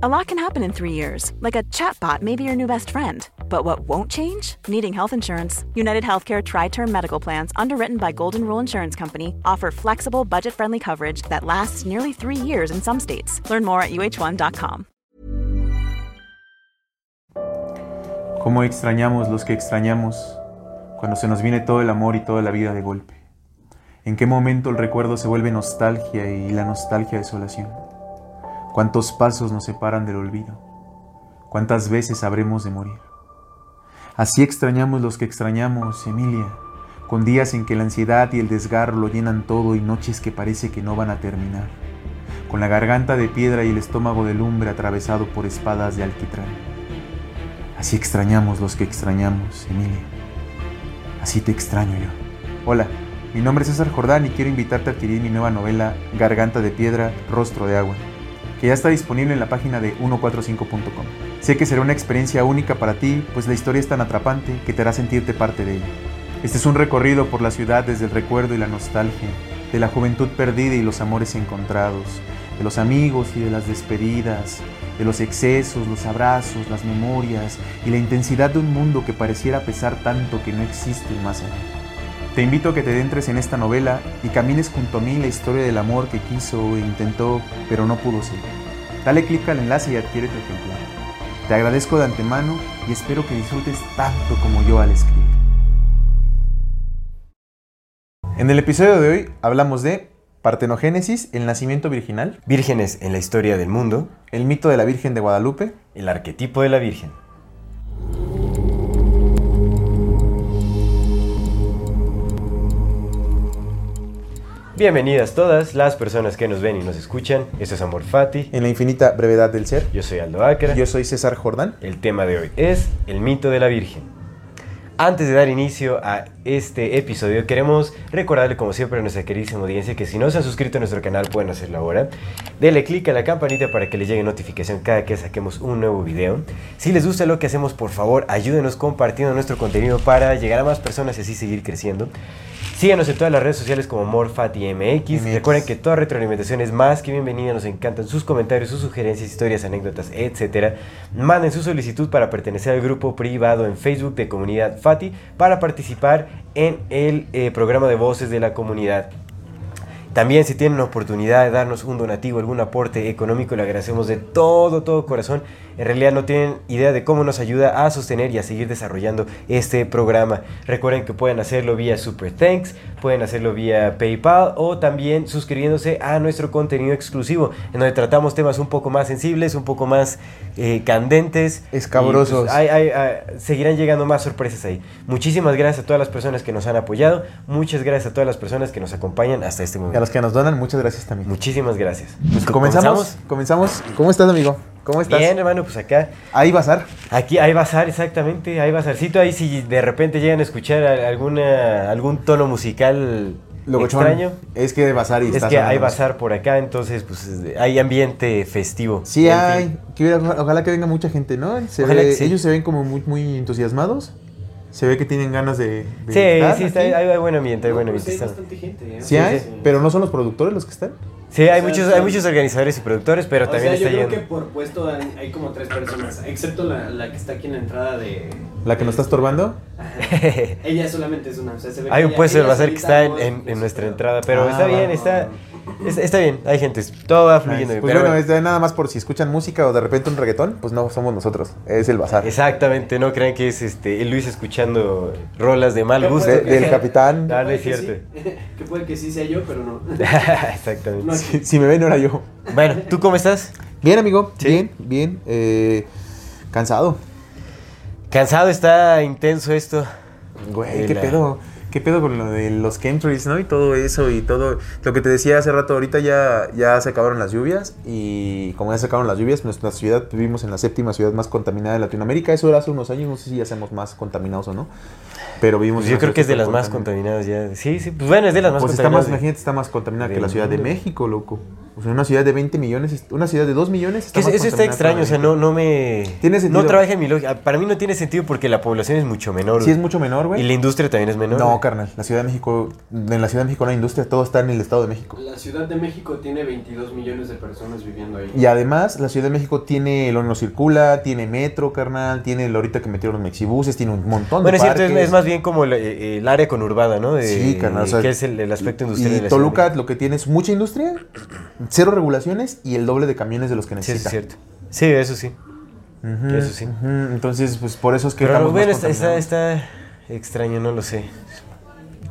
A lot can happen in three years, like a chatbot may be your new best friend. But what won't change? Needing health insurance. United Healthcare Tri Term Medical Plans, underwritten by Golden Rule Insurance Company, offer flexible, budget friendly coverage that lasts nearly three years in some states. Learn more at uh1.com. ¿Cómo extrañamos los que extrañamos cuando se nos viene todo el amor y toda la vida de golpe? ¿En qué momento el recuerdo se vuelve nostalgia y la nostalgia desolación? ¿Cuántos pasos nos separan del olvido? ¿Cuántas veces habremos de morir? Así extrañamos los que extrañamos, Emilia, con días en que la ansiedad y el desgarro lo llenan todo y noches que parece que no van a terminar, con la garganta de piedra y el estómago de lumbre atravesado por espadas de alquitrán. Así extrañamos los que extrañamos, Emilia. Así te extraño yo. Hola, mi nombre es César Jordán y quiero invitarte a adquirir mi nueva novela Garganta de Piedra, Rostro de Agua que ya está disponible en la página de 145.com. Sé que será una experiencia única para ti, pues la historia es tan atrapante que te hará sentirte parte de ella. Este es un recorrido por la ciudad desde el recuerdo y la nostalgia, de la juventud perdida y los amores encontrados, de los amigos y de las despedidas, de los excesos, los abrazos, las memorias y la intensidad de un mundo que pareciera pesar tanto que no existe más allá. Te invito a que te adentres en esta novela y camines junto a mí la historia del amor que quiso e intentó, pero no pudo ser. Dale clic al enlace y adquiere tu ejemplar. Te agradezco de antemano y espero que disfrutes tanto como yo al escribir. En el episodio de hoy hablamos de Partenogénesis, el nacimiento virginal, Vírgenes en la historia del mundo, el mito de la Virgen de Guadalupe, el arquetipo de la Virgen. Bienvenidas todas las personas que nos ven y nos escuchan. Esto es Amor Fati. en la infinita brevedad del ser. Yo soy Aldo Acra. Yo soy César Jordán. El tema de hoy es el mito de la Virgen. Antes de dar inicio a este episodio, queremos recordarle como siempre a nuestra queridísima audiencia que si no se han suscrito a nuestro canal pueden hacerlo ahora. Dele click a la campanita para que les llegue notificación cada que saquemos un nuevo video. Si les gusta lo que hacemos, por favor, ayúdenos compartiendo nuestro contenido para llegar a más personas y así seguir creciendo. Síganos en todas las redes sociales como MorFatiMX. MX. Recuerden que toda retroalimentación es más que bienvenida. Nos encantan sus comentarios, sus sugerencias, historias, anécdotas, etc. Manden su solicitud para pertenecer al grupo privado en Facebook de Comunidad Fati para participar en el eh, programa de voces de la comunidad. También si tienen la oportunidad de darnos un donativo, algún aporte económico, le agradecemos de todo, todo corazón. En realidad no tienen idea de cómo nos ayuda a sostener y a seguir desarrollando este programa. Recuerden que pueden hacerlo vía Super Thanks, pueden hacerlo vía PayPal o también suscribiéndose a nuestro contenido exclusivo, en donde tratamos temas un poco más sensibles, un poco más eh, candentes. Escabrosos. Y, pues, hay- hay- hay- seguirán llegando más sorpresas ahí. Muchísimas gracias a todas las personas que nos han apoyado. Muchas gracias a todas las personas que nos acompañan hasta este Y a momento. los que nos donan, muchas gracias también. Muchísimas gracias. Pues, Comenzamos. Comenzamos. ¿Cómo estás, amigo? ¿Cómo estás? Bien, hermano, pues acá. Ahí bazar. Aquí hay bazar, exactamente, hay bazarcito. Ahí si de repente llegan a escuchar alguna, algún tono musical Locochón. extraño. Es que de bazar y Es está que hay bazar por acá, entonces pues hay ambiente festivo. Sí hay. Que ojalá que venga mucha gente, ¿no? Se Ojalá ve- que sí. Ellos se ven como muy, muy entusiasmados. Se ve que tienen ganas de. de Sí, estar sí, está, hay, hay buen ambiente, hay buen No, ambiente. hay bastante gente. ¿eh? Sí, Sí, hay, sí. pero no son los productores los que están. Sí, hay O sea, muchos, son- hay muchos organizadores y productores, pero o también sea, yo está creo yendo. que por puesto hay, hay como tres personas, excepto la, la que está aquí en la entrada de... La que nos está estorbando. Ajá. Ella solamente es una, o sea, se ve Hay un puesto del ella bazar que está en, en- en es nuestra entrada, pero Ah, está bien, está, está, está bien, hay gente, todo va fluyendo. Nice. Pues pero bueno, bueno. es nada más por si escuchan música o de repente un reggaetón, pues no somos nosotros. Es el bazar. Exactamente, no crean que es este Luis escuchando rolas de mal ¿Qué gusto. De- del capitán. Ah, no es que cierto. sí, que puede que sí sea yo, pero no. Exactamente. No, Si, si me ven, ahora yo. Bueno, ¿tú cómo estás? Bien, amigo. Sí. Bien, bien. eh, cansado. Cansado, está intenso esto. Güey, qué la- pedo. ¿Qué pedo con lo de los chemtrails, no? Y todo eso y todo. Lo que te decía hace rato, ahorita ya, ya se acabaron las lluvias. Y como ya se acabaron las lluvias, nuestra ciudad vivimos en la séptima ciudad más contaminada de Latinoamérica. Eso era hace unos años, no sé si ya seamos más contaminados o no. Pero vivimos Pues yo creo que es de las más contaminada. contaminadas ya. Sí, sí, pues bueno, es de las más Pues está más, contaminadas. está más contaminada que la Ciudad de. México, loco. O sea, una ciudad de 20 millones, una ciudad de 2 millones está eso, más eso está extraño, o sea, no, no me... Tiene sentido. No trabaja en mi lógica. Para mí no tiene sentido porque la población es mucho menor. Sí, es mucho menor, Y güey. la industria también es menor. No, carnal. La Ciudad de México, en la Ciudad de México no hay industria, todo está en el Estado de México. La Ciudad de México tiene 22 millones de personas viviendo ahí. Y además, la Ciudad de México tiene el no circula, tiene metro, carnal, tiene el ahorita que metieron los mexibuses, tiene un montón Bueno, de es cierto, es, parques. es más bien como el, eh, el área conurbada, ¿no? De- Sí, carnal, o sea, que es el, el aspecto industrial de Y la Toluca Ciudad de lo que tiene es mucha industria, cero regulaciones y el doble de camiones de los que México. Sí, eso necesita. es cierto. Sí, eso sí. Eso sí. Entonces, pues por eso es que Pero bueno, está, está, extraño, no lo sé.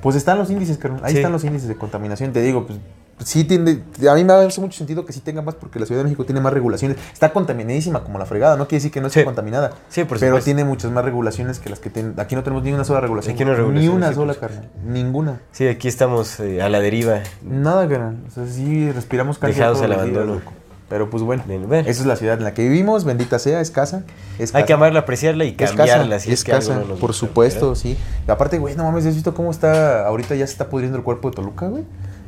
Pues están los índices. Ahí Sí. están los índices de contaminación. Te digo, pues sí tiende. A mí me hace mucho sentido que sí tenga más porque la Ciudad de México tiene más regulaciones. Está contaminadísima como la fregada. No quiere decir que no esté Sí. contaminada. Sí, por Pero supuesto. tiene muchas más regulaciones que las que tienen. Aquí no tenemos ni una sola regulación. Aquí no hay Ni una sí, sola, carnal. Ninguna. Sí, aquí estamos eh, a la deriva. Nada, carnal. O sea, sí respiramos cáncer Dejados al días, abandono. Pero pues bueno, Bien, bueno. esa es la ciudad en la que vivimos. Bendita sea, es casa. Es Hay casa. que amarla, apreciarla y Es casa, cambiarla. si es que algo casa, por supuesto, ¿verdad? sí. Y aparte, güey, no mames, ¿has visto cómo está, ahorita ya se está pudriendo el cuerpo de Toluca, güey?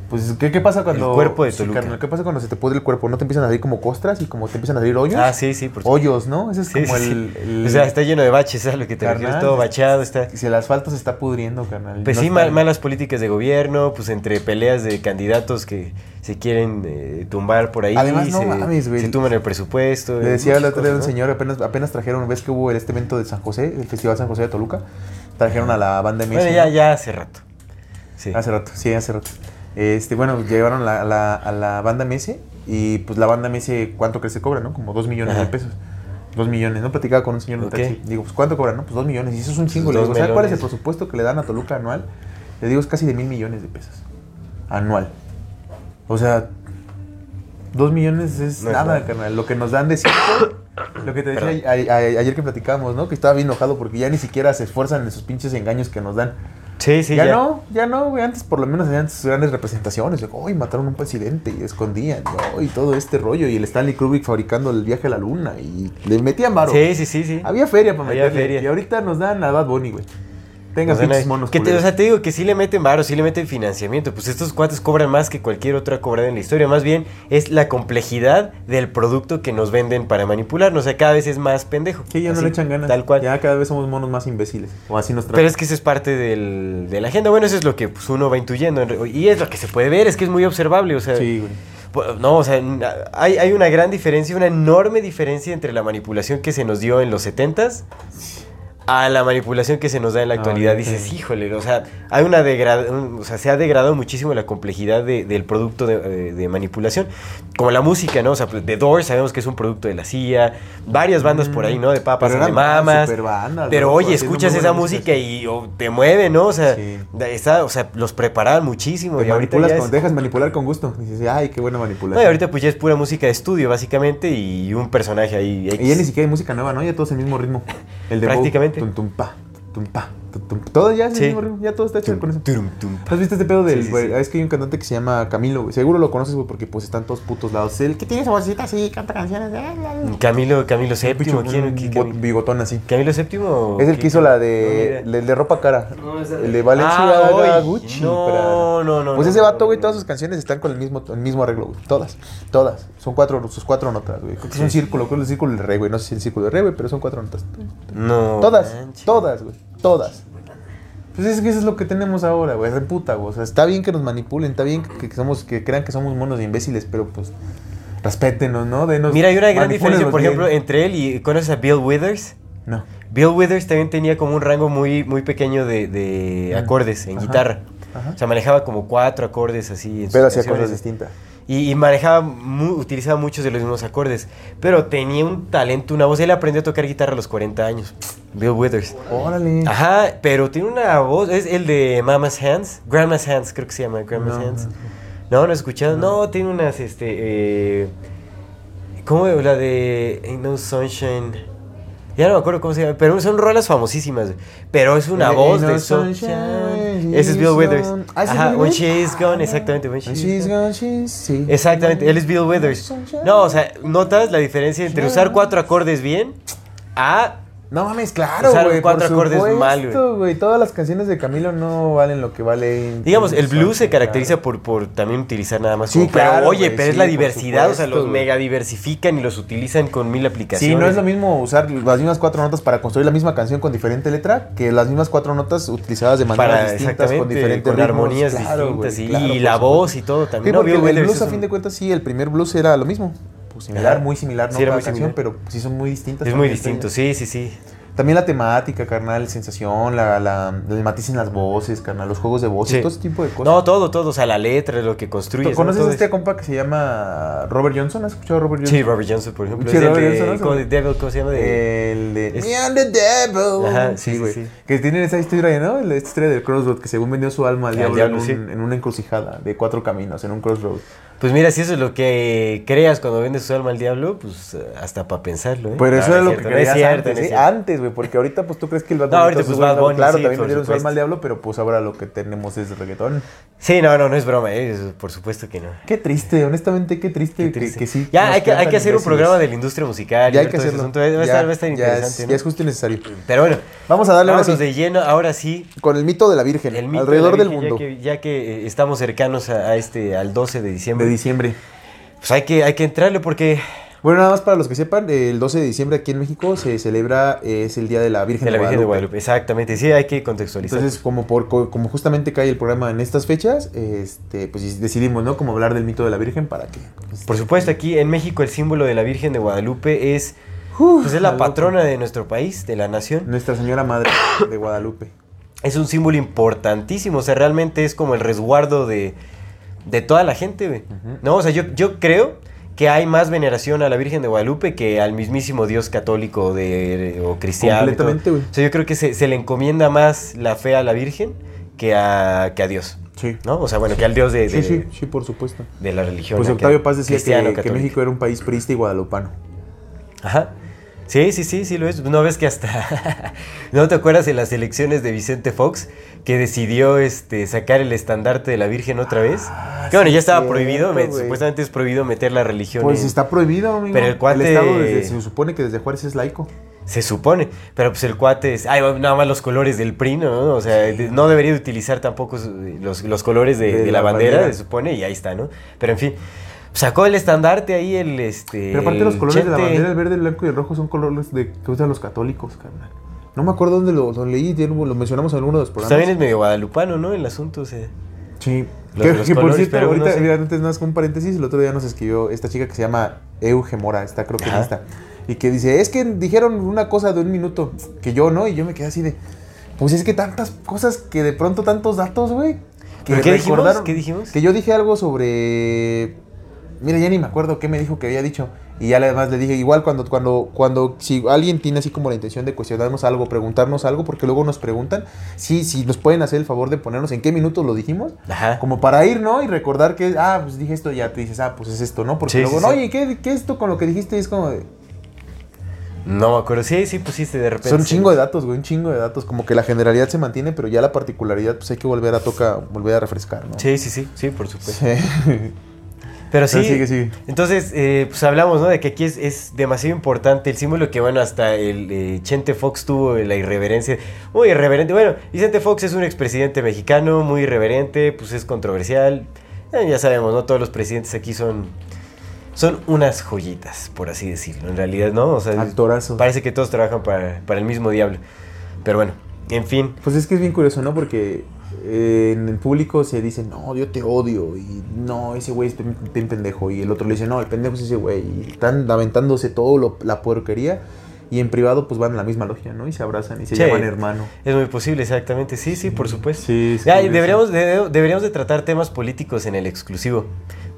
Pues, ¿qué, qué pasa cuando... El cuerpo de sí, Toluca. carnal, ¿Qué pasa cuando se te pudre el cuerpo? ¿No te empiezan a salir como costras y como te empiezan a salir hoyos? Ah, sí, sí, por supuesto. Hoyos, ¿no? Ese es Sí, como sí, el, el- O sea, está lleno de baches, ¿sabes? Lo que te Carnal, refieres, todo bachado, está... Si el asfalto se está pudriendo, carnal. Pues no sí, mal- malas políticas de gobierno, pues entre peleas de candidatos que se quieren eh, tumbar por ahí. Además, no se, mames, güey. Se tumban el presupuesto. Le decía muchas la otra vez a un señor, apenas, apenas trajeron, ves que hubo el- este evento de San José, el Festival San José de Toluca, trajeron a la banda MS. Bueno, ya, ya hace rato. Sí. Hace rato, sí, hace rato. Este, bueno, llevaron la- la- a la banda MS y pues la banda MS, ¿cuánto crees que cobra, no? Como dos millones Ajá. de pesos. Dos millones, ¿no? Platicaba con un señor en Ok. un taxi. Digo, pues ¿cuánto cobran, no? Pues dos millones. Y eso es un chingo. Le digo, ¿sabes cuál es el presupuesto que le dan a Toluca anual? Le digo, es casi de mil millones de pesos. Anual. O sea, dos millones es No es nada, nada. carnal. Lo que nos dan de cinco, lo que te decía Perdón. a- a- ayer que platicábamos, ¿no? Que estaba bien enojado porque ya ni siquiera se esfuerzan en esos pinches engaños que nos dan Sí, sí, ya, ya. no, ya no, güey. Antes por lo menos hacían sus grandes representaciones. de, Uy, mataron a un presidente y escondían. ¿no? Y todo este rollo. Y el Stanley Kubrick fabricando el viaje a la luna. Y le metían varo. Sí, sí, sí, sí. Había feria para Había feria. Y ahorita nos dan a Bad Bunny, güey. Tenga O sea, pinches no- monos. que te, o sea, te digo que sí le meten varo, sí le meten financiamiento. Pues estos cuates cobran más que cualquier otra cobrada en la historia. Más bien es la complejidad del producto que nos venden para manipularnos. O sea, cada vez es más pendejo. que ya no le echan ganas. Tal cual. Ya cada vez somos monos más imbéciles. O así nos Pero tratan. es que eso es parte del- de la agenda. Bueno, eso es lo que pues, uno va intuyendo. Y es lo que se puede ver, es que es muy observable. O sea, Sí, güey. Pu- No, o sea, hay, hay una gran diferencia, una enorme diferencia entre la manipulación que se nos dio en los 70s a la manipulación que se nos da en la No, actualidad. Dices, híjole, o sea, hay una un- o sea, se ha degradado muchísimo la complejidad de- del producto de, eh, de manipulación. Como la música, ¿no? O sea, The Doors sabemos que es un producto de la CIA, varias bandas por ahí, ¿no? De papas, Pero de mamas. superbandas, Pero loco, oye, escuchas esa música y o, te mueve, ¿no? O sea, Sí. está, o sea, los preparaban muchísimo. Te y ahorita manipulas con- es- dejas manipular con gusto. Dices, ay, qué buena no, manipulación. y ahorita pues ya es pura música de estudio, básicamente, y un personaje ahí. Y ya ni siquiera hay música nueva, ¿no? Ya todo es el mismo ritmo. El de Prácticamente. Tum, tum, tum. Todo ya es el Sí. Ya todo está hecho con eso. Tum. ¿Has visto este pedo del, Sí. Es que hay un cantante que se llama Camilo, güey. Seguro lo conoces, güey, porque pues están todos putos lados. El que tiene esa vocecita así, canta canciones. de- Camilo, Camilo Picho, ¿quién? bigotón así. ¿Camilo VII? Es el que hizo la no, de, idea. el de ropa cara. No, es El de Valencia Ah, Gucci. no, no, no, Pues no, ese no, vato, no, güey, no. todas sus canciones están con el mismo, el mismo arreglo, güey. Todas, todas. Son cuatro, sus cuatro notas, güey. Es un círculo, creo que es el círculo del rey, güey. No sé si es el círculo del rey, güey, pero son cuatro notas. No. Todas, todas, güey. Todas. Pues es que eso es lo que tenemos ahora, güey. Reputa, güey. O sea, está bien que nos manipulen, está bien que, que somos, que crean que somos monos de imbéciles, pero pues respétenos, ¿no? Denos, Mira, hay una gran diferencia, por ejemplo, entre él y. ¿Conoces a Bill Withers? No. Bill Withers también tenía como un rango muy, muy pequeño de, de Mm. acordes en Ajá. guitarra. Ajá. O sea, manejaba como cuatro acordes así. en Pero hacía cosas distintas. Y, y manejaba, mu- utilizaba muchos de los mismos acordes. Pero tenía un talento, una voz. Él aprendió a tocar guitarra a los 40 años. Bill Withers. Órale. Ajá, pero tiene una voz. Es el de Mama's Hands. Grandma's Hands, creo que se llama. Grandma's No, Hands. no, No, no he escuchado. No, tiene unas, este. Eh, ¿Cómo? La de Ain't No Sunshine. Ya no me acuerdo cómo se llama. Pero son rolas famosísimas. Pero es una Eh, voz Ain't de Sunshine. Ese es Bill Withers. gone. Ah, ¿ese es Ajá, When? She's Gone, exactamente. When She's Gone. gone, she's- sí. Exactamente, él es Bill Withers. No, o sea, notas la diferencia entre usar cuatro acordes bien a No mames, claro, güey. cuatro por acordes supuesto, mal, güey. Todas las canciones de Camilo no valen lo que vale. Digamos, el blues se Claro. caracteriza por, por también utilizar nada más. Sí, como- claro, pero oye, pero es sí, la diversidad, o sea, los mega diversifican y los utilizan con mil Sí, aplicaciones. no es lo mismo usar las mismas cuatro notas para construir la misma canción con diferente letra que las mismas cuatro notas utilizadas de maneras para distintas con diferentes con ritmos. armonías Claro, distintas güey, y, la voz y todo Sí, también. ¿no? porque el blues es a fin de cuentas sí, el primer blues era lo mismo. Pues similar, Ajá. muy similar, no Sí, era muy canción, similar. pero sí son muy distintas. es muy distinto, sí. sí, sí, sí. También la temática, carnal, sensación, la, la, el matiz en las voces, carnal, los juegos de voces, Sí. todo ese tipo de cosas. No, todo, todo, o sea, la letra, lo que construye. ¿Tú ¿Conoces a este compa que se llama Robert Johnson? ¿Has escuchado a Robert Johnson? Sí, Robert Johnson, por ejemplo. Sí, es el Robert de, Johnson, ¿no? ¿cómo, de Devil, ¿cómo se llama? De, El de Es- Me and the Devil. Ajá, sí, güey. sí. Que tienen esa historia, ¿no? La- Esta historia del Crossroad, que según vendió su alma al diablo, diablo, en, un- sí. en una encrucijada de cuatro caminos, en un Crossroad. Pues mira, si eso es lo que creas cuando vendes su alma al diablo, pues eh, hasta para pensarlo, ¿eh? Pero eso No, era no lo es que no es creías cierto, antes, no es ¿eh? Antes, güey, porque ahorita pues tú crees que el Bad No, Bunny ahorita, y todos pues, Bad Bunny, claro, sí, también vendieron su alma al diablo, pero pues ahora lo que tenemos es reggaetón. Sí, no, no, no es broma, ¿eh? Es- por supuesto que no. Qué triste, honestamente, qué triste, Qué triste. Que, sí. ya hay que, hay hacer un programa de la industria musical. Ya hay que hacerlo. asunto. Va a Ya- estar, ya interesante, es, ¿no? ya es justo y necesario. Pero bueno, Vamos a darle ahora sí, de lleno, ahora sí. con el mito de la Virgen, alrededor del mundo, Ya que, ya eh, estamos cercanos a, este, al 12 de diciembre, diciembre. pues hay que, hay que entrarle porque Bueno, nada más para los que sepan, el 12 de diciembre aquí en México se celebra, es el Día de la Virgen de de, la Virgen de Guadalupe. Exactamente, sí, hay que contextualizar. Entonces, como por co- como justamente cae el programa en estas fechas, este, pues decidimos, ¿no? Como hablar del mito de la Virgen para que... pues, Por supuesto, aquí en México el símbolo de la Virgen de Guadalupe es, pues es la patrona de nuestro país, de la nación. Nuestra Señora Madre de Guadalupe. Es un símbolo importantísimo, o sea, realmente es como el resguardo de, de toda la gente, güey. No, o sea, yo, yo creo que hay más veneración a la Virgen de Guadalupe que al mismísimo Dios católico de, o cristiano. Completamente, güey. O sea, yo creo que se, se le encomienda más la fe a la Virgen que a, que a Dios, Sí. ¿no? O sea, bueno, que al Dios de, de, Sí, sí, sí, por supuesto. de la religión. Pues Octavio Paz decía que, que. México era un país priista y guadalupano. Ajá. Sí, sí, sí, sí lo es. ¿No ves que hasta... ¿No te acuerdas de las elecciones de Vicente Fox? Que decidió este, sacar el estandarte de la Virgen otra vez. que bueno, sí, ya estaba cierto, prohibido. me- supuestamente es prohibido meter la religión Pues en- está prohibido, amigo. Pero el cuate- Estado desde- se supone que desde Juárez es laico. Se supone. Pero pues el cuate es... Ay, nada más los colores del PRI, ¿no? O sea, no debería de utilizar tampoco los, los colores de, De de la la, bandera, bandera. se supone, y ahí está, ¿no? Pero en fin... Sacó el estandarte ahí el este. Pero aparte los colores de la bandera, el verde, el blanco y el rojo son colores de, que usan los católicos, carnal. No me acuerdo dónde lo, lo leí, lo mencionamos en alguno de los programas. también es medio guadalupano, ¿no? El asunto, o sea. Sí. Los- que, los que por colores, cierto, pero ahorita, no sé. mira, antes nada más con un paréntesis, el otro día nos escribió esta chica que se llama Euge Mora, está creo que en. Insta, y que dice, es que dijeron una cosa de un minuto, que yo no, y yo me quedé así de, pues es que tantas cosas que de pronto tantos datos, güey. que ¿Pero qué dijimos? ¿Qué dijimos? Que yo dije algo sobre, mira, ya ni me acuerdo qué me dijo que había dicho, y ya además le dije, igual cuando, cuando, cuando, si alguien tiene así como la intención de cuestionarnos algo, preguntarnos algo, porque luego nos preguntan, sí, si nos pueden hacer el favor de ponernos en qué minutos lo dijimos, Ajá. como para ir, ¿no? Y recordar que, ah, pues dije esto, ya te dices, ah, pues es esto, ¿no? Porque Sí, luego, sí, no, sí. oye, ¿qué, ¿qué es esto con lo que dijiste? Es como de, No me acuerdo. Sí, sí pusiste de repente. son un chingo de datos, güey, un chingo de datos. Como que la generalidad se mantiene, pero ya la particularidad, pues hay que volver a tocar, volver a refrescar, ¿no? Sí, sí, sí, sí, por supuesto. Sí. Pero sí. Pero sigue, sigue. Entonces, eh, pues hablamos, ¿no? De que aquí es, es demasiado importante el símbolo que, bueno, hasta el eh, Chente Fox tuvo la irreverencia. Muy irreverente. Bueno, Vicente Fox es un expresidente mexicano, muy irreverente, pues es controversial. Eh, ya sabemos, ¿no? Todos los presidentes aquí son. Son unas joyitas, por así decirlo. En realidad, ¿no? O sea, Actorazos. parece que todos trabajan para, para el mismo diablo. Pero bueno, en fin. Pues es que es bien curioso, ¿no? Porque eh, en el público se dice, no, yo te odio, y no, ese güey es bien pendejo, y el otro le dice, no, el pendejo es ese güey, y están aventándose todo lo- la porquería, y en privado pues van en la misma logia, ¿no? Y se abrazan y se Sí. llaman hermano. Es muy posible, exactamente. Sí, sí, por supuesto. Sí, es Ya, y deberíamos, de, deberíamos de tratar temas políticos en el exclusivo.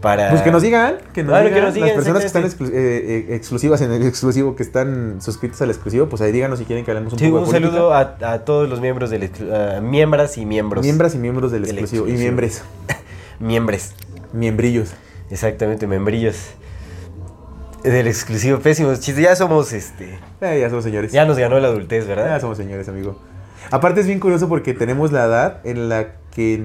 Para... Pues que nos digan, que nos, Claro, que digan, nos digan, las personas que están exclu- eh, eh, exclusivas en el exclusivo, que están suscritas al exclusivo, pues ahí díganos si quieren que hablemos un Sí, poco un de política. saludo a, a todos los miembros del a miembras y miembros. Miembras y miembros del exclusivo. Y miembres. Miembres. Miembrillos. Exactamente, membrillos. Del exclusivo, pésimos chistes. Ya somos, este... Eh, ya somos señores. Ya nos ganó la adultez, Ya ¿verdad? somos señores, amigo. Aparte es bien curioso porque tenemos la edad en la que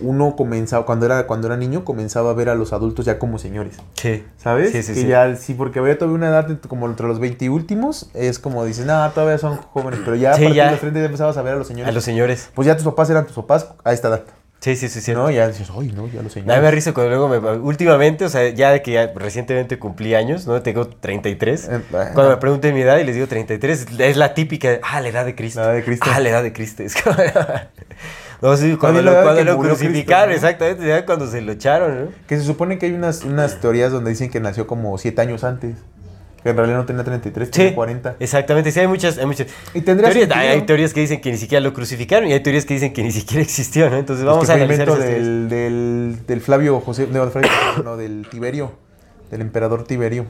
uno comenzaba, cuando era, cuando era niño, comenzaba a ver a los adultos ya como señores. Sí. ¿Sabes? Sí, sí, que sí. ya, sí, porque había todavía una edad como entre los 20 y últimos, es como dicen, no, todavía son jóvenes, pero ya a partir ya. de los 30 ya empezabas a ver a los señores. A los señores. Pues ya tus papás eran tus papás a esta edad. Sí, sí, sí, sí. ¿No? Ya dices, ay, no, ya los Me señores. da risa cuando luego me... Últimamente, o sea, ya que ya recientemente cumplí años, ¿no? Tengo 33. Eh, Cuando me pregunten mi edad y les digo 33, es la típica, ah, la edad de Cristo. La edad de Cristo. Ah, la edad de Cristo. Es como- no, sí, cuando lo, cuando lo crucificaron, Cristo, ¿no? exactamente, ya cuando se lo echaron, ¿no? Que se supone que hay unas, unas teorías donde dicen que nació como 7 años antes. Que en realidad no tenía 33, Sí, tenía 40. exactamente, sí, hay muchas, hay muchas Y teorías. Hay, hay teorías que dicen que ni siquiera lo crucificaron y hay teorías que dicen que ni siquiera existió, ¿no? Entonces Pues vamos que a analizar invento del, del, del Flavio José, no, del Flavio, no, del Tiberio, del emperador Tiberio.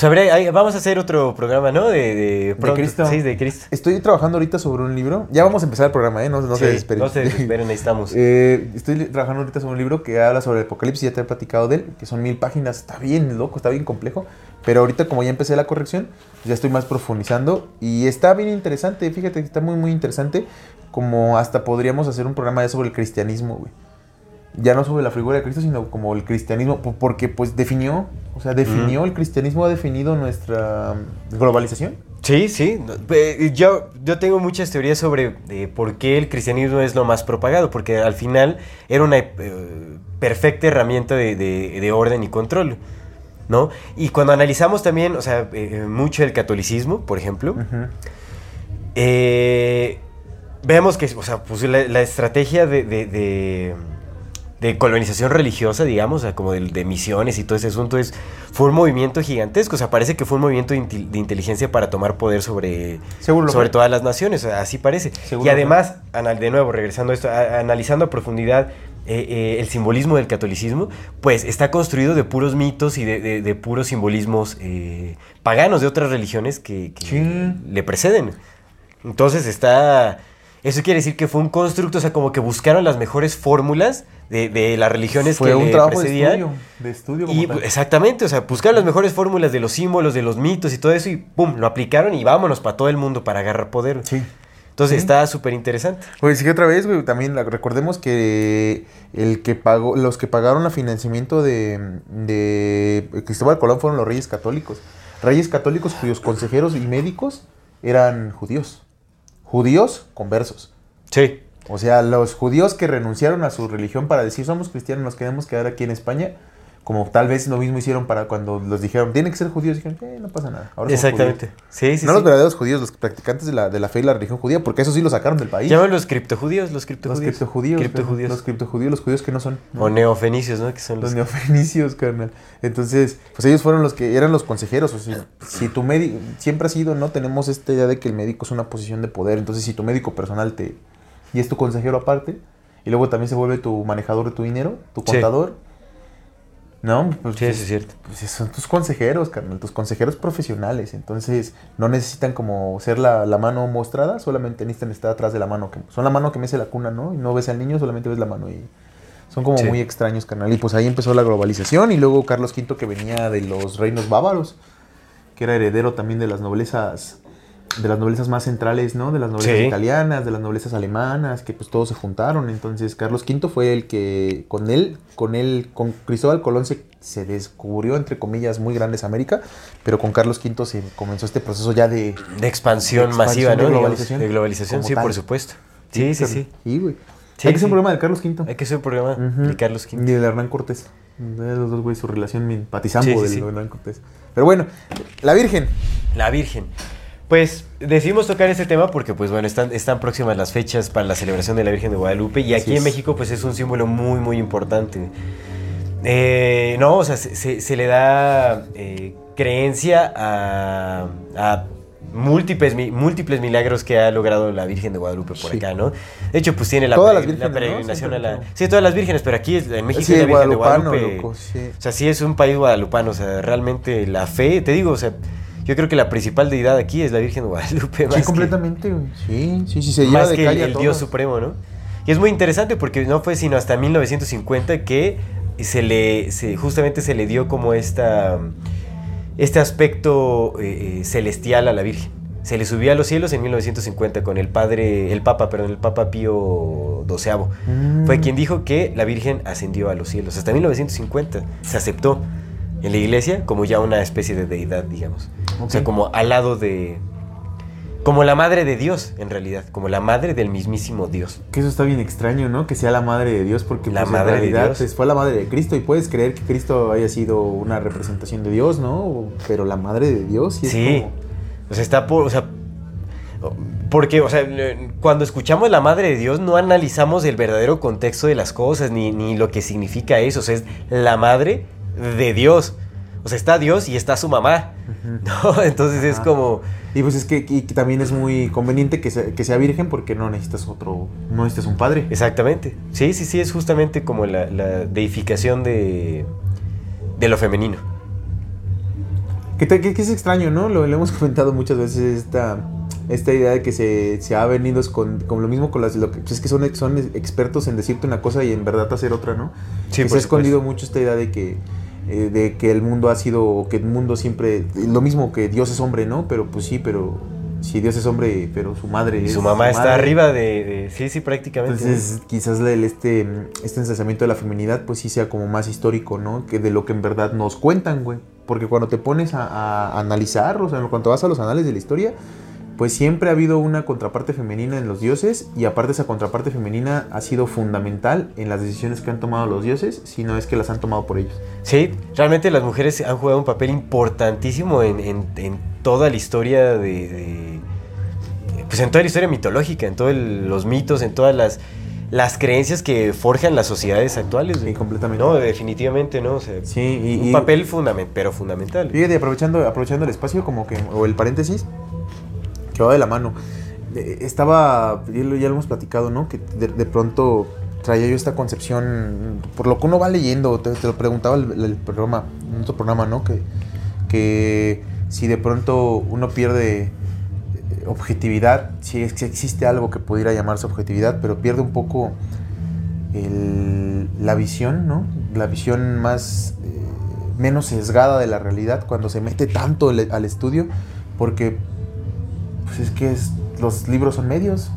Habría- hay- vamos a hacer otro programa, ¿no? De, de, pronto. Cristo. Sí, de Cristo. Estoy trabajando ahorita sobre un libro. Ya vamos a empezar el programa, ¿eh? No, no se desesperen. No se desesperen, necesitamos. Eh, estoy trabajando ahorita sobre un libro que habla sobre el apocalipsis, ya te he platicado de él, que son mil páginas, está bien loco, está bien complejo, pero ahorita como ya empecé la corrección, ya estoy más profundizando y está bien interesante, fíjate que está muy muy interesante, como hasta podríamos hacer un programa ya sobre el cristianismo, güey. Ya no sobre la figura de Cristo, sino como el cristianismo, po- porque pues definió, o sea, definió, el cristianismo ha definido nuestra mm, globalización. Sí, sí. Yo, yo tengo muchas teorías sobre eh, por qué el cristianismo es lo más propagado, porque al final era una eh, perfecta herramienta de, de- de orden y control, ¿no? Y cuando analizamos también, o sea, eh, mucho el catolicismo, por ejemplo, eh, vemos que, o sea, pues la, la estrategia de, de- de- de colonización religiosa, digamos, o sea, como de, de misiones y todo ese asunto, es, fue un movimiento gigantesco. O sea, parece que fue un movimiento de, inteligencia para tomar poder sobre, Seguro sobre todas las naciones, así parece. Seguro y además, de nuevo, regresando a esto, a- analizando a profundidad eh, eh, el simbolismo del catolicismo, pues está construido de puros mitos y de, de- de puros simbolismos eh, paganos de otras religiones que, que Sí. le preceden. Entonces está... Eso quiere decir que fue un constructo, o sea, como que buscaron las mejores fórmulas de, de las religiones Fue que un le trabajo de estudio, de estudio como Y tal. exactamente, o sea, buscaron las mejores fórmulas de los símbolos, de los mitos y todo eso y pum, lo aplicaron y vámonos para todo el mundo para agarrar poder. Sí. Entonces Sí. está súper interesante. Pues sí que otra vez, güey, también recordemos que el que pagó, los que pagaron el financiamiento de, de Cristóbal Colón fueron los reyes católicos. Reyes católicos cuyos consejeros y médicos eran judíos. Judíos conversos. Sí. O sea, los judíos que renunciaron a su religión para decir somos cristianos, nos queremos quedar aquí en España, como tal vez lo mismo hicieron para cuando los dijeron, tienen que ser judíos, dijeron, eh, no pasa nada. ahora Exactamente. judíos". Sí, sí, no sí. los verdaderos judíos, los practicantes de la, de la fe y la religión judía, porque eso sí lo sacaron del país. Llaman los criptojudíos, los Los criptojudíos. criptojudíos. Criptojudíos. Los criptojudíos, los judíos que no son. ¿no? O neofenicios, ¿no? Que son Los los... neofenicios, carnal. Entonces, pues ellos fueron los que eran los consejeros. O sea, si tu médico, siempre ha sido, ¿no? Tenemos esta idea de que el médico es una posición de poder. Entonces, si tu médico personal te. y es tu consejero aparte, y luego también se vuelve tu manejador de tu dinero, tu Sí. ¿No? Pues, Sí, eso es cierto. pues son tus consejeros, carnal, tus consejeros profesionales. Entonces, no necesitan como ser la, la mano mostrada, solamente necesitan estar atrás de la mano. Que, son la mano que mece la cuna, ¿no? Y no ves al niño, solamente ves la mano. Y son como Sí. muy extraños, carnal. Y pues ahí empezó la globalización. Y luego Carlos V, que venía de los reinos bávaros, que era heredero también de las noblezas. De las noblezas más centrales, ¿no? De las noblezas Sí. italianas, de las noblezas alemanas, que pues todos se juntaron. Entonces Carlos V fue el que con él, con él, con Cristóbal Colón se, se descubrió, entre comillas, muy grandes América, pero con Carlos V se comenzó este proceso ya de... De expansión, De expansión, masiva, de globalización. De globalización, sí, tal. por supuesto. Sí, sí, sí. Sí, güey. Sí, Hay que sí. un programa de Carlos V. Hay que hacer un programa de Carlos Y V. de Hernán Cortés. De los dos, güey, su relación empatizando Sí, sí, del. Hernán Cortés. Pero bueno, la Virgen. La Virgen. Pues decidimos tocar este tema porque, pues bueno, están, están próximas las fechas para la celebración de la Virgen de Guadalupe y aquí en. México, pues es un símbolo muy, muy importante. Eh, no, o sea, se, se- se le da eh, creencia a, a múltiples, múltiples milagros que ha logrado la Virgen de Guadalupe por Sí. acá, ¿no? De hecho, pues tiene la, Todas las la vírgenes, ¿no? peregrinación a Siempre, la... ¿no? Sí, todas las vírgenes, pero aquí es- en México Sí, es la Virgen de Guadalupe. loco, sí. O sea, sí es un país guadalupano, o sea, realmente la fe, te digo, o sea, yo creo que la principal deidad aquí es la Virgen de Guadalupe. Sí, completamente. Sí, sí, sí, se lleva más de que el, calle. Dios Supremo, ¿no? Y es muy interesante porque no fue sino hasta 1950 que se le, se- justamente se le dio como esta, este aspecto eh, eh, celestial a la Virgen. se le subió a los cielos en 1950 con el padre, el papa, perdón, el papa Pío XII. Mm. Fue quien dijo que la Virgen ascendió a los cielos. Hasta 1950 se aceptó en la iglesia como ya una especie de deidad, digamos. O sea, como al lado de... Como la madre de Dios, en realidad. Como la madre del mismísimo Dios. Que eso está bien extraño, ¿no? Que sea la madre de Dios, porque La pues, madre de en realidad Dios. pues, fue la madre de Cristo y puedes creer que Cristo haya sido una representación de Dios, ¿no? Pero la madre de Dios sí es Sí. como- O sea, está por. O sea. Porque, o sea, cuando escuchamos la madre de Dios, no analizamos el verdadero contexto de las cosas, ni, ni lo que significa eso. O sea, es la madre de Dios. O sea, está Dios y está su mamá. ¿No? Entonces es como. Y pues es que, y que también es muy conveniente que sea, que sea virgen porque no necesitas otro, no necesitas un padre. Exactamente. Sí, sí, sí, es justamente como la, la deificación de, de lo femenino. Que, que- que es extraño, ¿no? Lo, lo hemos comentado muchas veces, esta, esta idea de que se, se ha venido con, con lo mismo con las... Lo que, pues es que son, son expertos en decirte una cosa y en verdad hacer otra, ¿no? Sí, que se ha escondido mucho esta idea de que, eh, de que el mundo ha sido, que el mundo siempre... Lo mismo que Dios es hombre, ¿no? Pero pues sí, pero... Si Dios es hombre, pero su madre Y es su mamá está madre. arriba de, de- Sí, sí, prácticamente. Entonces, quizás el, este, este ensalzamiento de la feminidad, pues sí sea como más histórico, ¿no? Que de lo que en verdad nos cuentan, güey. Porque cuando te pones a, a analizar, o sea, cuando vas a los anales de la historia, pues siempre ha habido una contraparte femenina en los dioses, y aparte esa contraparte femenina ha sido fundamental en las decisiones que han tomado los dioses, si no es que las han tomado por ellos. Sí, realmente las mujeres han jugado un papel importantísimo en, en- en toda la historia de, de- Pues en toda la historia mitológica, en todos los mitos, en todas las, las creencias que forjan las sociedades actuales. Sí, completamente. No, definitivamente, ¿no? O sea, Sí, y, un y- papel fundamental, pero fundamental. Fíjate, aprovechando, aprovechando el espacio, como que, o el paréntesis, de la mano. Estaba, ya lo, hemos platicado, ¿no? Que de, de pronto traía yo esta concepción, por lo que uno va leyendo, te, lo preguntaba el, programa, en otro programa, ¿no? Que, que si de pronto uno pierde eh, objetividad, si, si existe algo que pudiera llamarse objetividad, pero pierde un poco la visión, ¿no? La visión más eh, menos sesgada de la realidad cuando se mete tanto al estudio, porque pues es que es- los libros son medios,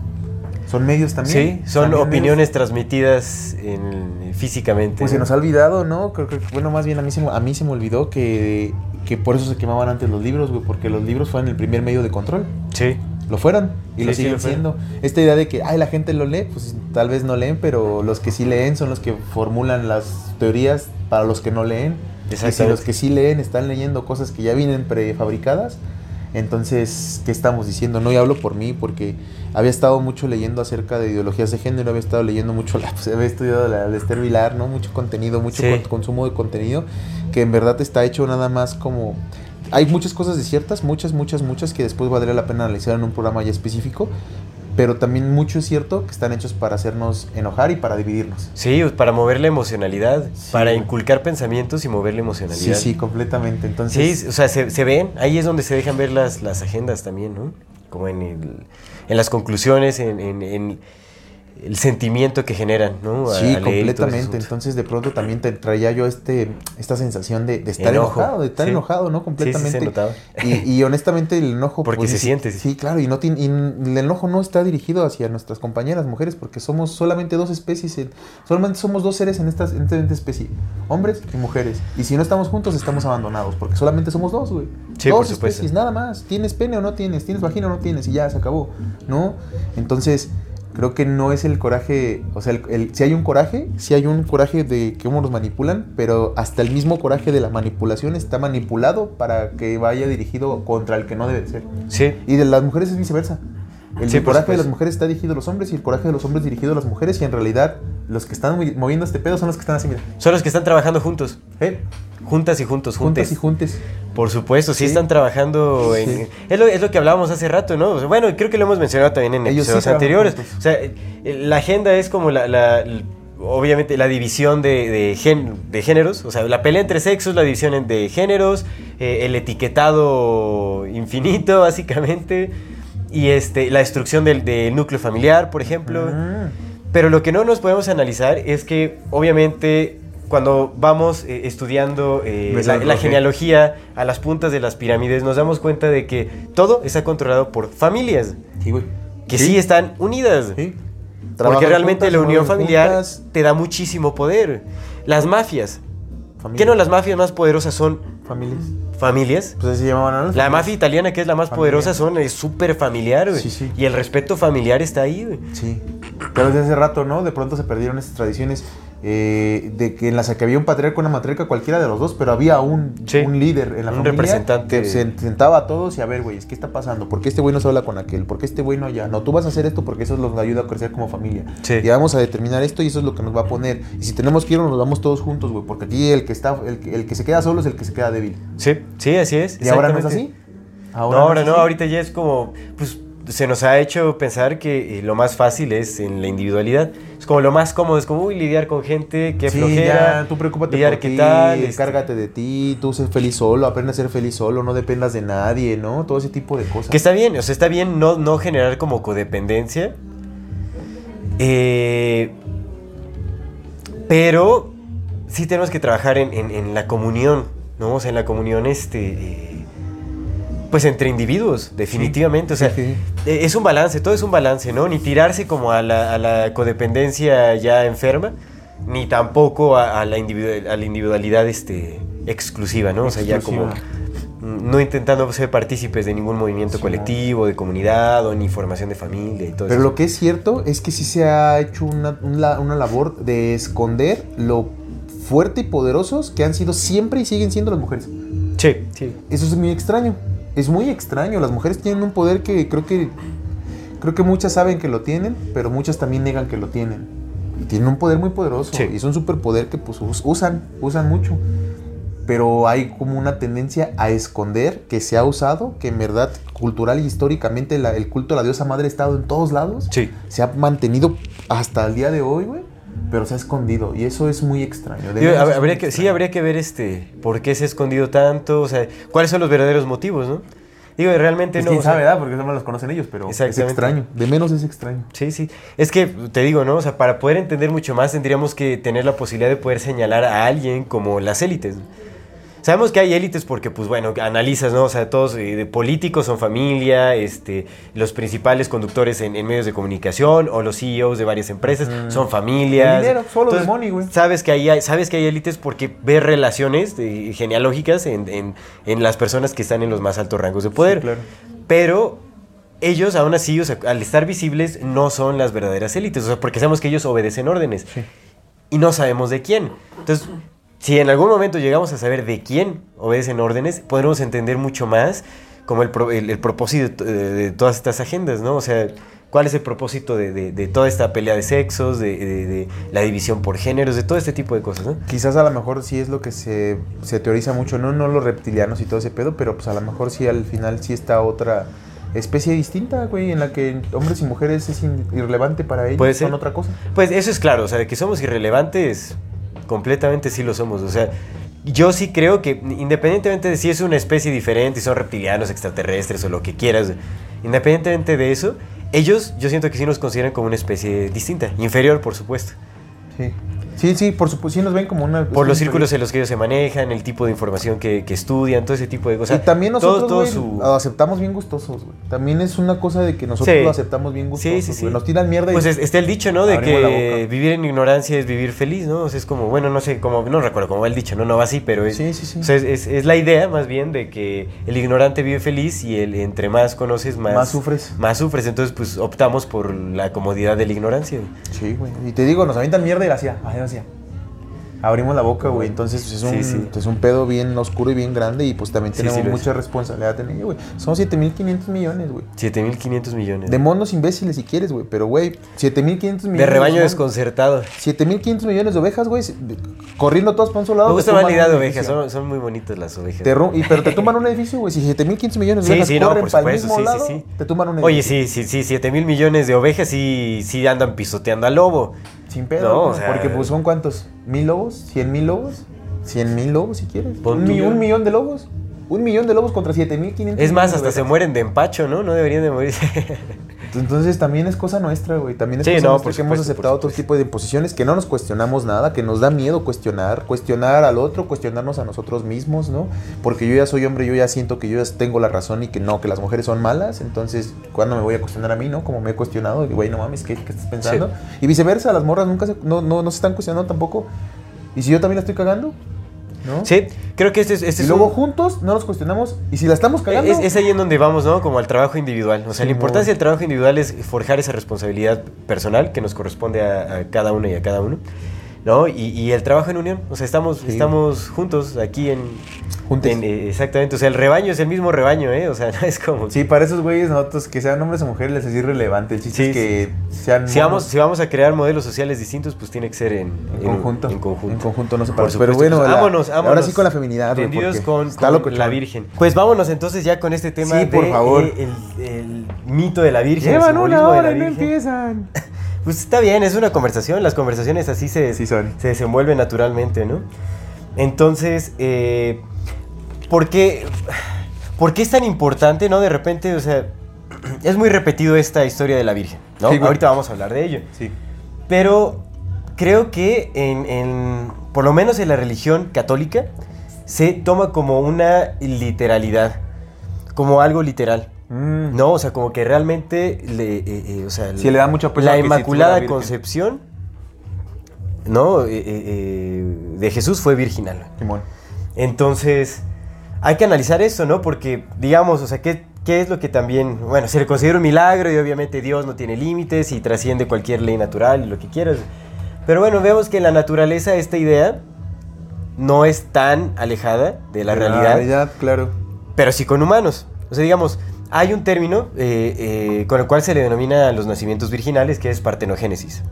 son medios también. Sí, son También medios. opiniones transmitidas en- físicamente. Pues se ¿no? nos ha olvidado, ¿no? Creo que, bueno, más bien a mí se, me- a mí se me olvidó que, que por eso se quemaban antes los libros, güey, porque los libros fueron el primer medio de control. Sí. Lo fueron y Sí, lo sí, siguen lo fueron. siendo. Esta idea de que, ay, la gente lo lee, pues tal vez no leen, pero los que sí leen son los que formulan las teorías para los que no leen. Y si los que sí leen están leyendo cosas que ya vienen prefabricadas, entonces, ¿qué estamos diciendo? No, y hablo por mí, porque había estado mucho leyendo acerca de ideologías de género, había estado leyendo mucho, la, pues, había estudiado la de Esther Vilar, ¿no? Mucho contenido, mucho Sí. con- consumo de contenido, que en verdad está hecho nada más como... Hay muchas cosas desiertas, muchas, muchas, muchas, que después valdría la pena analizar en un programa ya específico, pero también mucho es cierto que están hechos para hacernos enojar y para dividirnos. Sí, para mover la emocionalidad, Sí. para inculcar pensamientos y mover la Sí, emocionalidad. sí, completamente. Entonces, Sí, o sea, se, se ven, ahí es donde se dejan ver las, las agendas también, ¿no? Como en, el- en las conclusiones, en, en- en el sentimiento que generan, ¿no? A- Sí, a completamente. Entonces, de pronto también te traía yo este, esta sensación de, de estar Enojo, enojado, de estar sí. enojado, ¿no? Sí, sí, Completamente. se y, y honestamente, el enojo. pues, Porque se es- siente, sí. Claro. Y, no tiene, y el enojo no está dirigido hacia nuestras compañeras mujeres, porque somos solamente dos especies. en- solamente somos dos seres en esta, en esta especie: hombres y mujeres. Y si no estamos juntos, estamos abandonados, porque solamente somos dos, güey. Sí, dos por especies, nada más. ¿Tienes pene o no tienes? ¿Tienes vagina o no tienes? Y ya, se acabó, ¿no? Entonces, creo que no es el coraje, o sea, el, el- si hay un coraje, si hay un coraje de cómo nos manipulan, pero hasta el mismo coraje de la manipulación está manipulado para que vaya dirigido contra el que no debe ser. Sí, Y de las mujeres es viceversa. El Sí, coraje de las mujeres está dirigido a los hombres y el coraje de los hombres dirigido a las mujeres y en realidad los que están movi- moviendo este pedo son los que están así, mira. son los que están trabajando juntos, ¿Eh? Juntas y juntos, juntes. Juntas y juntes. Por supuesto, sí, Sí. están trabajando en... Sí. Es, lo, es lo que hablábamos hace rato, ¿no? O sea, bueno, creo que lo hemos mencionado también en Ellos episodios anteriores. O sea, eh, la agenda es como la... Obviamente la división de, de, gen- de géneros, o sea, la pelea entre sexos, la división de géneros, eh, el etiquetado infinito, básicamente, y este, la destrucción del, del núcleo familiar, por ejemplo. Mm. Pero lo que no nos podemos analizar es que, obviamente, cuando vamos eh, estudiando eh, la, la genealogía a las puntas de las pirámides, nos damos cuenta de que todo está controlado por familias Sí, güey. que sí, están unidas. Sí. Porque realmente juntas, la unión familiar juntas, te da muchísimo poder. Las mafias. familias. ¿Qué no? Las mafias más poderosas son Familias. familias. Pues así se llamaban. Las La mafia italiana, que es la más Familia. poderosa, son es súper familiar, güey. Sí, sí. Y el respeto familiar está ahí, güey. Sí. Pero desde hace rato, ¿no? De pronto se perdieron estas tradiciones eh, de que en las que había un patriarca una matriarca, cualquiera de los dos, pero había un, Sí. un líder en la Un familia representante. que se sentaba a todos y a ver, güey, ¿qué está pasando? ¿Por qué este güey no se habla con aquel? ¿Por qué este güey no allá? No, tú vas a hacer esto porque eso nos ayuda a crecer como familia. Sí. Y vamos a determinar esto y eso es lo que nos va a poner. Y si tenemos que nos vamos todos juntos, güey, porque aquí el que está, el, el que se queda solo es el que se queda débil. Sí, sí, así es. ¿Y ahora no es así? no, ahora no, ahorita ya es como, pues se nos ha hecho pensar que eh, lo más fácil es en la individualidad. Es como lo más cómodo, es como, uy, lidiar con gente, qué Sí, flojera. ya, tú preocúpate lidiar por qué ti, tal. este, cárgate de ti, tú sé feliz solo, aprende a ser feliz solo, no dependas de nadie, ¿no? Todo ese tipo de cosas. Que está bien, o sea, está bien no, no generar como codependencia. Eh, pero sí tenemos que trabajar en, en- en la comunión, ¿no? O sea, en la comunión, este. eh, pues entre individuos, definitivamente. o sea, sí, eh, es un balance, todo es un balance, ¿no? Ni tirarse como a la, a la codependencia ya enferma, ni tampoco a, a la, individu- a la individualidad este, exclusiva, ¿no? O sea, ya como Exclusiva. no intentando ser partícipes de ningún movimiento Sí, colectivo, de comunidad o ni formación de familia y todo Pero eso. lo que es cierto es que sí se ha hecho una, una- una labor de esconder lo fuerte y poderosos que han sido siempre y siguen siendo las mujeres. Sí, sí. Eso es muy extraño. Es muy extraño. Las mujeres tienen un poder que creo que creo que muchas saben que lo tienen, pero muchas también negan que lo tienen. Y tienen un poder muy poderoso. Sí. Y es un superpoder que pues us- usan, usan mucho. Pero hay como una tendencia a esconder que se ha usado, que en verdad cultural y históricamente la- el culto a la diosa madre ha estado en todos lados. Sí. Se ha mantenido hasta el día de hoy, güey. Pero se ha escondido. Y eso es muy extraño. Es habría muy que, sí, habría que ver este por qué se ha escondido tanto, o sea, cuáles son los verdaderos motivos, ¿no? Digo, realmente Pues no. quién o sea, sabe, ¿verdad? Porque no los conocen ellos, pero es extraño. De menos es extraño. Sí, sí. Es que te digo, ¿no? O sea, para poder entender mucho más tendríamos que tener la posibilidad de poder señalar a alguien como las élites. Sabemos que hay élites porque, pues bueno, analizas, ¿no? O sea, todos eh, de políticos son familia, este, los principales conductores en, en medios de comunicación o los CEOs de varias empresas son familias. El dinero, solo de money, güey. Sabes que hay, sabes que hay élites porque ves relaciones eh, genealógicas en, en- en las personas que están en los más altos rangos de poder. claro. Pero ellos, aún así, o sea, al estar visibles, no son las verdaderas élites. O sea, porque sabemos que ellos obedecen órdenes. Sí. Y no sabemos de quién. Entonces, si en algún momento llegamos a saber de quién obedecen órdenes, podremos entender mucho más como el, pro- el- el propósito de, de todas estas agendas, ¿no? O sea, cuál es el propósito de, de- de toda esta pelea de sexos, de, la división por géneros, de todo este tipo de cosas, ¿no? Quizás a lo mejor sí es lo que se, se teoriza mucho, no, no los reptilianos y todo ese pedo, pero pues a lo mejor sí al final sí está otra especie distinta, güey, en la que hombres y mujeres es irrelevante para ellos, Puede ser. son otra cosa. Pues eso es claro, o sea, de que somos irrelevantes, completamente sí lo somos. O sea, yo sí creo que independientemente de si es una especie diferente, si son reptilianos, extraterrestres o lo que quieras, independientemente de eso, ellos yo siento que sí nos consideran como una especie distinta, inferior por supuesto. Sí, sí, sí por supuesto, sí nos ven como una... Por los círculos en los que ellos se manejan, el tipo de información que, que estudian, todo ese tipo de cosas. y también nosotros, todo güey, su- lo aceptamos bien gustosos, güey. También es una cosa de que nosotros Sí. lo aceptamos bien gustosos, Sí, sí, sí. Nos tiran mierda y... Pues es- está el dicho, ¿no? De que vivir en ignorancia es vivir feliz, ¿no? O sea, es como, bueno, no sé, como, no recuerdo cómo va el dicho, ¿no? No va así, pero es, Sí, sí, sí. o sea, es, es- es la idea más bien de que el ignorante vive feliz y el entre más conoces, más, Más sufres. Más sufres, entonces pues optamos por la comodidad de la ignorancia. Sí, güey. Y te digo, nos avientan mierda y la hacía. Abrimos la boca, güey. Entonces pues, es, un, Sí, sí. es un pedo bien oscuro y bien grande. Y pues también Sí, tenemos sí es. mucha responsabilidad en ello, güey. Son 7500 millones, güey. 7500 millones. De monos imbéciles si quieres, güey. Pero, güey, 7500 millones. De rebaño desconcertado. 7500 millones de ovejas, güey. corriendo todas para un solo lado. Me gusta la idea de ovejas, son, son muy bonitas las ovejas. Te y, pero te tumban un edificio, güey. Si 7500 millones de Sí, ovejas sí, no, corren por para el mismo sí, lado, sí, sí. te tumban un Oye, edificio. sí, sí, sí, 7 mil millones de ovejas sí, sí andan pisoteando al lobo. Sin pedo, No, güey, o sea- porque pues son cuántos, mil lobos, cien mil lobos, cien mil lobos si quieres. Un, mi- un millón de lobos. Un millón de lobos contra siete mil quinientos. Es más, hasta se mueren de empacho, ¿no? No deberían de morirse. Entonces también es cosa nuestra, güey. También es Sí, cosa no, nuestra que hemos aceptado otro tipo de imposiciones, que no nos cuestionamos nada, que nos da miedo cuestionar, cuestionar al otro, cuestionarnos a nosotros mismos, ¿no? Porque yo ya soy hombre, yo ya siento que yo ya tengo la razón y que no, que las mujeres son malas. Entonces, ¿cuándo me voy a cuestionar a mí, no? Como me he cuestionado, y, güey, no mames, ¿qué, qué estás pensando? Y viceversa, las morras nunca se, no, no, no se están cuestionando tampoco. ¿Y si yo también la estoy cagando? ¿No? Sí, creo que este es, este Y es luego un- juntos no nos cuestionamos. ¿Y si la estamos cagando? Es, es ahí en donde vamos, ¿no? Como al trabajo individual. O sea, Sí, la importancia del trabajo individual es forjar esa responsabilidad personal que nos corresponde a, a cada uno y a cada uno, ¿no? Y, y el trabajo en unión. O sea, estamos, Sí. estamos juntos aquí en... En, eh, exactamente. O sea, el rebaño es el mismo rebaño, ¿eh? O sea, no es como... Sí, para esos güeyes nosotros, que sean hombres o mujeres, les es irrelevante. El chiste Sí, es que sean... Si vamos, si vamos a crear modelos sociales distintos, pues tiene que ser en, En conjunto. En conjunto. En conjunto, no se Por para. Pero bueno, pues, la- vámonos, vámonos. ahora sí con la feminidad, Tendidos con, la Virgen. Pues vámonos entonces ya con este tema Sí, por de, favor. eh, el, el mito de la Virgen. Llevan una hora y no empiezan. Pues está bien, es una conversación. Las conversaciones así se, Sí son. se desenvuelven naturalmente, ¿no? Entonces, eh, ¿por, qué, ¿por qué es tan importante, no? De repente, o sea, es muy repetido esta historia de la Virgen, ¿no? Sí. Ahorita vamos a hablar de ello. Sí. Pero creo que en, en- por lo menos en la religión católica, se toma como una literalidad, como algo literal. Mm. No, o sea, como que realmente le, eh, eh, o sea, Sí, le da mucho la Inmaculada. Concepción, no, Eh, eh, eh, de Jesús fue virginal. Simón. Entonces, hay que analizar eso, ¿no? Porque, digamos, o sea, ¿qué, qué es lo que también, bueno, se le considera un milagro y obviamente Dios no tiene límites y trasciende cualquier ley natural y lo que quieras. Pero bueno, vemos que en la naturaleza esta idea no es tan alejada de la De realidad claro. pero sí con humanos. O sea, digamos, hay un término eh, eh, con el cual se le denomina a los nacimientos virginales, que es partenogénesis.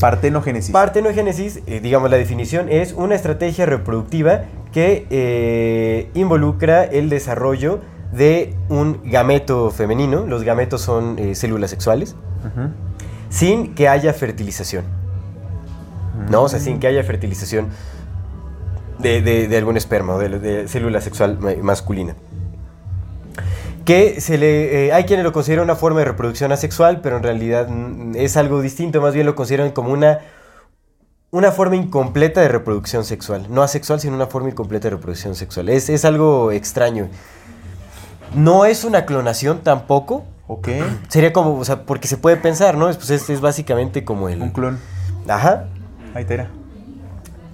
Partenogénesis. Partenogénesis, eh, digamos, la definición es una estrategia reproductiva que involucra el desarrollo de un gameto femenino, los gametos son células sexuales, sin que haya fertilización. ¿No? O sea, sin que haya fertilización de, de- de algún esperma o de, de célula sexual ma- masculina. Que se le, eh, hay quienes lo consideran una forma de reproducción asexual, pero en realidad mm, es algo distinto, más bien lo consideran como una, una forma incompleta de reproducción sexual. No asexual, sino una forma incompleta de reproducción sexual. Es, es algo extraño. No es una clonación tampoco. Ok. Sería como, o sea, porque se puede pensar, ¿no? Es, pues es, es básicamente como el... Un clon. Ajá. Ahí te era.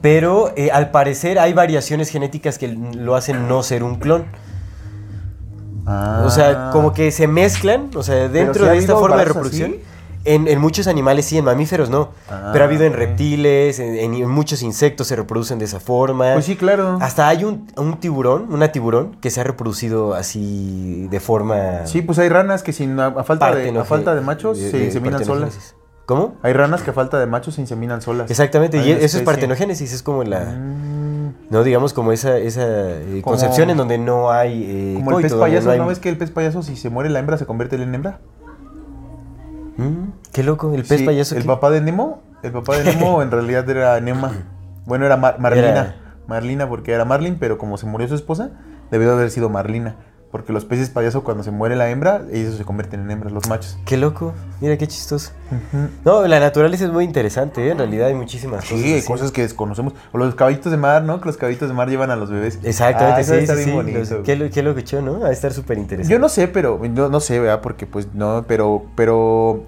Pero eh, al parecer hay variaciones genéticas que lo hacen no ser un clon. O sea, como que se mezclan, o sea, dentro de esta forma de reproducción. así. En, en muchos animales sí, en mamíferos no. Ah, pero ha habido en reptiles, en, en- muchos insectos se reproducen de esa forma. Pues sí, claro. Hasta hay un, un tiburón, una tiburón, que se ha reproducido así de forma... Sí, pues hay ranas que sin a, a falta, de, a falta de machos de- se inseminan solas. ¿Cómo? Hay ranas que a falta de machos se inseminan solas. Exactamente, Hay y eso es partenogénesis, es como la... Mm, No, digamos como esa, esa eh, Como- concepción en donde no hay eh, como el pez payaso, no hay- ¿no ves que el pez payaso si se muere la hembra se convierte en hembra? Mm, qué loco, el pez Sí, payaso. El ¿qué? papá de Nemo, el papá de Nemo en realidad era Nema. Bueno, era Mar- Marlina. Era- Marlina porque era Marlin, pero como se murió su esposa, debió de haber sido Marlina. Porque los peces payaso cuando se muere la hembra, ellos se convierten en hembras, los machos. Qué loco, mira qué chistoso. No, la naturaleza es muy interesante, ¿eh? en realidad hay muchísimas cosas. Sí, hay cosas que desconocemos. O los caballitos de mar, ¿no? Que los caballitos de mar llevan a los bebés. Exactamente, Ah, eso sí, está sí, bien sí, bonito. los- Qué, lo- qué locochón, ¿no? Va a estar súper interesante. Yo no sé, pero no, no sé, ¿verdad? Porque pues no, pero pero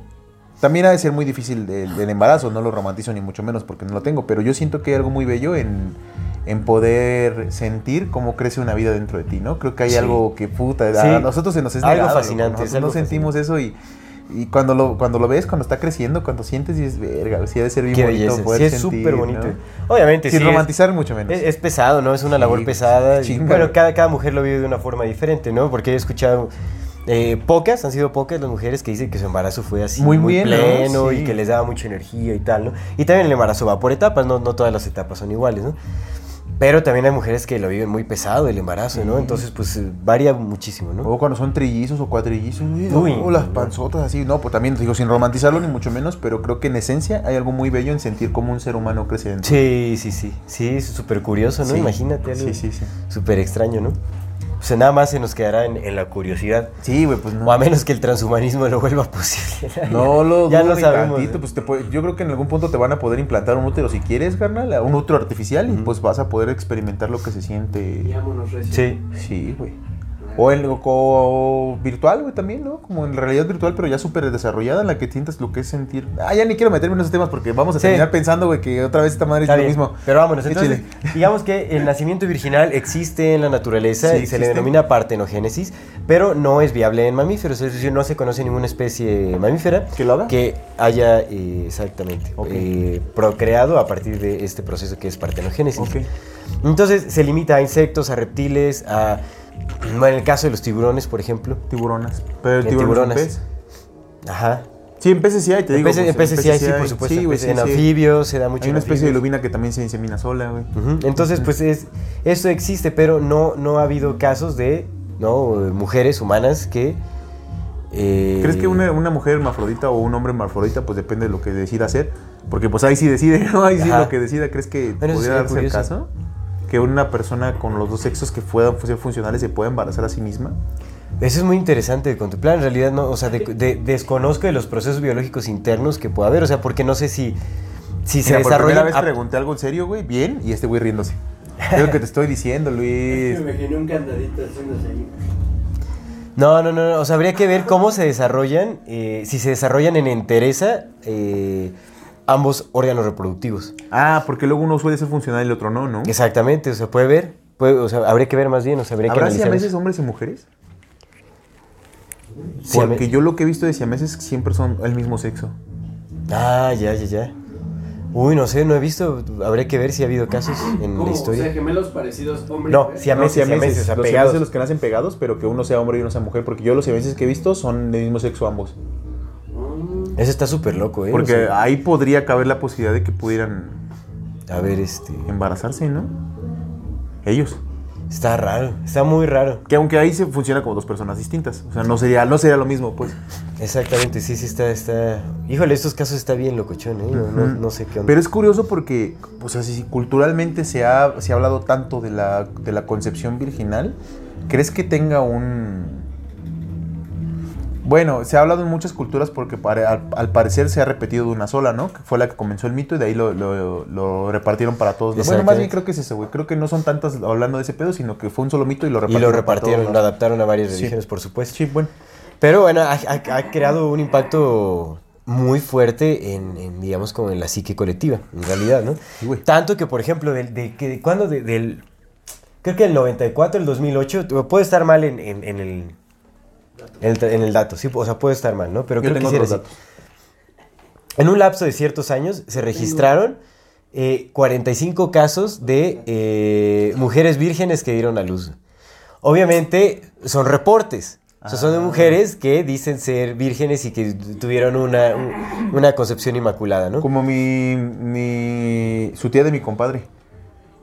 también ha de ser muy difícil el, el embarazo, no lo romantizo ni mucho menos porque no lo tengo, pero yo siento que hay algo muy bello en, en poder sentir cómo crece una vida dentro de ti, ¿no? Creo que hay Sí. algo que puta, Sí. a nosotros se nos es Algo negado, loco. fascinante, Nosotros algo no sentimos eso y y cuando lo, cuando lo ves, cuando está creciendo, cuando sientes, dices, verga, sí ha de ser bien Qué bonito belleza, poder sí es súper ¿no? bonito. Obviamente, Sin sí. romantizar mucho menos. Es, es pesado, ¿no? Es una labor Sí, pesada. y, bueno, cada, cada mujer lo vive de una forma diferente, ¿no? Porque he escuchado eh, pocas, han sido pocas las mujeres que dicen que su embarazo fue así Muy muy, bien, ¿no? pleno y que les daba mucha energía y tal, ¿no? Y también el embarazo va por etapas, no, no todas las etapas son iguales, ¿no? Pero también hay mujeres que lo viven muy pesado el embarazo, ¿no? Entonces, pues eh, varía muchísimo, ¿no? O cuando son trillizos o cuatrillizos, Uy, no, las panzotas así, no, pues también digo, sin romantizarlo ni mucho menos, pero creo que en esencia hay algo muy bello en sentir cómo un ser humano crece dentro. Sí, sí, sí. Sí, es súper curioso, ¿no? Sí. Imagínate algo Sí, sí, sí. súper extraño, ¿no? O sea, nada más se nos quedará en, en la curiosidad. Sí, güey, pues no. O a menos que el transhumanismo lo vuelva posible. No lo ya lo sabemos. tantito, pues te puede- yo creo que en algún punto te van a poder implantar un útero si quieres, carnal, un útero artificial y pues vas a poder experimentar lo que se siente. Vámonos. Sí. Sí, güey. O en o, o virtual, güey, también, ¿no? Como en realidad virtual, pero ya súper desarrollada, en la que sientas lo que es sentir. Ah, ya ni quiero meterme en esos temas porque vamos a Sí. terminar pensando, güey, que otra vez esta madre es Está lo bien, mismo. Pero vámonos, entonces, chile. digamos que el nacimiento virginal existe en la naturaleza Sí, y se le denomina partenogénesis, pero no es viable en mamíferos, es decir, no se conoce ninguna especie mamífera ¿Que lo haga? que haya eh, exactamente eh, procreado a partir de este proceso que es partenogénesis. Entonces se limita a insectos, a reptiles, a... Bueno, en el caso de los tiburones, por ejemplo. Tiburonas. Pero el tiburón tiburones. es un pez. Ajá. Sí, en peces sí hay, te En digo. peces, pues, en peces sí hay, sí, por supuesto. Sí, güey, sí, en sí. anfibios se da mucho Hay una especie de lubina que también se insemina sola, güey. Entonces, pues es, eso existe, pero no, no ha habido casos de ¿no? Mujeres humanas que... eh, ¿Crees que una, una mujer hermafrodita o un hombre hermafrodita, pues depende de lo que decida hacer? Porque pues ahí sí decide, ¿no? Ahí sí lo que decida. ¿Crees que Bueno, sería darse el caso? Que una persona con los dos sexos que puedan ser funcionales se pueda embarazar a sí misma. Eso es muy interesante de contemplar. En realidad, no, o sea, de- de- desconozco de los procesos biológicos internos que pueda haber. O sea, porque no sé si, si se Mira, por primera desarrollan... vez a- pregunté algo en serio, güey, bien, y este güey riéndose. Es lo que te estoy diciendo, Me Luis. imaginé un candadito haciéndose ahí. No, no, no, no, O sea, habría que ver cómo se desarrollan, eh, si se desarrollan en entereza eh, ambos órganos reproductivos. Ah, porque luego uno suele ser funcional y el otro no, ¿no? Exactamente, o sea, puede ver. puede- o sea, habría que ver más bien, o sea, habría que ¿Habrá analizar. siameses hombres y mujeres? Siame- Porque yo lo que he visto de siameses siempre son el mismo sexo. Ah, ya, ya, ya. Uy, no sé, no he visto. Habría que ver si ha habido casos en ¿Cómo? la O historia. sea, gemelos parecidos, hombre No, y mujer. siameses, siameses, o sea, los pegados. siameses los que nacen pegados, pero que uno sea hombre y uno sea mujer. Porque yo los siameses que he visto son del mismo sexo ambos. Eso está súper loco, ¿eh? Porque O sea, ahí podría caber la posibilidad de que pudieran a ver, este. embarazarse, ¿no? Ellos. Está raro, está muy raro. Que aunque ahí se funciona como dos personas distintas. O sea, no sería, no sería lo mismo, pues. Exactamente, sí, sí, está, está. Híjole, estos casos está bien locochón, ¿eh? No, no, no sé qué onda. Pero es curioso porque, o sea, si culturalmente se ha, se ha hablado tanto de la, de la concepción virginal, ¿crees que tenga un... Bueno, se ha hablado en muchas culturas porque pare- al, al parecer se ha repetido de una sola, ¿no? Que fue la que comenzó el mito y de ahí lo, lo- lo repartieron para todos. Bueno, más bien creo que es eso, güey. Creo que no son tantas hablando de ese pedo, sino que fue un solo mito y lo y repartieron. lo para repartieron, todos lo adaptaron a varias Sí. religiones, por supuesto. Sí, bueno. Pero bueno, ha, ha- ha creado un impacto muy fuerte en, en, digamos, como en la psique colectiva, en realidad, ¿no? Sí. Tanto que, por ejemplo, del, de, que, ¿cuándo? De- del, creo que el 94, el 2008, tu- puede estar mal en, en- en el, en, el, en el dato, sí, o sea, puede estar mal, ¿no? Pero Yo creo que tengo era otros así. datos. En un lapso de ciertos años se registraron eh, 45 casos de eh, mujeres vírgenes que dieron a luz. Obviamente son reportes. O sea, son de Ah. mujeres que dicen ser vírgenes y que tuvieron una, un- una concepción inmaculada, ¿no? Como mi, mi. su tía de mi compadre.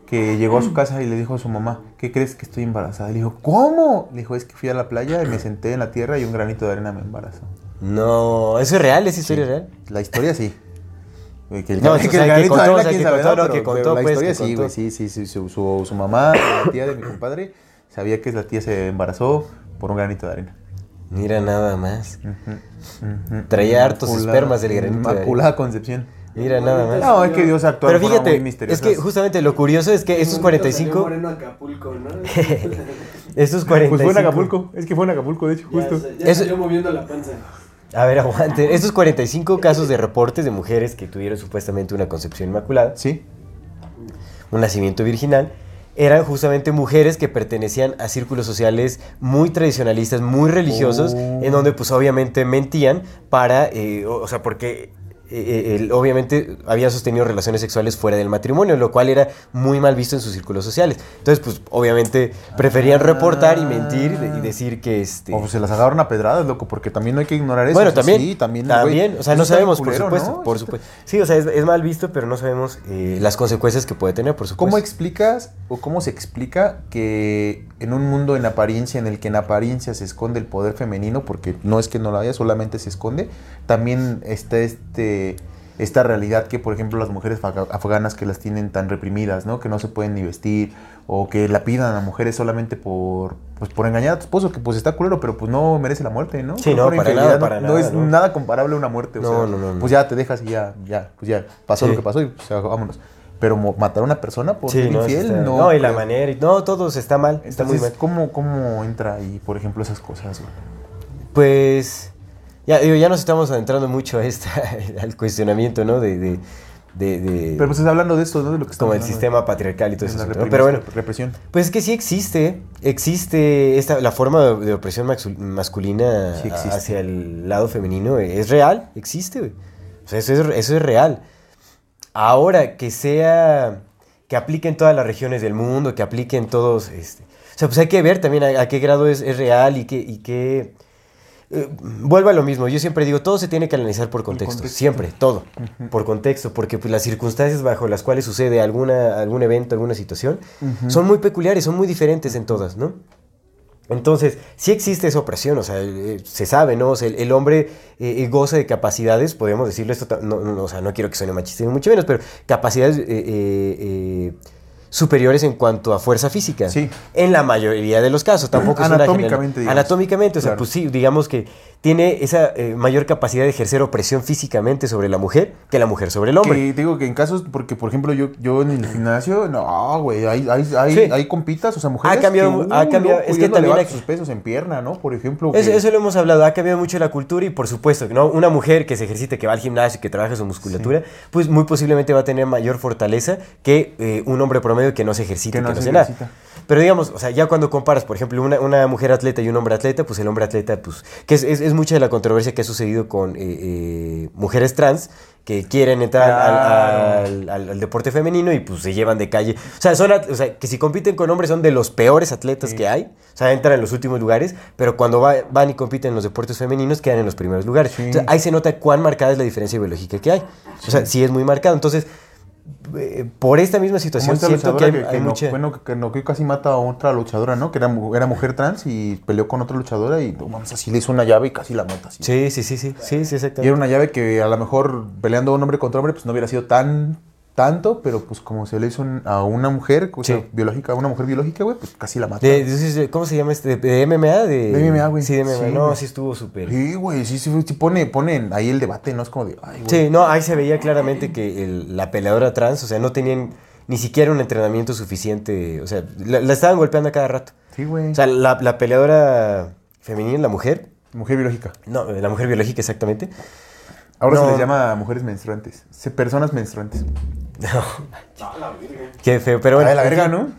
Que llegó a su casa y le dijo a su mamá, ¿qué crees que estoy embarazada? Y le dijo, ¿cómo? Le dijo, es que fui a la playa y me senté en la tierra y un granito de arena me embarazó. No, ¿eso es real? ¿Es historia real? La historia sí. Que el, No, que o sea, el que granito de arena, quién que sabe, contó, ¿no? no, Pero- que pero contó, La pues, historia que sí, contó. sí, sí, sí. Su, su, su mamá, la tía de mi compadre, sabía que la tía se embarazó por un granito de arena. Mira nada más. Ujú. Traía hartos Inmaculada- espermas del granito de arena. Inmaculada concepción. Mira nada más. No, es que Dios actuó Pero forma muy fíjate, es que justamente lo curioso es que salió 45... Moreno Acapulco, ¿no? Estos 45... Pues fue en Acapulco, es que fue en Acapulco, de hecho, Ya, justo. ya Eso- salió moviendo la panza. A ver, aguante. Estos 45 casos de reportes de mujeres que tuvieron supuestamente una concepción inmaculada, Sí. un nacimiento virginal, eran justamente mujeres que pertenecían a círculos sociales muy tradicionalistas, muy religiosos, Oh. en donde pues obviamente mentían para, eh, o, o sea, porque eh, él obviamente había sostenido relaciones sexuales fuera del matrimonio, lo cual era muy mal visto en sus círculos sociales. Entonces, pues obviamente preferían reportar y mentir y decir que este... O pues se las agarraron a pedradas, loco, porque también no hay que ignorar eso. Bueno, o sea, también. Sí, también. también. güey, o sea, no sabemos, por supuesto. ¿no? Por supuesto. Sí, o sea, es, es mal visto, pero no sabemos eh, las consecuencias que puede tener, por supuesto. ¿Cómo explicas o cómo se explica que en un mundo en apariencia, en el que en apariencia se esconde el poder femenino, porque no es que no lo haya, solamente se esconde, también está este esta realidad que, por ejemplo, las mujeres afganas que las tienen tan reprimidas, ¿no? Que no se pueden ni vestir, o que la pidan a mujeres solamente por, pues, por engañar a tu esposo, que pues está culero, pero pues no merece la muerte, ¿no? Sí, no, que una para infidelidad nada, para no, nada, es ¿no? nada comparable a una muerte, o No, sea, no, pues ya te dejas y ya, ya, pues ya pasó Sí. lo que pasó y pues vámonos. Pero matar a una persona por ser Sí, infiel, está- no. no, y la manera, y, no, todo está mal, está muy Entonces, mal. ¿cómo, ¿cómo entra ahí, por ejemplo, esas cosas? Pues ya, digo, ya nos estamos adentrando mucho a esta, al cuestionamiento, ¿no? De, de, de- de- Pero pues es hablando de esto, ¿no? De lo que como el sistema patriarcal y todo eso. ¿no? Pero bueno, represión. pues es que sí existe, existe esta, la forma de, opresión masculina Sí hacia el lado femenino, eh, es real, existe, güey. O sea, eso es, eso es real. Ahora, que sea, que aplique en todas las regiones del mundo, que aplique en todos, este, o sea, pues hay que ver también a, a qué grado es, es real y qué, y qué, eh, vuelvo a lo mismo, yo siempre digo, todo se tiene que analizar por contexto, contexto. siempre, todo, por contexto, porque pues, las circunstancias bajo las cuales sucede alguna, algún evento, alguna situación, son muy peculiares, son muy diferentes en todas, ¿no? Entonces, sí existe esa opresión, o sea, eh, se sabe, ¿no? O sea, el, el hombre eh, goza de capacidades, podemos decirlo esto, no, no, o sea, no quiero que suene machista, ni mucho menos, pero capacidades eh, superiores en cuanto a fuerza física. Sí. En la mayoría de los casos, tampoco es una Anatómicamente, general- digamos. Anatómicamente, o sea, Claro. pues sí, digamos que tiene esa eh, mayor capacidad de ejercer opresión físicamente sobre la mujer que la mujer sobre el hombre. Que digo que en casos, porque por ejemplo yo, yo en el gimnasio, no, güey, hay, hay, hay, Sí. hay compitas, o sea, mujeres Ha cambiado- que, ha cambiado- es que no también hay- sus pesos en pierna, ¿no? Por ejemplo. Eso, que- eso lo hemos hablado, ha cambiado mucho la cultura y por supuesto, ¿no? Una mujer que se ejercite, que va al gimnasio, que trabaja su musculatura, pues muy posiblemente va a tener mayor fortaleza que eh, un hombre promedio que no se ejercita, Que que no no, se hace nada. Pero digamos, o sea, ya cuando comparas, por ejemplo, una, una mujer atleta y un hombre atleta, pues el hombre atleta, pues, que es, es- es mucha de la controversia que ha sucedido con eh, eh, mujeres trans que quieren entrar al- Claro. al, al- al deporte femenino y pues se llevan de calle. O sea, son, o sea, que si compiten con hombres son de los peores atletas Sí. que hay. O sea, entran en los últimos lugares, pero cuando va- van y compiten en los deportes femeninos quedan en los primeros lugares. Sí. Entonces, ahí se nota cuán marcada es la diferencia biológica que hay. O sea, sí es muy marcado. Entonces, eh, por esta misma situación esta siento que hay, luchadora que, hay que no- mucha... bueno, que, no, que casi mata a otra luchadora, ¿no? Que era, era mujer trans y peleó con otra luchadora y no mames, así le hizo una llave y casi la mata. Así. Sí, sí, sí, sí, sí, sí, Y era una llave que a lo mejor peleando un hombre contra hombre, pues no hubiera sido tan tanto, pero pues como se le hizo a una mujer, o sea, Sí. biológica, a una mujer biológica, güey, pues casi la mata. De- de- ¿Cómo se llama este? ¿De MMA? De, De MMA, güey. Sí, de MMA. Sí, no, güey. sí estuvo súper. Sí, güey, sí, sí, sí pone, pone ahí el debate, ¿no? Es como de, ay, güey. Sí, no, ahí se veía claramente que el- la peleadora trans, o sea, no tenían ni siquiera un entrenamiento suficiente. O sea, la, la estaban golpeando a cada rato. Sí, güey. O sea, la, la peleadora femenina, la mujer, mujer biológica. no, la mujer biológica exactamente. Ahora No. se les llama mujeres menstruantes. Se- Personas menstruantes. Qué feo, pero bueno. La verga. ¿no?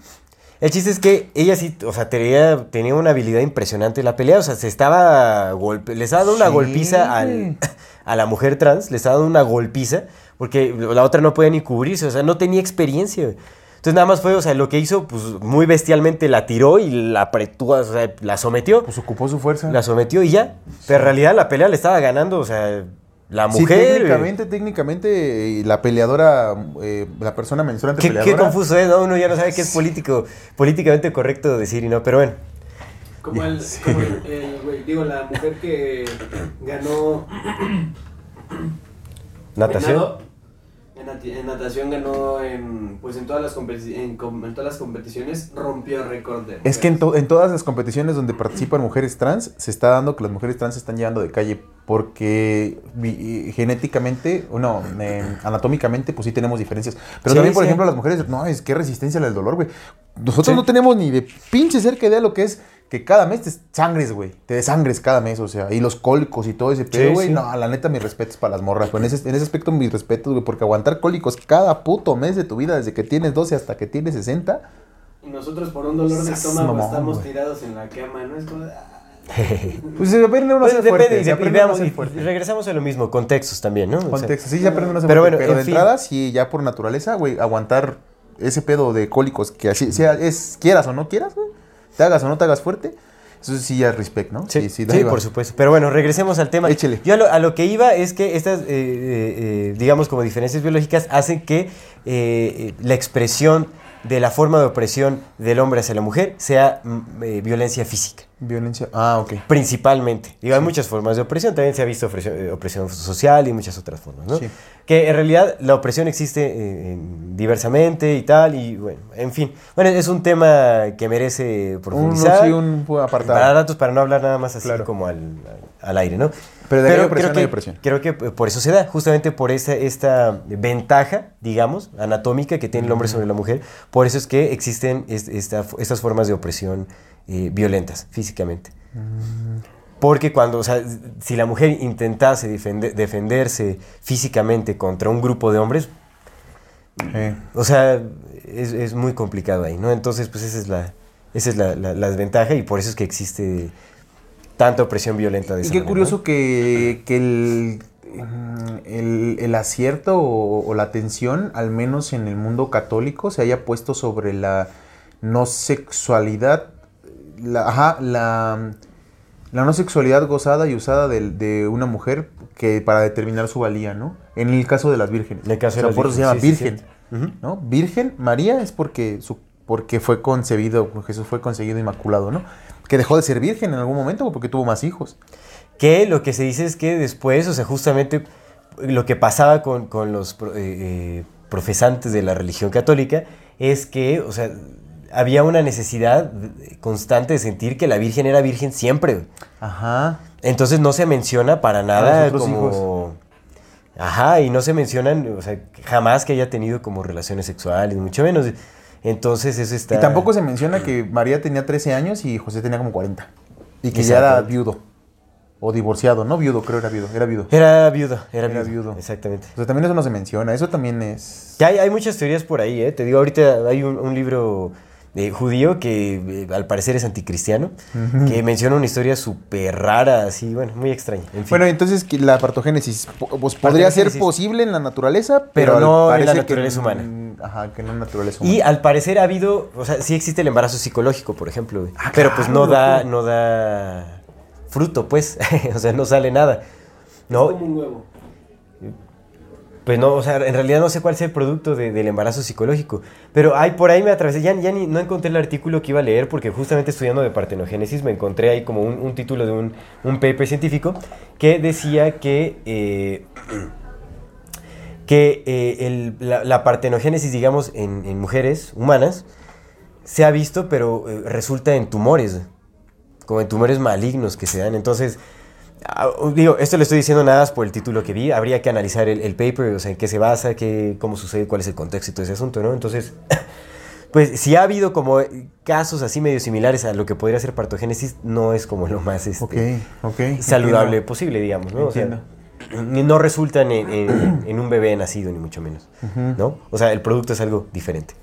El chiste es que ella sí, o sea, tenía, tenía una habilidad impresionante en la pelea. O sea, se estaba golpe, les estaba dando una Sí, golpiza al- a la mujer trans, le estaba dando una golpiza, porque la otra no podía ni cubrirse, o sea, no tenía experiencia. Entonces nada más fue, o sea, lo que hizo, pues muy bestialmente la tiró y la apretó, o sea, la sometió. Pues ocupó su fuerza. La sometió y ya. Pero en realidad la pelea le estaba ganando, o sea, la Sí, mujer. técnicamente, técnicamente, eh, la peleadora, eh, la persona menstruante Qué, qué peleadora. confuso es, ¿no? Uno ya no sabe qué es político, políticamente correcto decir y no, pero bueno. Como el, como el, el güey, digo, la mujer que ganó Natación. En, natación ganó en, pues en todas las competi- en, com- en todas las competiciones rompió récord de Es que en, mujeres. to- en todas las competiciones donde participan mujeres trans, se está dando que las mujeres trans se están llevando de calle porque genéticamente, o no, eh, anatómicamente, pues sí tenemos diferencias. Pero Sí, también, por sí. ejemplo, las mujeres, no, es que resistencia al dolor, güey. Nosotros Sí. no tenemos ni de pinche cerca idea de lo que es que cada mes te sangres, güey. Te desangres cada mes, o sea, y los cólicos y todo ese pedo, Sí, güey. sí. No, la neta, mis respetos para las morras, güey. En ese, en ese aspecto, mis respetos, güey, porque aguantar cólicos cada puto mes de tu vida, desde que tienes 12 hasta que tienes 60. Y nosotros por un dolor de estómago mamón, estamos tirados en la cama, ¿no? Es como... ah. Pues se aprende uno a Pues ser depende, fuerte, y, regresamos a lo mismo, contextos también, ¿no? O sea, Contexto, sí, se aprende uno a ser Pero fuerte, bueno, pero en de fin. entrada, sí, ya por naturaleza, güey, aguantar ese pedo de cólicos, que así sea, es, quieras o no quieras, güey, te hagas o no te hagas fuerte, eso sí ya respect, ¿no? Sí, sí, sí, va. por supuesto. Pero bueno, regresemos al tema. Échele. Yo a lo, a lo que iba es que estas, eh, eh, eh, digamos, como diferencias biológicas hacen que eh, la expresión de la forma de opresión del hombre hacia la mujer sea mm, violencia física. Violencia. Ah, ok. Principalmente. Digo, hay muchas formas de opresión. También se ha visto opresión, eh, opresión social y muchas otras formas, ¿no? Sí. Que en realidad la opresión existe eh, en- diversamente y tal. Y bueno, en fin. Bueno, es un tema que merece Un, profundizar. sí, un apartado. Para datos, para no hablar nada más así Claro. como al, al aire, ¿no? Pero de opresión, creo, hay que, creo que por eso se da, justamente por esta, esta ventaja, digamos, anatómica que tiene el hombre sobre la mujer, por eso es que existen es- esta- estas formas de opresión eh, violentas, físicamente. Porque cuando, o sea, si la mujer intentase defende- defenderse físicamente contra un grupo de hombres, o sea, es, es muy complicado ahí, ¿no? Entonces, pues esa es la, esa es la, la- la desventaja y por eso es que existe tanta opresión violenta de Y esa qué manera, curioso ¿no? que, que el, mm, el, el acierto o, o la atención, al menos en el mundo católico, se haya puesto sobre la no sexualidad, la, ajá, la, la no sexualidad gozada y usada de, de una mujer que para determinar su valía, ¿no? En el caso de las vírgenes. En el caso de las eso se llama vírgenes, sí, virgen. ¿no? Virgen, María es porque, su, porque fue concebido, Jesús fue concebido inmaculado, ¿no? Que dejó de ser virgen en algún momento porque tuvo más hijos. Que lo que se dice es que después, o sea, justamente lo que pasaba con, con los eh, eh, profesantes de la religión católica es que, o sea, había una necesidad constante de sentir que la Virgen era virgen siempre. Ajá. Entonces no se menciona para nada como... Ajá, y no se mencionan, o sea, jamás que haya tenido como relaciones sexuales, mucho menos. Entonces eso está... Y tampoco se menciona que María tenía 13 años y José tenía como 40. Y que ya era viudo. O divorciado, no viudo, creo era viudo. Era viudo. Era viudo, era, Era viudo, viudo. Exactamente. O sea, también eso no se menciona. Eso también es. Que hay, hay muchas teorías por ahí, ¿eh? Te digo, ahorita hay un, un libro eh, judío que eh, al parecer es anticristiano, que menciona una historia súper rara, así, bueno, muy extraña. En fin. Bueno, entonces que la partogénesis pues, podría ser posible en la naturaleza, Pero no en la que naturaleza humana. Ajá, que no en la naturaleza humana. y al parecer ha habido, o sea, sí existe el embarazo psicológico, por ejemplo. Ah, pero pues no da, no da fruto, pues, o sea, no sale nada. Es No, como un huevo. Pues no, o sea, en realidad no sé cuál sea el producto de- del embarazo psicológico. Pero hay por ahí me atravesé, ya, ya ni, no encontré el artículo que iba a leer porque justamente estudiando de partenogénesis me encontré ahí como un, un título de un, un paper científico que decía que, eh, que eh, el- la, partenogénesis, digamos, en, en mujeres humanas se ha visto, pero eh, resulta en tumores, como en tumores malignos que se dan. Entonces, Digo, esto le estoy diciendo nada más por el título que vi. Habría que analizar el, el paper, o sea, en qué se basa, qué, cómo sucede, cuál es el contexto y todo ese asunto, ¿no? Entonces, pues si ha habido como casos así medio similares a lo que podría ser partogénesis, no es como lo más este, saludable entiendo. posible, digamos, ¿no? O sea, no resultan en, en- en un bebé nacido, ni mucho menos, ¿no? O sea, el producto es algo diferente.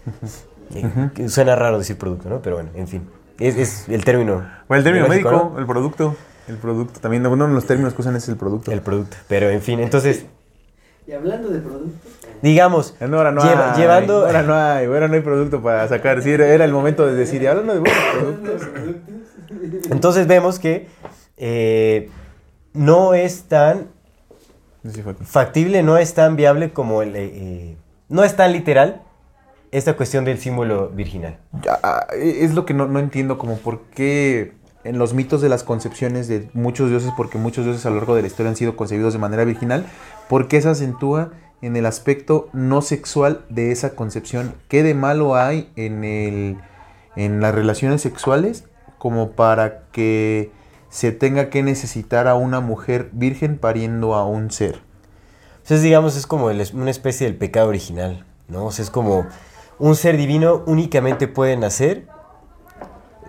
Eh, Suena raro decir producto, ¿no? Pero bueno, en fin. Es, es el término. O el término médico, ¿no? el producto. El producto. También uno de los términos que usan es el producto. El producto. Pero en fin, entonces, Y hablando de productos, digamos, No, ahora no lleva- hay. llevando... Ahora no hay. Ahora no hay producto para sacar. Sí, era, era el momento de decir, hablando de buenos productos. Entonces vemos que eh, no es tan factible, no es tan viable como el... eh, eh, no es tan literal esta cuestión del símbolo virginal. Ya, ah, es lo que no, no entiendo, como por qué en los mitos de las concepciones de muchos dioses, porque muchos dioses a lo largo de la historia han sido concebidos de manera virginal, ¿por qué se acentúa en el aspecto no sexual de esa concepción? ¿Qué de malo hay en, el, en las relaciones sexuales como para que se tenga que necesitar a una mujer virgen pariendo a un ser? Entonces, digamos, es como una especie del pecado original, ¿no? O sea, es como un ser divino únicamente puede nacer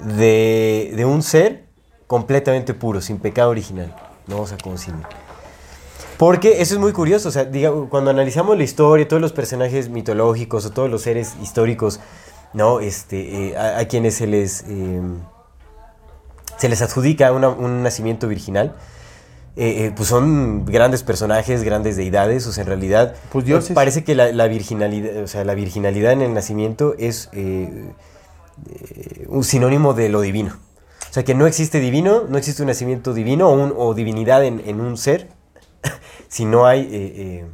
de, de un ser completamente puro, sin pecado original, ¿no? O sea, como sin... Porque eso es muy curioso, o sea, diga- cuando analizamos la historia, todos los personajes mitológicos o todos los seres históricos, ¿no? Este, eh, a, a quienes se les, eh, se les adjudica una- un nacimiento virginal, eh, eh, pues son grandes personajes, grandes deidades, o sea, en realidad Pues dioses. parece que la, la virginalidad, o sea, la virginalidad en el nacimiento es eh, un sinónimo de lo divino. O sea, que no existe divino, no existe un nacimiento divino o, un- o divinidad en, en un ser, si no hay, eh, eh,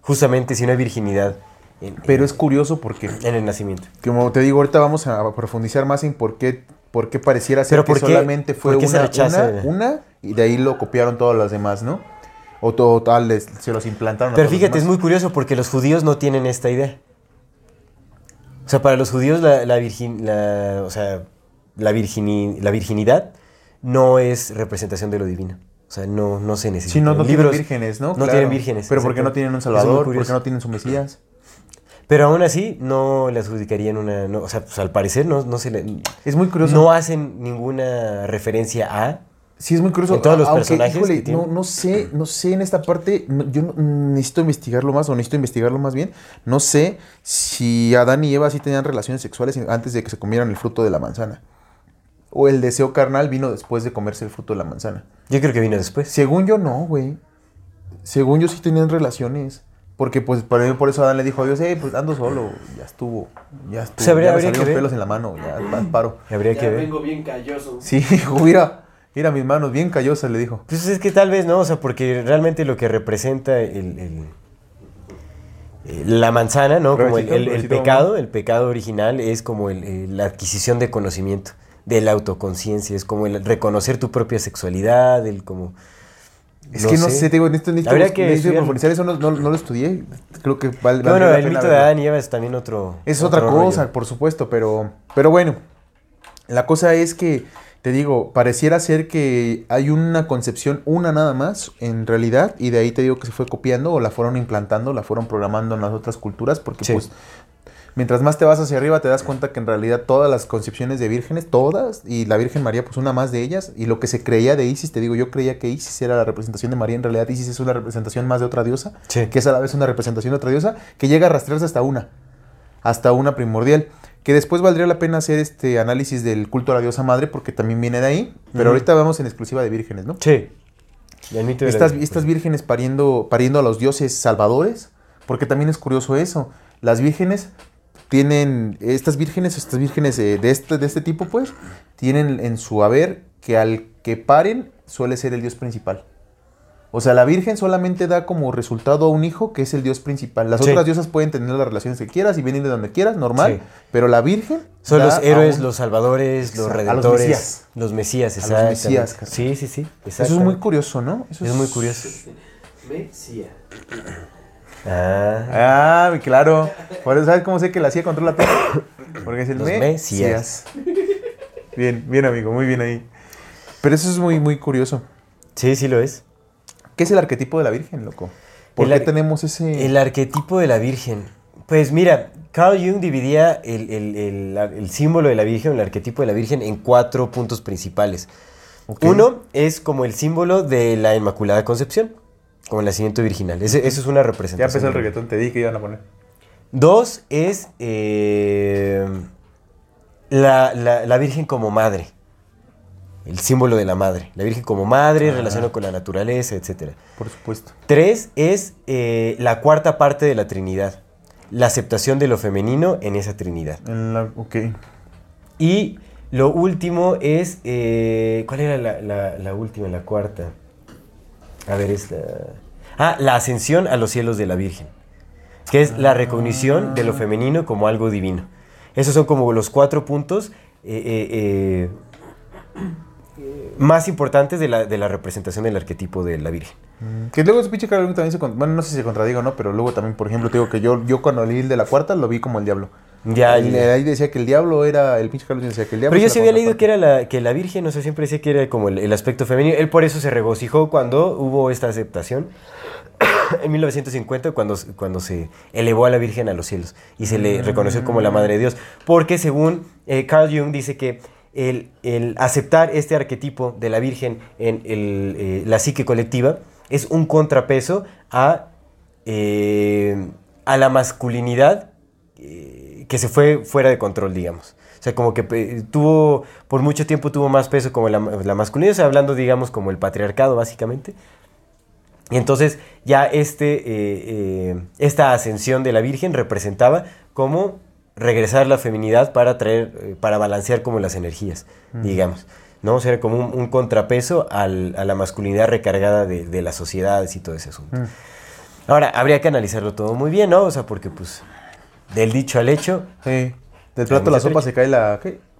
justamente, si no hay virginidad en, Pero es curioso porque en el nacimiento. Como te digo, ahorita vamos a profundizar más en por qué ¿Por qué pareciera ser Pero que ¿por qué- solamente fue por qué se una, una, una y de ahí lo copiaron todas las demás, ¿no? O todo tal, se los implantaron. Pero fíjate, es muy curioso porque los judíos no tienen esta idea. O sea, para los judíos la, la, virgin- la- o sea, la, virgini- la virginidad no es representación de lo divino. O sea, no, no se necesita. Sí, no, no En tienen vírgenes, ¿no? No Claro. tienen vírgenes. Pero ¿por qué no tienen un salvador? ¿Por qué no tienen su mesías? Pero aún así, no le adjudicarían una. no, o sea, pues, al parecer no, no se le. Es muy curioso. No hacen ninguna referencia a. Sí, es muy curioso. En todos los Aunque, personajes híjole, que no, no sé, no sé en esta parte, no- yo no- necesito investigarlo más, o necesito investigarlo más bien. No sé si Adán y Eva sí tenían relaciones sexuales antes de que se comieran el fruto de la manzana. O el deseo carnal vino después de comerse el fruto de la manzana. Yo creo que vino después. Según yo no, güey. Según yo sí tenían relaciones. Porque pues por, por eso Adán le dijo a Dios, eh, pues ando solo, ya estuvo, ya estuvo, Pues habría- ya me habría que ver. pelos en la mano, ya pa- paro. Habría Ya que ver. vengo bien calloso. Sí, mira, mira mis manos, bien callosas, le dijo. Pues es que tal vez no, o sea, porque realmente lo que representa el, el- eh, la manzana, ¿no? Como el, pecado, el pecado original es como el- el- la adquisición de conocimiento, de la autoconciencia, es como el reconocer tu propia sexualidad, el como... Es que no sé, te digo, necesito, necesito, que necesito profundizar eso, no, no- no lo estudié. Creo que vale, Bueno, valdría la el pena mito de. Adán y Eva es también otro... Es otro otra rollo. cosa, por supuesto, pero, pero bueno. La cosa es que, te digo, pareciera ser que hay una concepción, una nada más, en realidad, y de ahí te digo que se fue copiando o la fueron implantando, la fueron programando en las otras culturas, porque Sí. pues mientras más te vas hacia arriba te das cuenta que en realidad todas las concepciones de vírgenes, todas, y la Virgen María pues una más de ellas, y lo que se creía de Isis, te digo, yo creía que Isis era la representación de María, en realidad Isis es una representación más de otra diosa, Sí. que es a la vez una representación de otra diosa, que llega a rastrearse hasta una, hasta una primordial, que después valdría la pena hacer este análisis del culto a la diosa madre, porque también viene de ahí, pero ahorita vamos en exclusiva de vírgenes, ¿no? Sí. Estas, estas vírgenes pariendo, pariendo a los dioses salvadores, porque también es curioso eso. Las vírgenes tienen, estas vírgenes, estas vírgenes eh, de, este, de este tipo, pues, tienen en su haber que al que paren suele ser el dios principal. O sea, la virgen solamente da como resultado a un hijo que es el dios principal. Las Sí. otras diosas pueden tener las relaciones que quieras y venir de donde quieras, normal, Sí. pero la virgen Son da los héroes, un- los salvadores, los Exacto, a los redentores. mesías. Los mesías, A los mesías. Sí, sí, sí. Eso es muy curioso, ¿no? Eso Es muy curioso. Mesía. Ah. Ah, claro. Por eso, ¿sabes cómo sé que la CIA controla todo? Porque es el Los Mesías. Bien, bien, amigo, muy bien ahí. Pero eso es muy, muy curioso. Sí, sí lo es. ¿Qué es el arquetipo de la Virgen, loco? ¿Por El qué tenemos ese...? El arquetipo de la Virgen. Pues mira, Carl Jung dividía el, el- el- el símbolo de la Virgen, el arquetipo de la Virgen, en cuatro puntos principales. Uno es como el símbolo de la Inmaculada Concepción, como el nacimiento virginal. Ese- eso es una Ya representación. empezó el reggaetón, te di que iban a poner. Dos es eh, la, la- la Virgen como madre. El símbolo de la madre. La Virgen como madre, Ah. relacionado con la naturaleza, etc. Por supuesto. Tres es eh, la cuarta parte de la Trinidad. La aceptación de lo femenino en esa Trinidad. En la- ok. Y lo último es. eh, ¿Cuál era la, la- la última, la cuarta? A ver, es la. Ah, la ascensión a los cielos de la Virgen. Que es la recognición de lo femenino como algo divino. Esos son como los cuatro puntos eh, eh, más importantes de la, de la representación del arquetipo de la Virgen. Mm, Que luego ese pinche Carl Jung también se... con- Bueno, no sé si se contradiga o no, pero luego también, por ejemplo, te digo que yo, yo cuando leí el de la cuarta lo vi como el diablo. Ya, Y ya. ahí decía que el diablo era... El pinche Carl Jung decía que el diablo... Pero yo sí había leído que era la, que la Virgen, o sea, siempre decía que era como el, el aspecto femenino. Él por eso se regocijó cuando hubo esta aceptación en 1950, cuando, cuando se elevó a la Virgen a los cielos y se le reconoció como la Madre de Dios. Porque según eh, Carl Jung dice que el, aceptar este arquetipo de la Virgen en eh, la psique colectiva es un contrapeso a, eh, a la masculinidad eh, que se fue fuera de control, digamos. O sea, como que tuvo, por mucho tiempo tuvo más peso como la, masculinidad, o sea, hablando, digamos, como el patriarcado, básicamente. Y entonces ya este, esta ascensión de la Virgen representaba como regresar la feminidad para traer, eh, para balancear como las energías, digamos. ¿no? O sea, como un, un contrapeso al- a la masculinidad recargada de, de las sociedades y todo ese asunto. Mm. Ahora, habría que analizarlo todo muy bien, ¿no? O sea, porque pues del dicho al hecho, Sí. Del plato de la sopa se cae la... ¿qué?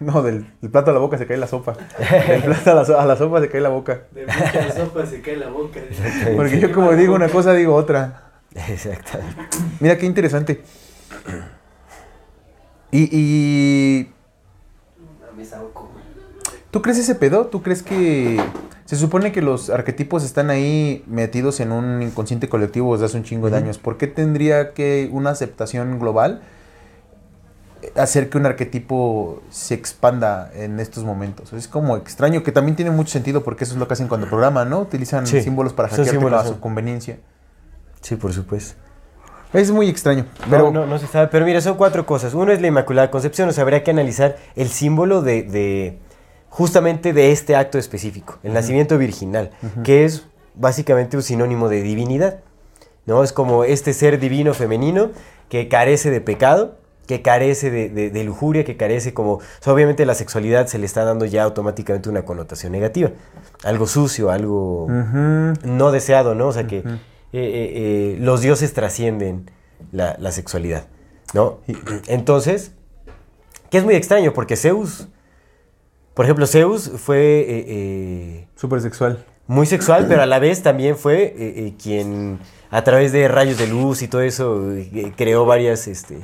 No, del, del plato a la boca se cae la sopa. Del plato a la, so- a la sopa se cae la boca. De mucha sopa se cae la boca. Porque yo como digo una cosa, digo otra. Exactamente. Mira qué interesante. Y, y. ¿Tú crees ese pedo? ¿Tú crees que se supone que los arquetipos están ahí metidos en un inconsciente colectivo desde hace un chingo de años? ¿Por qué tendría que una aceptación global hacer que un arquetipo se expanda en estos momentos? Es como extraño, que también tiene mucho sentido porque eso es lo que hacen cuando programan, ¿no? Utilizan Sí, símbolos para hackearte símbolos, a su conveniencia. Sí, por supuesto. Es muy extraño. Pero Pero no, no se sabe. Pero mira, son cuatro cosas. Uno es la Inmaculada Concepción. O sea, habría que analizar el símbolo de, de- justamente de este acto específico, el nacimiento virginal, que es básicamente un sinónimo de divinidad. ¿no? Es como este ser divino femenino que carece de pecado, que carece de, de- de lujuria, que carece como... o sea, obviamente la sexualidad se le está dando ya automáticamente una connotación negativa. Algo sucio, algo no deseado, ¿no? O sea que eh, eh, eh, los dioses trascienden la, la sexualidad, ¿no? Entonces, que es muy extraño porque Zeus, por ejemplo, Zeus fue eh, súper sexual. muy sexual, pero a la vez también fue quien a través de rayos de luz y todo eso creó varias... Este,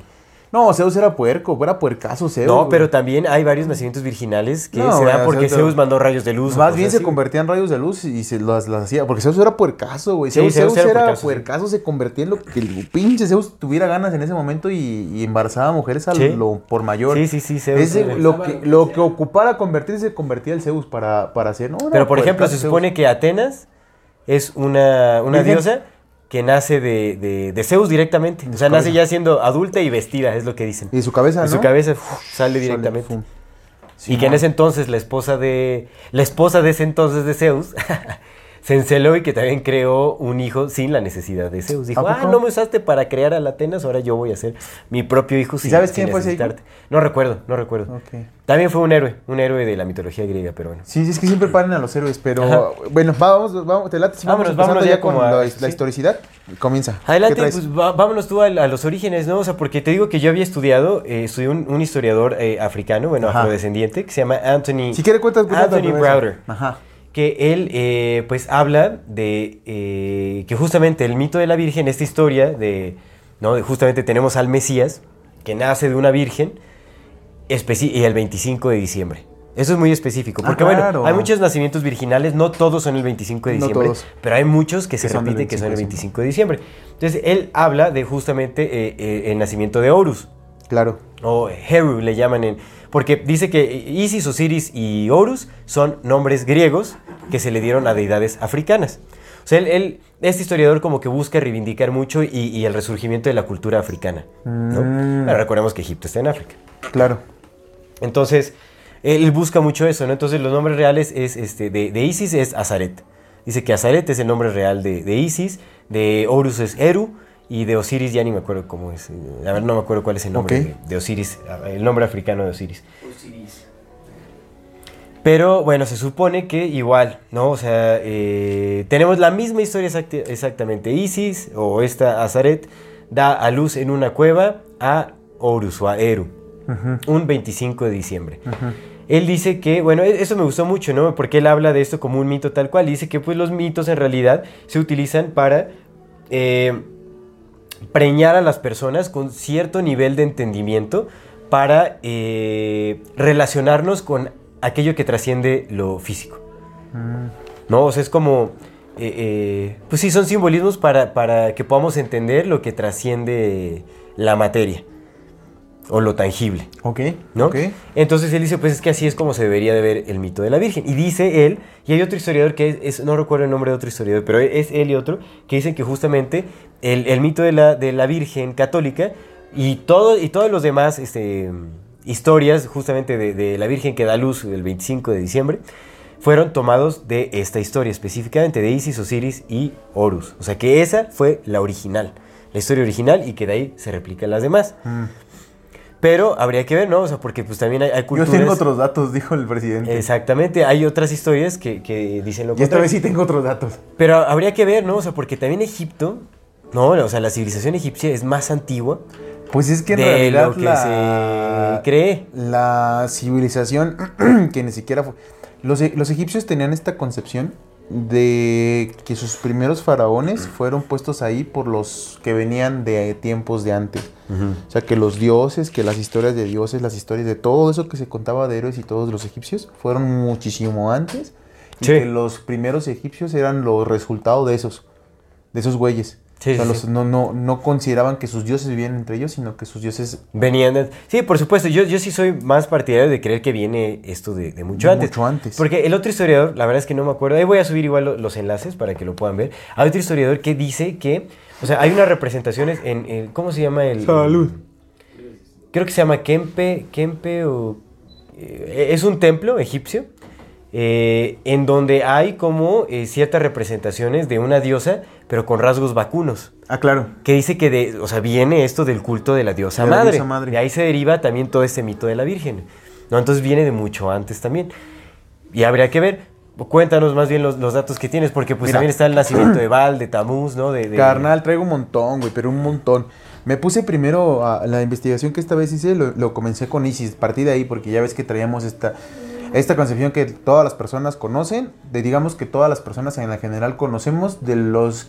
No, Zeus era puerco, era puercazo Zeus. no, güey. pero también hay varios nacimientos virginales que No, se dan porque Zeus- Zeus mandó rayos de luz. Más bien se convertía en rayos de luz y se las, las hacía. Porque Zeus era puercaso, güey. Sí, Zeus, Zeus Zeus era sí. puercaso, se convertía en lo que el pinche Zeus tuviera ganas en ese momento y, y embarazaba a mujeres a Sí. lo por mayor. Sí, sí, sí, Zeus. Ese- lo, que, lo que ocupara convertirse, se convertía el Zeus para, para hacer. No, Pero por ejemplo, se puercazo supone que Atenas es una, una diosa que nace de, de- de Zeus directamente. O sea, nace ya siendo adulta y vestida, es lo que dicen. Y su cabeza, ¿no? su cabeza uf, sale Sale, directamente. y que en ese entonces la esposa de la esposa de ese entonces de Zeus se enceló y que también creó un hijo sin la necesidad de Zeus. Dijo, ¿A ah, no me usaste para crear a la Atenas, ahora yo voy a ser mi propio hijo sin, sabes sin quién fue ese necesitarte". No recuerdo, no recuerdo. Ok. También fue un héroe, un héroe de la mitología griega, pero bueno. Sí, es que siempre paran a los héroes, pero Ajá. bueno, vamos, vamos, te late, si vamos Vámonos, vámonos ya con a- la, historicidad. Comienza. ¿Qué Adelante, pues va- vámonos tú a, los orígenes, ¿no? O sea, porque te digo que yo había estudiado, eh, estudié un, un historiador eh, africano, bueno, Ajá. afrodescendiente, que se llama Anthony, Si quiere cuentas, Anthony. Browder, Ajá. Que él, eh, pues, habla de eh, que justamente el mito de la Virgen, esta historia de, ¿no? De justamente tenemos al Mesías, que nace de una virgen, y el 25 de diciembre. Eso es muy específico, Ah, porque claro. bueno, hay muchos nacimientos virginales, no todos son el 25 de diciembre, pero hay muchos que se Que repiten que son el 25 25 de diciembre. Entonces, él habla de justamente eh, el nacimiento de Horus, Claro. o Heru le llaman en... Porque dice que Isis, Osiris y Horus son nombres griegos que se le dieron a deidades africanas. O sea, él, él- este historiador como que busca reivindicar mucho y, y el resurgimiento de la cultura africana. ¿no? Mm. Pero recordemos que Egipto está en África. Claro. Entonces, él busca mucho eso, ¿no? Entonces, los nombres reales es, este, de, de Isis es Azaret. Dice que Azaret es el nombre real de, de Isis, de Horus es Eru, y de Osiris ya ni me acuerdo cómo es. eh, A ver, no me acuerdo cuál es el nombre de, de Osiris, el nombre africano de Osiris. Osiris. Pero bueno, se supone que igual, ¿no? O sea, eh, tenemos la misma historia exactamente. Isis, o esta Azaret, da a luz en una cueva a Horus o a Eru, un 25 de diciembre. Él dice que, bueno, e- eso me gustó mucho, ¿no? Porque él habla de esto como un mito tal cual. Dice que pues los mitos en realidad se utilizan para eh, preñar a las personas con cierto nivel de entendimiento para eh, relacionarnos con aquello que trasciende lo físico. ¿No? O sea, es como... eh, eh, pues sí, son simbolismos para, para que podamos entender lo que trasciende la materia o lo tangible. Ok. ¿no? Ok. Entonces él dice, pues es que así es como se debería de ver el mito de la Virgen. Y dice él, y hay otro historiador que es, es- no recuerdo el nombre de otro historiador, pero es él y otro, que dicen que justamente el, el mito de la, de la Virgen católica y, todo, y todos los demás este, historias justamente de, de la Virgen que da luz el 25 de diciembre, fueron tomados de esta historia específicamente, de Isis, Osiris y Horus. O sea que esa fue la original, la historia original y que de ahí se replican las demás. Mm. Pero habría que ver, ¿no? O sea, porque pues también hay, hay Yo culturas... tengo otros datos, dijo el presidente. Exactamente, hay otras historias que, que dicen lo Y esta vez sí tengo otros datos. Pero habría que ver, ¿no? O sea, porque también Egipto, ¿no? O sea, la civilización egipcia es más antigua Pues es que en de realidad lo que la, se cree. la civilización que ni siquiera fue... Los, e- los egipcios tenían esta concepción de que sus primeros faraones fueron puestos ahí por los que venían de tiempos de antes. O sea, que los dioses, que las historias de dioses, las historias de todo eso que se contaba de héroes y todos los egipcios fueron muchísimo antes. Y que los primeros egipcios eran los resultados de esos, de esos güeyes. Sí, o sea, sí, los- sí. No, no, no consideraban que sus dioses vivían entre ellos, sino que sus dioses Venían de- Sí, por supuesto. Yo, yo sí soy más partidario de creer que viene esto de, de mucho antes. Mucho antes. Porque el otro historiador, la verdad es que no me acuerdo. Ahí voy a subir igual lo- los enlaces para que lo puedan ver. Hay otro historiador que dice que. O sea, hay unas representaciones en. el- ¿Cómo se llama el. Creo que se llama Kempe. Kempe o. eh, es un templo egipcio. eh, en donde hay como eh, ciertas representaciones de una diosa, pero con rasgos vacunos. Ah, claro. Que dice que de, o sea, viene esto del culto de la diosa, De la madre. diosa madre. De ahí se deriva también todo este mito de la Virgen. ¿no? Entonces viene de mucho antes también. Y habría que ver. Cuéntanos más bien los, los datos que tienes, porque pues Mira. también está el nacimiento de Baal, de Tamuz, ¿no? De, de- Carnal, traigo un montón, güey, pero un montón. Me puse primero a la investigación que esta vez hice, lo, lo comencé con Isis, partí de ahí porque ya ves que traíamos esta, esta concepción que todas las personas conocen, de digamos que todas las personas en la general conocemos de los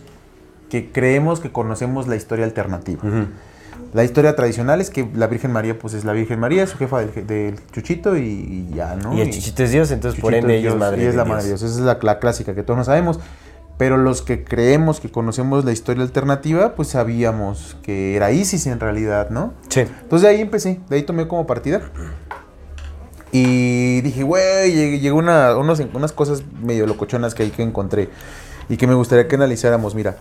que creemos que conocemos la historia alternativa. La historia tradicional es que la Virgen María, pues es la Virgen María, es su jefa del, del chuchito y, ya, ¿no? Y el chichito es Dios, entonces por Chuchito ende ella es madre. ella es la Dios. madre de Dios. Esa es la, la clásica que todos no sabemos. Pero los que creemos que conocemos la historia alternativa, pues sabíamos que era Isis en realidad, ¿no? Sí. Entonces de ahí empecé, de ahí tomé como partida. Y dije, güey, lleg- llegó una, unos- unas cosas medio locochonas que ahí que encontré y que me gustaría que analizáramos. Mira,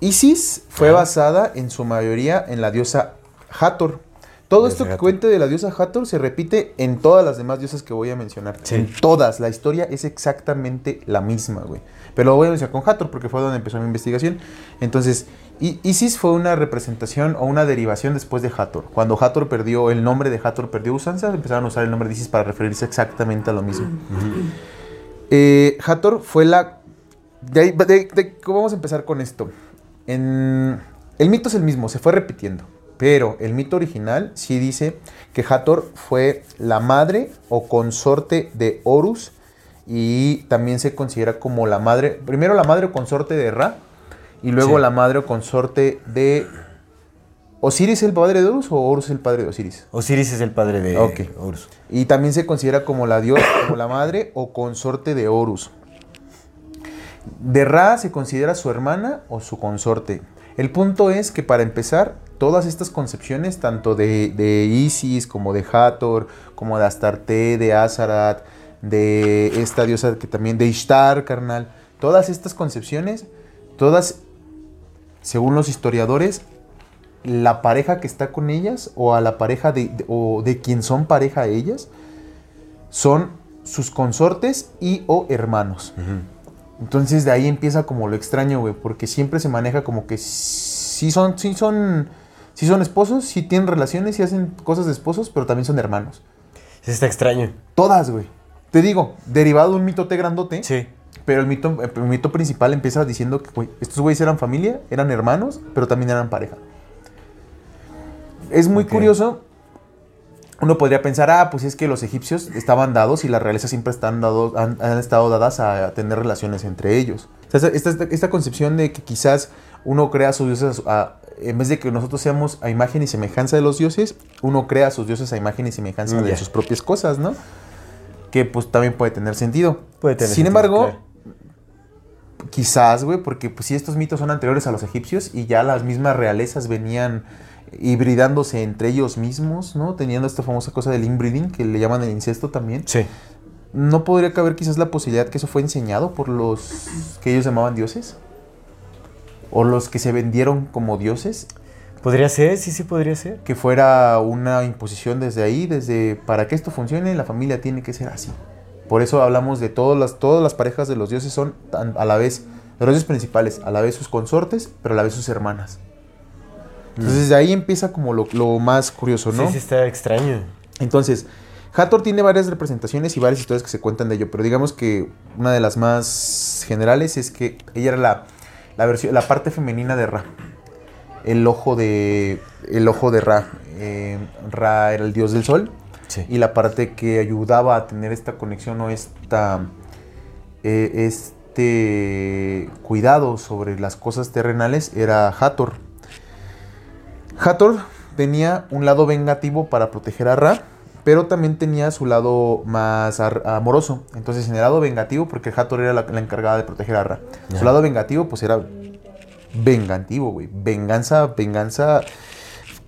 Isis fue basada en su mayoría en la diosa Hathor. Todo esto que cuente de la diosa Hathor se repite en todas las demás diosas que voy a mencionar. Sí. En todas. La historia es exactamente la misma, güey. Pero lo voy a mencionar con Hathor porque fue donde empezó mi investigación. Entonces, Isis fue una representación o una derivación después de Hathor. Cuando Hathor perdió, el nombre de Hathor perdió usanza, empezaron a usar el nombre de Isis para referirse exactamente a lo mismo. Eh, Hathor fue la... De ahí- de- de- ¿Cómo vamos a empezar con esto? En- el mito es el mismo, se fue repitiendo. Pero el mito original sí dice que Hathor fue la madre o consorte de Horus y también se considera como la madre, primero la madre o consorte de Ra y luego Sí. la madre o consorte de Osiris el padre de Horus o Horus el padre de Osiris. Osiris es el padre de Ok. Horus. Y también se considera como la diosa, como la madre o consorte de Horus. De Ra se considera su hermana o su consorte. El punto es que para empezar, todas estas concepciones, tanto de, de Isis como de Hathor, como de Astarte, de Azarat, de esta diosa que también, de Ishtar, carnal, todas estas concepciones, todas, según los historiadores, la pareja que está con ellas o a la pareja de, de- o de quien son pareja ellas son sus consortes y o hermanos. Entonces de ahí empieza como lo extraño, güey, porque siempre se maneja como que sí son, sí son, sí son esposos, sí tienen relaciones, sí hacen cosas de esposos, pero también son hermanos. Eso está extraño. Todas, güey. Te digo, derivado de un mitote grandote, Sí. pero el mito, el mito principal empieza diciendo que, estos güeyes eran familia, eran hermanos, pero también eran pareja. Es muy curioso. Uno podría pensar, ah, pues es que los egipcios estaban dados y las realezas siempre están dado- han, han estado dadas a, tener relaciones entre ellos. O sea, esta, esta- esta concepción de que quizás uno crea a sus dioses, a- en vez de que nosotros seamos a imagen y semejanza de los dioses, uno crea a sus dioses a imagen y semejanza Mm, de sus propias cosas, ¿no? Que pues también puede tener sentido. Puede tener Sin sentido, embargo, claro. quizás, güey, porque pues sí, estos mitos son anteriores a los egipcios y ya las mismas realezas venían hibridándose entre ellos mismos, ¿no? Teniendo esta famosa cosa del inbreeding, que le llaman el incesto también. Sí. ¿No podría caber quizás la posibilidad que eso fue enseñado por los que ellos llamaban dioses? ¿O los que se vendieron como dioses? ¿Podría ser? Sí, sí, podría ser. Que fuera una imposición desde ahí, desde para que esto funcione, la familia tiene que ser así. Por eso hablamos de todas las, todas las parejas de los dioses son a la vez, los dioses principales, a la vez sus consortes, pero a la vez sus hermanas. Entonces de ahí empieza como lo, lo más curioso, ¿no? Sí, sí, está extraño. Entonces, Hathor tiene varias representaciones y varias historias que se cuentan de ello, pero digamos que una de las más generales es que ella era la, la, versión, la parte femenina de Ra. El ojo de, el ojo de Ra. Eh, Ra era el dios del sol Sí. y la parte que ayudaba a tener esta conexión o esta, eh, este cuidado sobre las cosas terrenales era Hathor. Hathor tenía un lado vengativo para proteger a Ra, pero también tenía su lado más amoroso. Entonces, en el lado vengativo, porque Hathor era la, la encargada de proteger a Ra, su lado vengativo, pues era vengativo, güey. Venganza, venganza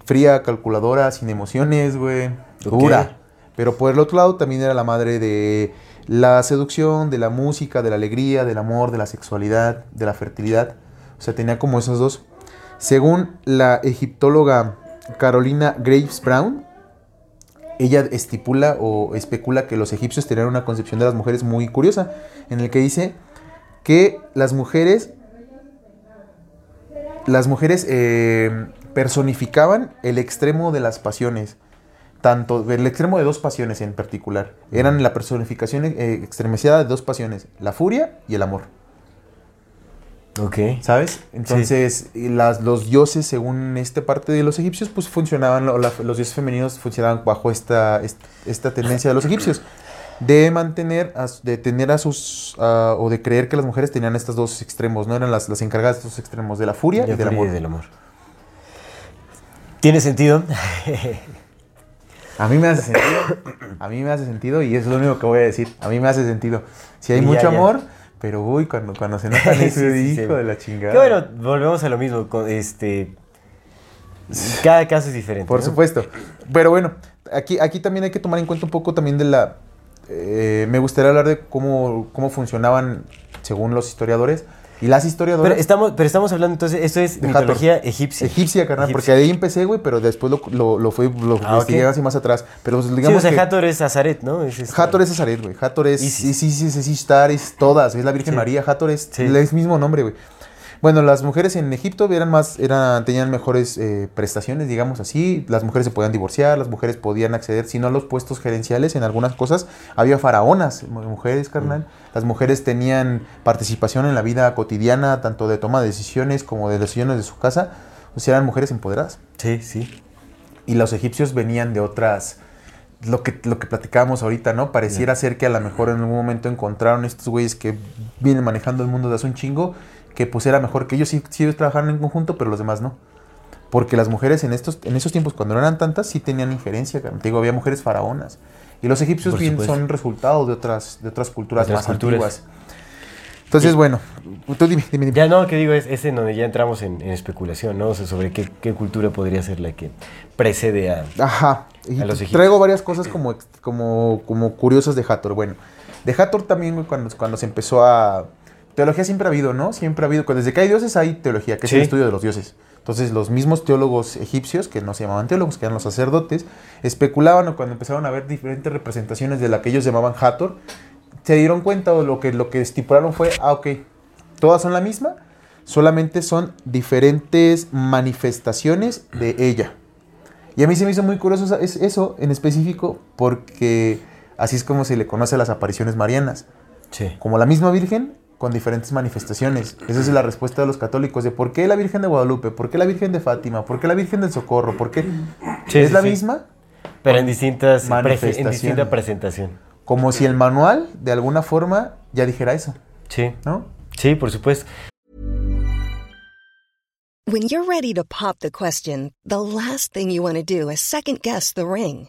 fría, calculadora, sin emociones, güey. Dura. Pero por el otro lado también era la madre de la seducción, de la música, de la alegría, del amor, de la sexualidad, de la fertilidad. O sea, tenía como esos dos. Según la egiptóloga Carolina Graves Brown, ella estipula o especula que los egipcios tenían una concepción de las mujeres muy curiosa, en el que dice que las mujeres, las mujeres eh, personificaban el extremo de las pasiones, tanto el extremo de dos pasiones en particular, eran la personificación eh, extremeciada de dos pasiones, la furia y el amor. Ok. ¿Sabes? Entonces, las, los dioses, según esta parte de los egipcios, pues funcionaban, la- los dioses femeninos funcionaban bajo esta, est- esta tendencia de los egipcios. De mantener, a de tener a sus, o de creer que las mujeres tenían estos dos extremos, no eran las, las encargadas de estos extremos, de la furia De y del amor. y del amor. ¿Tiene sentido? A mí me hace sentido, a mí me hace sentido y es lo único que voy a decir. A mí me hace sentido. Si hay mucho ya. amor, pero uy, cuando, cuando se notan eso, Sí, sí, hijo sí. de la chingada. Que bueno, volvemos a lo mismo. con este. Cada caso es diferente. Por ¿no? supuesto. Pero bueno, aquí, aquí también hay que tomar en cuenta un poco también de la... eh, me gustaría hablar de cómo, cómo funcionaban, según los historiadores, y las historiadoras... Pero estamos, pero estamos hablando entonces, esto es De mitología egipcia. Egipcia, carnal, Egipcia. porque de ahí empecé, güey, pero después lo, lo, lo fui, lo Ah, investigué ok. así más atrás. Pero pues, Sí, digamos o sea, que... Hathor es Azaret, ¿no? Es este- Hathor es Azaret, güey. Hathor es Isis. Isis, Isis, es Ishtar, es todas. Es la Virgen Sí. María. Hathor es Sí. el mismo nombre, güey. Bueno, las mujeres en Egipto eran más, eran, tenían mejores eh, prestaciones, digamos así. Las mujeres se podían divorciar, las mujeres podían acceder, si no a los puestos gerenciales en algunas cosas. Había faraonas, mu- mujeres, carnal. Las mujeres tenían participación en la vida cotidiana, tanto de toma de decisiones como de decisiones de su casa. O sea, eran mujeres empoderadas Sí, sí. y los egipcios venían de otras lo que lo que platicábamos ahorita, ¿no? Pareciera ser que a lo mejor en algún momento encontraron estos güeyes que vienen manejando el mundo de hace un chingo, que pues era mejor que ellos sí, sí trabajaran en conjunto, pero los demás no. Porque las mujeres en estos en esos tiempos cuando no eran tantas sí tenían injerencia, te digo, había mujeres faraonas. Y los egipcios Por bien supuesto. son resultado de otras de otras culturas Otras más culturas. antiguas. Entonces, bueno, tú dime, dime, dime. Ya no, que digo, es, es en donde ya entramos en, en especulación, ¿no? O sea, sobre qué, qué cultura podría ser la que precede a... Ajá. Y A los egipcios. traigo varias cosas como, como, como curiosas de Hathor. Bueno, de Hathor también, cuando, cuando se empezó a... Teología siempre ha habido, ¿no? Siempre ha habido. Desde que hay dioses hay teología, que es el estudio de los dioses. Entonces, los mismos teólogos egipcios, que no se llamaban teólogos, que eran los sacerdotes, especulaban o cuando empezaron a ver diferentes representaciones de la que ellos llamaban Hathor, se dieron cuenta o lo que, lo que estipularon fue, ah, ok, todas son la misma, solamente son diferentes manifestaciones de ella. Y a mí se me hizo muy curioso eso en específico porque así es como se le conoce a las apariciones marianas. Sí. Como la misma Virgen con diferentes manifestaciones. Esa es la respuesta de los católicos de por qué la Virgen de Guadalupe, por qué la Virgen de Fátima, por qué la Virgen del Socorro, por qué... Sí, es sí, la sí. misma, Pero en distintas... En Manifestación. distinta presentación. como si el manual de alguna forma ya dijera eso, Sí. ¿no? Sí, por supuesto. When you're ready to pop the question, the last thing you want to do is second guess the ring.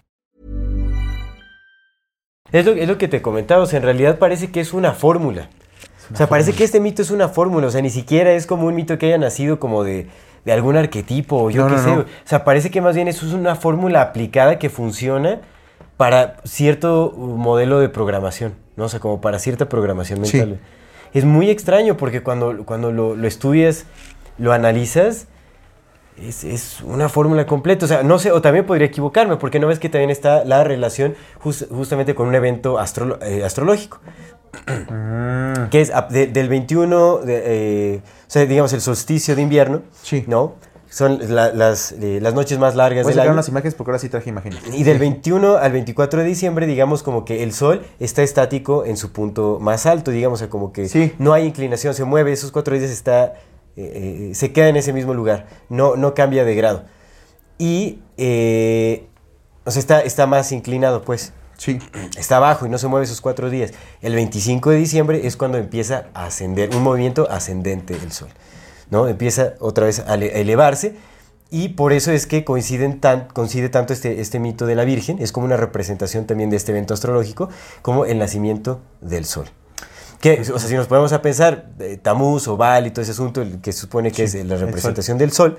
Es lo, es lo que te comentaba, o sea, en realidad parece que es una fórmula. O sea, parece que este mito es una fórmula, o sea, ni siquiera es como un mito que haya nacido como de, de algún arquetipo o yo No, qué no, sé. no. O sea, parece que más bien eso es una fórmula aplicada que funciona para cierto modelo de programación, ¿no? O sea, como para cierta programación Sí. mental. Es muy extraño porque cuando, cuando lo, lo estudias, lo analizas, es, es una fórmula completa. O sea, no sé, o también podría equivocarme, porque no ves que también está la relación jus- justamente con un evento astrolo- eh, astrológico Mm, que es de- del 21, de, eh, o sea, digamos el solsticio de invierno, Sí. ¿no? Son la- las, eh, las noches más largas Voy a del año. unas imágenes porque ahora sí traje imágenes. Y del 21 al 24 de diciembre, digamos como que el sol está estático en su punto más alto, digamos, o sea, como que Sí. no hay inclinación, se mueve, esos cuatro días está, eh, eh, se queda en ese mismo lugar, no, no cambia de grado. Y, eh, o sea, está, está más inclinado, pues Sí. está abajo y no se mueve esos cuatro días. El 25 de diciembre es cuando empieza a ascender, un movimiento ascendente del Sol, ¿no? Empieza otra vez a elevarse y por eso es que coinciden tan, coincide tanto este, este mito de la Virgen, es como una representación también de este evento astrológico, como el nacimiento del Sol. Que, o sea, si nos ponemos a pensar, eh, Tamuz o Baal y todo ese asunto, el que supone que Sí, es la el sol. representación del Sol,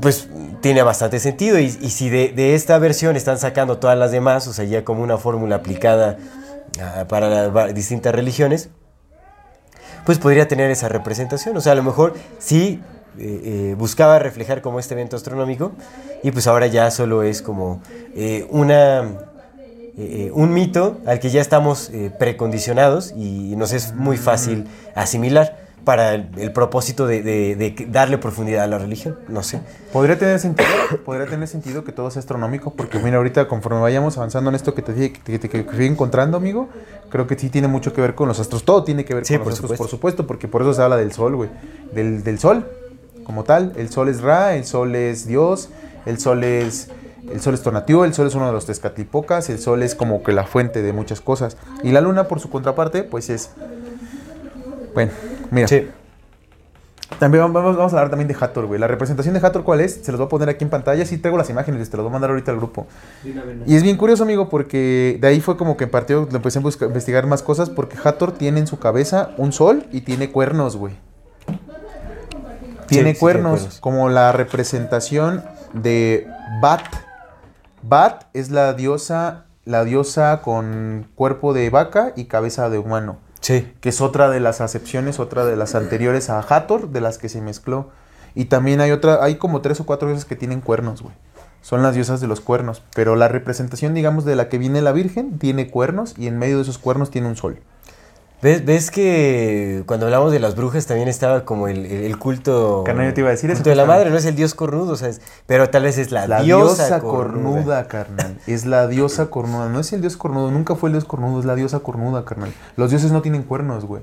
pues tiene bastante sentido. Y, y si de, de esta versión están sacando todas las demás, o sea, ya como una fórmula aplicada ah, para las va- distintas religiones, pues podría tener esa representación. O sea, a lo mejor sí eh, eh, buscaba reflejar como este evento astronómico y pues ahora ya solo es como eh, una... eh, eh, un mito al que ya estamos eh, precondicionados y nos es muy fácil asimilar para el, el propósito de, de- de darle profundidad a la religión, no sé. Podría tener sentido, podría tener sentido que todo sea astronómico, porque mira, ahorita conforme vayamos avanzando en esto que te dije, que, te- que- que fui encontrando, amigo, creo que sí tiene mucho que ver con los astros. Todo tiene que ver Sí, con por los astros, supuesto. por supuesto, porque por eso se habla del sol, güey. Del, del sol, como tal. El sol es Ra, el sol es Dios, el sol es... El sol es Tonatiuh, el sol es uno de los Tezcatlipocas, el sol es como que la fuente de muchas cosas. Y la luna, por su contraparte, pues es... Bueno, mira. Sí. También vamos, vamos a hablar también de Hathor, güey. La representación de Hathor, ¿cuál es? Se los voy a poner aquí en pantalla. Sí traigo las imágenes, te las voy a mandar ahorita al grupo. Y es bien curioso, amigo, porque de ahí fue como que partió, empecé a buscar- investigar más cosas, porque Hathor tiene en su cabeza un sol y tiene cuernos, güey. Tiene sí, cuernos. como la representación de Bat. Bat es la diosa, la diosa con cuerpo de vaca y cabeza de humano Sí. que es otra de las acepciones, otra de las anteriores a Hathor, de las que se mezcló. Y también hay otra, hay como tres o cuatro diosas que tienen cuernos, güey. Son las diosas de los cuernos. Pero la representación, digamos, de la que viene la Virgen, tiene cuernos y en medio de esos cuernos tiene un sol. ¿Ves, ves que cuando hablamos de las brujas también estaba como el, el- culto. Carnal, yo te iba a decir eso, culto de la justamente. madre, no es el dios cornudo, o sea, es- pero tal vez es la, La diosa, diosa, cornuda. cornuda, carnal. Es la diosa cornuda. No es el dios cornudo, nunca fue el dios cornudo, es la diosa cornuda, carnal. Los dioses no tienen cuernos, güey.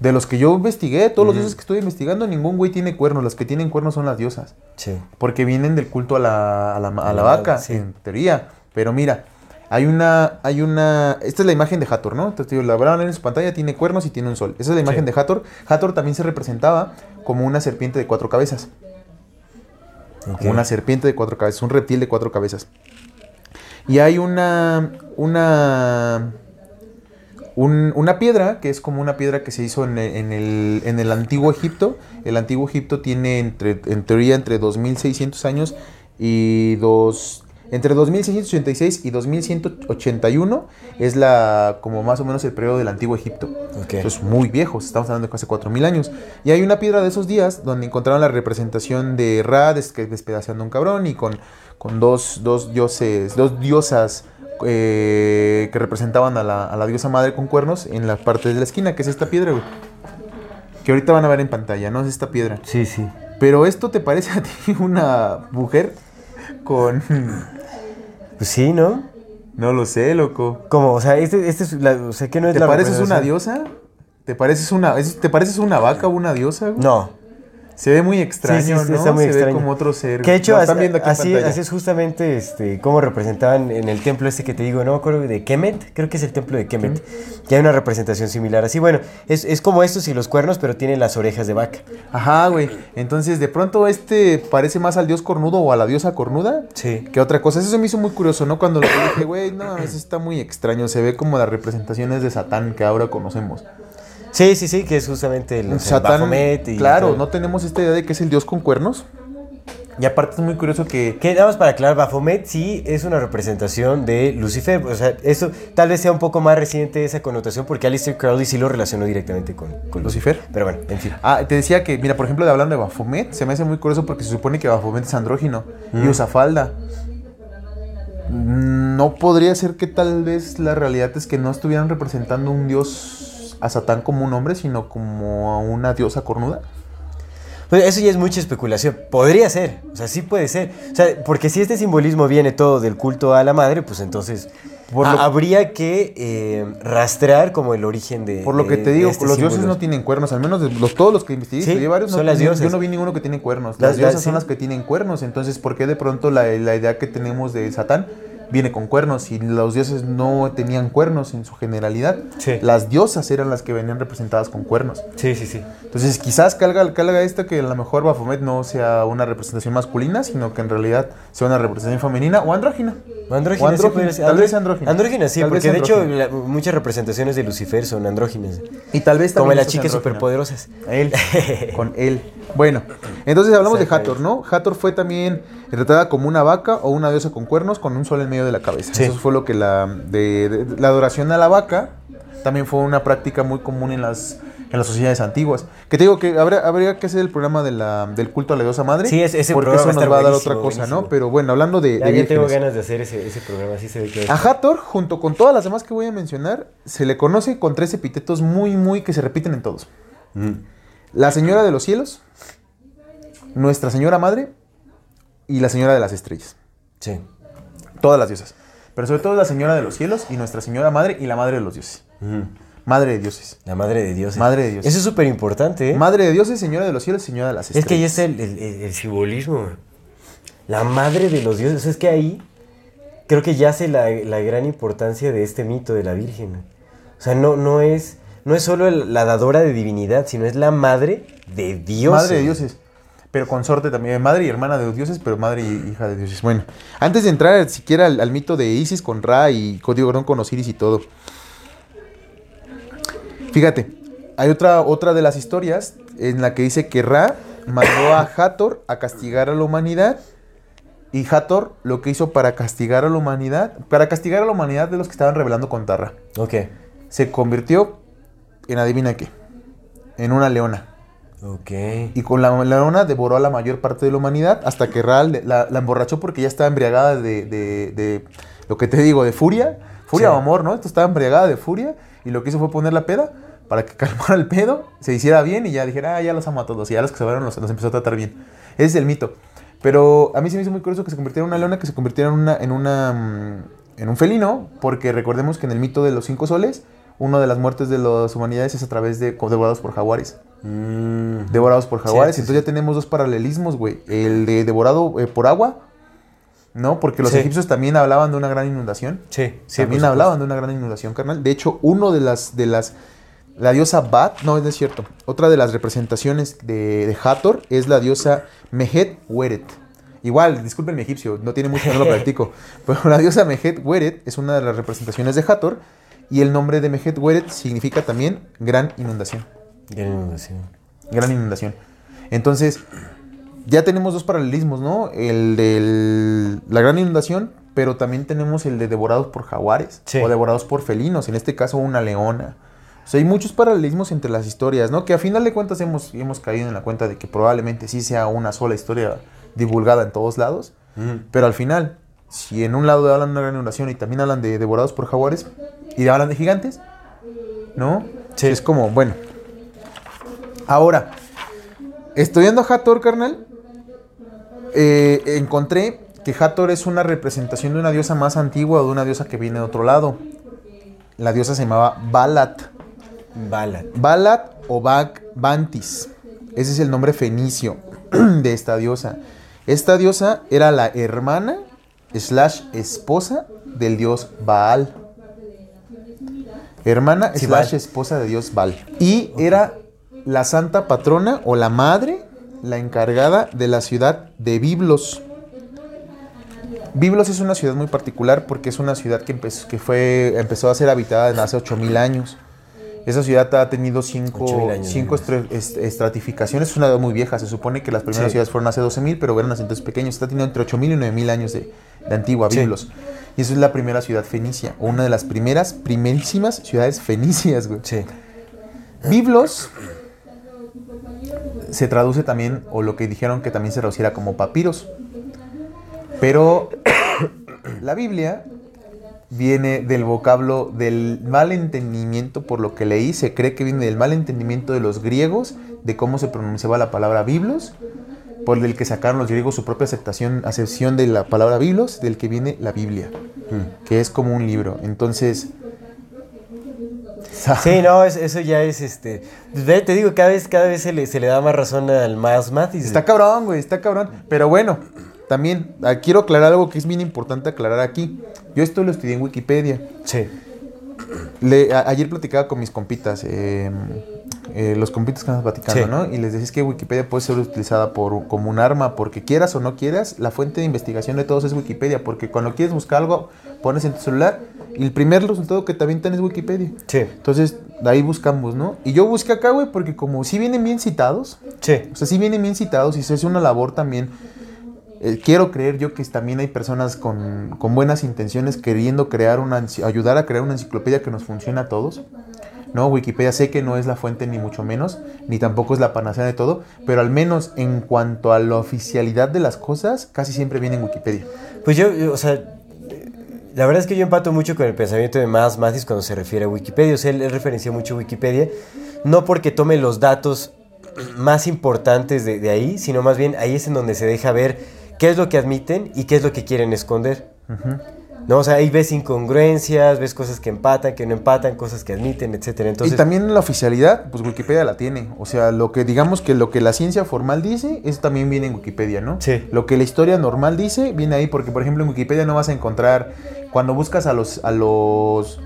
De los que yo investigué, todos los dioses que estoy investigando, ningún güey tiene cuernos. Las que tienen cuernos son las diosas. Sí. Porque vienen del culto a la, a la, a la la vaca, sí. en teoría. Pero mira, hay una, hay una. Esta es la imagen de Hathor, ¿no? Entonces, la verán en su pantalla, tiene cuernos y tiene un sol. Esa es la imagen Sí. de Hathor. Hathor también se representaba como una serpiente de cuatro cabezas. Como una serpiente de cuatro cabezas, un reptil de cuatro cabezas. Y hay una. una. un- una piedra, que es como una piedra que se hizo en el, en el, en el antiguo Egipto. El antiguo Egipto tiene entre, en teoría entre 2600 años y dos, entre 2686 y 2181 es la como más o menos el periodo del antiguo Egipto. Ok. Eso es muy viejo, estamos hablando de hace 4000 años. Y hay una piedra de esos días donde encontraron la representación de Ra despedazando a un cabrón y con, con dos, dos dioses, dos diosas eh, que representaban a la, a la diosa madre con cuernos en la parte de la esquina, que es esta piedra, güey. Que ahorita van a ver en pantalla, ¿no? Es esta piedra. Sí, sí. Pero esto te parece a ti una mujer con... Pues sí, ¿no? No lo sé, loco. Como, o sea, este, este es la, o sea, que no es ¿Te la pareces una diosa? ¿Te pareces una, es- ¿Te pareces una vaca o una diosa? güey? No. Se ve muy extraño, Sí, sí, ¿no? está muy se ve como otro ser. Que de hecho, así, así, es justamente este, como representaban en el templo este que te digo, no me acuerdo de Kemet, creo que es el templo de Kemet, que hay una representación similar. Así, bueno, es, es como estos y los cuernos, pero tiene las orejas de vaca. Ajá, güey. Entonces, de pronto este parece más al dios cornudo o a la diosa cornuda Sí. que otra cosa. Eso se me hizo muy curioso, ¿no? Cuando lo dije, güey, no, eso está muy extraño. Se ve como las representaciones de Satán que ahora conocemos. Sí, sí, sí, que es justamente el, Satán, y claro, todo. no tenemos esta idea de que es el dios con cuernos. Y aparte es muy curioso que... Que nada más para aclarar, Baphomet sí es una representación de Lucifer. O sea, eso tal vez sea un poco más reciente esa connotación porque Alistair Crowley sí lo relacionó directamente con, con Lucifer. Pero bueno, en fin. Ah, te decía que, mira, por ejemplo, de hablando de Baphomet, se me hace muy curioso porque se supone que Baphomet es andrógino y usa falda. Mm, No podría ser que tal vez la realidad es que no estuvieran representando un dios a Satán como un hombre, sino como a una diosa cornuda. Pues eso ya es mucha especulación. Podría ser, o sea, sí puede ser. O sea, porque si este simbolismo viene todo del culto a la madre, pues entonces Por lo- habría que eh, rastrear como el origen de. Por lo que te digo, este los dioses no tienen cuernos, al menos de los, todos los que investigué, Sí, varios, no son las tienen- diosas. yo no vi ninguno que tiene cuernos. Las- Las, diosas las- son sí. las que tienen cuernos, entonces, ¿por qué de pronto la, la idea que tenemos de Satán viene con cuernos? Y los dioses no tenían cuernos en su generalidad. Sí. Las diosas eran las que venían representadas con cuernos. Sí, sí, sí. Entonces, quizás calga, calga esto que a lo mejor Baphomet no sea una representación masculina, sino que en realidad sea una representación femenina o andrógina. Andrógina, O sí andrógina, tal vez andrógina. Andrógina, sí, Tal porque de hecho la- muchas representaciones de Lucifer son andróginas. Y tal vez Como también las esto sea chicas superpoderosas. Él, con él. Bueno, entonces hablamos de. Hathor, ¿no? Hathor fue también retratada como una vaca o una diosa con cuernos con un sol en medio de la cabeza. Sí. Eso fue lo que la, de, de- la adoración a la vaca también fue una práctica muy común en las, en las sociedades antiguas. Que te digo que habría, habría que hacer el programa de la, del culto a la diosa madre. Sí, ese- ese porque programa eso nos va a dar otra buenísimo, cosa, ¿no? Pero bueno, hablando de, Ya, de ya tengo ganas de hacer ese, ese programa, sí se ve que... A Hathor, junto con todas las demás que voy a mencionar, se le conoce con tres epítetos muy, muy que se repiten en todos. La Señora de los Cielos, Nuestra Señora Madre y la Señora de las Estrellas. Sí. Todas las diosas. Pero sobre todo la Señora de los Cielos y Nuestra Señora Madre y la Madre de los Dioses. Madre de Dioses. La madre de Dios. Madre de Dios. Eso es súper importante, ¿eh? Madre de Dioses, Señora de los Cielos, Señora de las Estrellas. Es que ahí está el, el- el- el simbolismo. La madre de los dioses. Es que ahí creo que yace la, la gran importancia de este mito de la Virgen. O sea, no, no, es, no es solo la dadora de divinidad, sino es la madre de Dios. Madre de dioses. Pero consorte también, madre y hermana de los dioses, pero madre y hija de dioses. Bueno, antes de entrar siquiera al, al mito de Isis con Ra y Código Grón con Osiris y todo. Fíjate, hay otra, otra de las historias en la que dice que Ra mandó a Hathor a castigar a la humanidad. Y Hathor lo que hizo para castigar a la humanidad, para castigar a la humanidad de los que estaban rebelando contra Ra, Ok. se convirtió en adivina qué, en una leona. Ok. Y con la leona devoró a la mayor parte de la humanidad hasta que Ra le- la, la emborrachó porque ya estaba embriagada de, de- de lo que te digo, de furia. Furia Sí. o amor, ¿no? Esto estaba embriagada de furia y lo que hizo fue poner la peda para que calmara el pedo, se hiciera bien y ya dijera, ah, ya los amo a todos. Y ya los que se fueron los, los empezó a tratar bien. Ese es el mito. Pero a mí se me hizo muy curioso que se convirtiera en una leona, que se convirtiera en, una, en, una, mm, en un felino, porque recordemos que en el mito de los cinco soles, una de las muertes de las humanidades es a través de devorados por jaguares Mm. devorados por jaguares. Sí, sí, Entonces ya tenemos dos paralelismos, güey. El de devorado eh, por agua, ¿no? Porque los egipcios también hablaban de una gran inundación. Sí, sí. también hablaban de una gran inundación, carnal. De hecho, uno de las, de las, la diosa Bat, no, no es cierto. Otra de las representaciones de, de Hathor es la diosa Mehet Weret. Igual, disculpen mi egipcio, no tiene mucho que no lo practico. Pero la diosa Mehet Weret es una de las representaciones de Hathor. Y el nombre de Mehet Weret significa también gran inundación. Gran inundación. Gran inundación. Entonces, ya tenemos dos paralelismos, ¿no? El de la gran inundación, pero también tenemos el de devorados por jaguares Sí. o devorados por felinos, en este caso una leona. O sea, hay muchos paralelismos entre las historias, ¿no? Que a final de cuentas hemos, hemos caído en la cuenta de que probablemente sí sea una sola historia divulgada en todos lados, pero al final, si en un lado hablan de una gran inundación y también hablan de devorados por jaguares y hablan de gigantes, ¿no? Sí. Es como, bueno. Ahora, estudiando a Hathor, carnal, eh, encontré que Hathor es una representación de una diosa más antigua o de una diosa que viene de otro lado. La diosa se llamaba Balat. Bala. Balat o Bag Bantis. Ese es el nombre fenicio de esta diosa. Esta diosa era la hermana slash esposa del dios Baal. Hermana Sí, slash Baal. esposa de dios Baal. Y era la santa patrona o la madre, la encargada de la ciudad de Biblos. Biblos es una ciudad muy particular porque es una ciudad que, empezó, que fue, empezó a ser habitada en hace 8000 años. Esa ciudad ha tenido cinco, 8000 años, cinco estra- est- estratificaciones. Es una ciudad muy vieja. Se supone que las primeras Sí. ciudades fueron hace 12.000, pero eran asentamientos pequeños. Está teniendo entre 8.000 y 9.000 años de, de antigua, Sí. Biblos. Y esa es la primera ciudad fenicia. O una de las primeras, primerísimas ciudades fenicias, güey. Sí. Biblos se traduce también, o lo que dijeron que también se traduciera como papiros. Pero la Biblia viene del vocablo del mal entendimiento, por lo que leí, se cree que viene del mal entendimiento de los griegos, de cómo se pronunciaba la palabra biblos, por el que sacaron los griegos su propia aceptación, acepción de la palabra biblos, del que viene la Biblia, que es como un libro. Entonces... Sí, no, es- eso ya es este. Ve, te digo, cada vez, cada vez se le, se le da más razón al más Mathis. Está cabrón, güey, está cabrón. Pero bueno, también ah, quiero aclarar algo que es bien importante aclarar aquí. Yo esto lo estudié en Wikipedia. Sí. Le- a- ayer platicaba con mis compitas, eh, eh, los compitas que estamos platicando, Sí. ¿no? Y les decía es que Wikipedia puede ser utilizada por, como un arma, porque quieras o no quieras, la fuente de investigación de todos es Wikipedia, porque cuando quieres buscar algo, pones en tu celular y el primer resultado que te avientan es Wikipedia. Sí. Entonces, de ahí buscamos, ¿no? Y yo busqué acá, güey, porque como si vienen bien citados, Sí. o sea, sí vienen bien citados y se hace una labor también. eh, quiero creer yo que también hay personas con, con buenas intenciones queriendo crear una, ayudar a crear una enciclopedia que nos funcione a todos. No, Wikipedia sé que no es la fuente ni mucho menos, ni tampoco es la panacea de todo, pero al menos en cuanto a la oficialidad de las cosas, casi siempre viene en Wikipedia. Pues yo, yo, o sea, la verdad es que yo empato mucho con el pensamiento de más Mathis cuando se refiere a Wikipedia. O sea, él, él referencia mucho Wikipedia, no porque tome los datos más importantes de, de ahí, sino más bien ahí es en donde se deja ver qué es lo que admiten y qué es lo que quieren esconder. No, o sea, ahí ves incongruencias, ves cosas que empatan, que no empatan, cosas que admiten, etcétera. Entonces, y también la oficialidad, pues Wikipedia la tiene. O sea, lo que digamos que lo que la ciencia formal dice, eso también viene en Wikipedia, ¿no? Sí. Lo que la historia normal dice, viene ahí, porque por ejemplo en Wikipedia no vas a encontrar, cuando buscas a los, a los,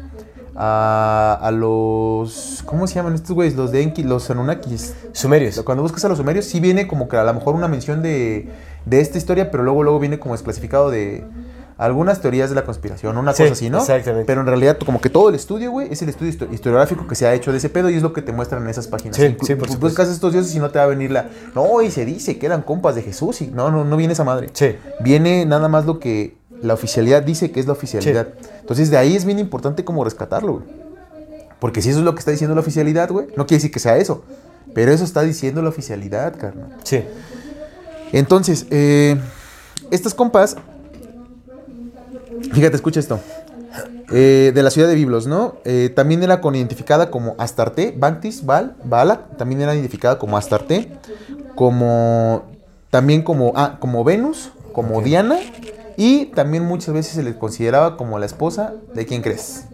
a, a los, ¿cómo se llaman estos güeyes? Los de Enki, los Anunnakis. sumerios. Cuando buscas a los sumerios, sí viene como que a lo mejor una mención de, de esta historia, pero luego, luego viene como desclasificado de algunas teorías de la conspiración, una Sí, cosa así, ¿no? exactamente. Pero en realidad, como que todo el estudio, güey, es el estudio histo- historiográfico que se ha hecho de ese pedo y es lo que te muestran en esas páginas. Sí, Inclu- sí, por supuesto. buscas estos dioses y no te va a venir la. No, y se dice que eran compas de Jesús y no, no, no viene esa madre. Sí. Viene nada más lo que la oficialidad dice que es la oficialidad. Entonces, de ahí es bien importante como rescatarlo, güey. Porque si eso es lo que está diciendo la oficialidad, güey, no quiere decir que sea eso. Pero eso está diciendo la oficialidad, carnal. Sí. Entonces, eh, estas compas, fíjate, escucha esto. Eh, de la ciudad de Biblos, ¿no? Eh, también era con identificada como Astarte, Bactis, Baal, Baala, también era identificada como Astarte, como también como, ah, como Venus, como. Diana, y también muchas veces se le consideraba como la esposa de quién crees?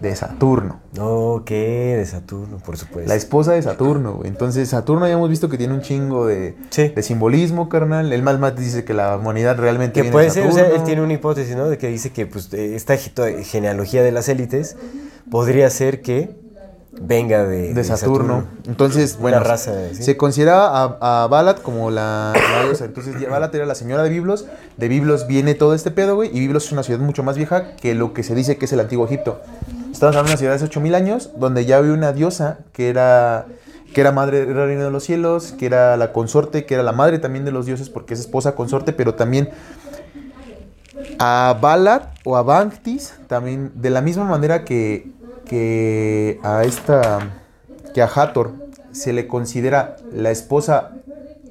De Saturno. No, ¿qué? De Saturno, por supuesto. La esposa de Saturno, güey. Entonces, Saturno ya hemos visto que tiene un chingo de, Sí. de simbolismo, carnal. El más más dice que la humanidad realmente Que viene puede de ser, o sea, Saturno. él tiene una hipótesis, ¿no? De que dice que pues, esta ge- genealogía de las élites podría ser que venga de, de Saturno. Entonces, bueno, raza, ¿sí? se consideraba a, a Balat como la, la diosa. Entonces, Balat era la señora de Biblos. De Biblos viene todo este pedo, güey. Y Biblos es una ciudad mucho más vieja que lo que se dice que es el antiguo Egipto. Estamos hablando de una ciudad de hace 8000 años, donde ya había una diosa que era que era madre, era reina de los cielos, que era la consorte, que era la madre también de los dioses porque es esposa consorte, pero también a Balat o a Banctis, también de la misma manera que, que a esta, que a Hathor se le considera la esposa,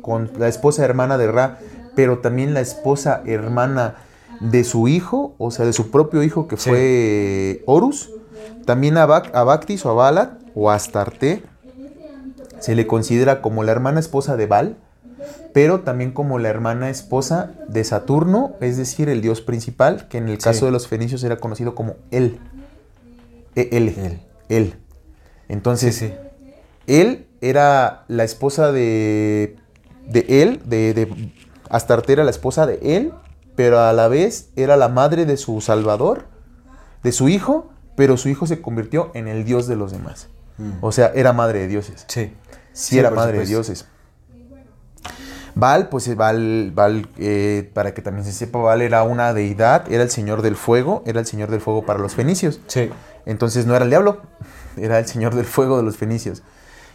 con, la esposa hermana de Ra, pero también la esposa hermana de su hijo, o sea, de su propio hijo que Sí. fue Horus, también a, Bac- a Bactis o a Balat o a Astarte se le considera como la hermana esposa de Baal, pero también como la hermana esposa de Saturno, es decir, el dios principal, que en el caso Sí. de los fenicios era conocido como él. E-L. Él. Él. Entonces, Sí, sí. él era la esposa de, de él, de, de Astarte era la esposa de él, pero a la vez era la madre de su salvador, de su hijo, pero su hijo se convirtió en el dios de los demás. O sea, era madre de dioses. Sí. Sí, Sí, era madre de dioses. Baal, pues eh, Baal, Baal, eh, para que también se sepa, Baal era una deidad, era el señor del fuego, era el señor del fuego para los fenicios. Sí. Entonces no era el diablo, era el señor del fuego de los fenicios.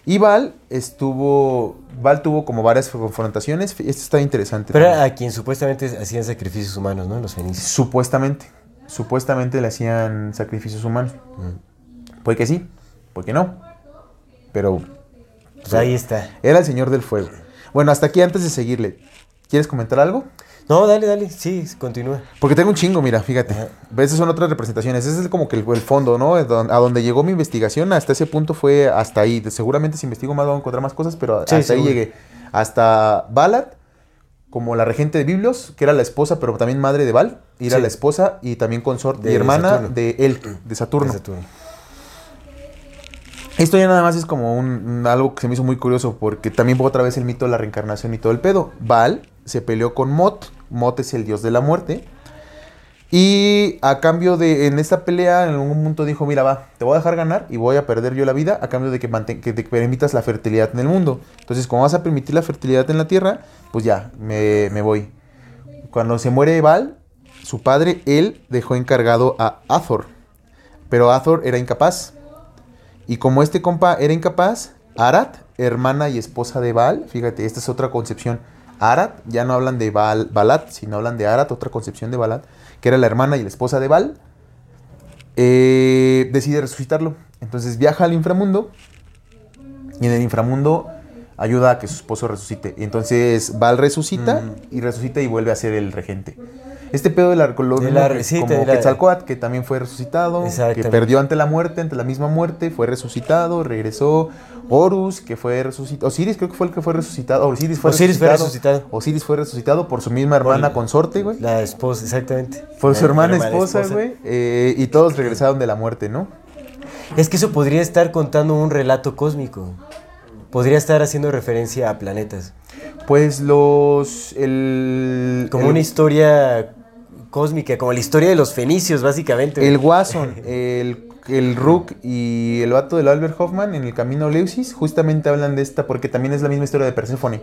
Y Baal estuvo, Baal tuvo como varias confrontaciones, esto está interesante. Pero también. era a quien supuestamente hacían sacrificios humanos, ¿no? Los fenicios. Supuestamente, supuestamente le hacían sacrificios humanos. Puede que sí, puede que no, pero Pues ahí está. era el señor del fuego. Bueno, hasta aquí antes de seguirle, ¿quieres comentar algo? No, dale, dale. Sí, continúa. Porque tengo un chingo, mira, fíjate. Esas son otras representaciones. Ese es como que el, el fondo, ¿no? A don- a donde llegó mi investigación, hasta ese punto fue hasta ahí. Seguramente si investigo más voy a encontrar más cosas, pero Sí, hasta ahí llegué. Hasta Balad, como la regente de Biblios, que era la esposa, pero también madre de Val. Y era Sí. la esposa y también consorte y hermana de él, de Saturno. De Saturno. Esto ya nada más es como un, algo que se me hizo muy curioso porque también otra vez el mito de la reencarnación y todo el pedo. Baal se peleó con Mot. Mot es el dios de la muerte. Y a cambio de, en esta pelea, en algún punto dijo, mira, va, te voy a dejar ganar y voy a perder yo la vida a cambio de que, te permitas la fertilidad en el mundo. Entonces, como vas a permitir la fertilidad en la tierra, pues ya, me, me voy. Cuando se muere Baal, su padre, él dejó encargado a Azor. Pero Azor era incapaz. Y como este compa era incapaz, Arat, hermana y esposa de Baal, fíjate, esta es otra concepción. Arat, ya no hablan de Baal, Balat, sino hablan de Arat, otra concepción de Balat, que era la hermana y la esposa de Baal, eh, decide resucitarlo. Entonces viaja al inframundo y en el inframundo ayuda a que su esposo resucite. Entonces Baal resucita y resucita y vuelve a ser el regente. Este pedo de la, lo De la- que- sí, como de la- Quetzalcóatl, que también fue resucitado, que perdió ante la muerte, ante la misma muerte, fue resucitado, regresó. Horus, que fue resucitado. Osiris creo que fue el que fue resucitado. Osiris fue Osiris fue resucitado. resucitado. Osiris fue resucitado por su misma hermana Por- consorte, güey. La esposa, exactamente. Por su hermana esposa, güey. eh, y todos regresaron de la muerte, ¿no? Es que eso podría estar contando un relato cósmico. Podría estar haciendo referencia a planetas. Pues los. El. Como el- una historia cósmica, como la historia de los fenicios, básicamente. El Watson, el, el Rook y el vato del Albert Hoffman en el camino Leusis justamente hablan de esta porque también es la misma historia de Perséfone.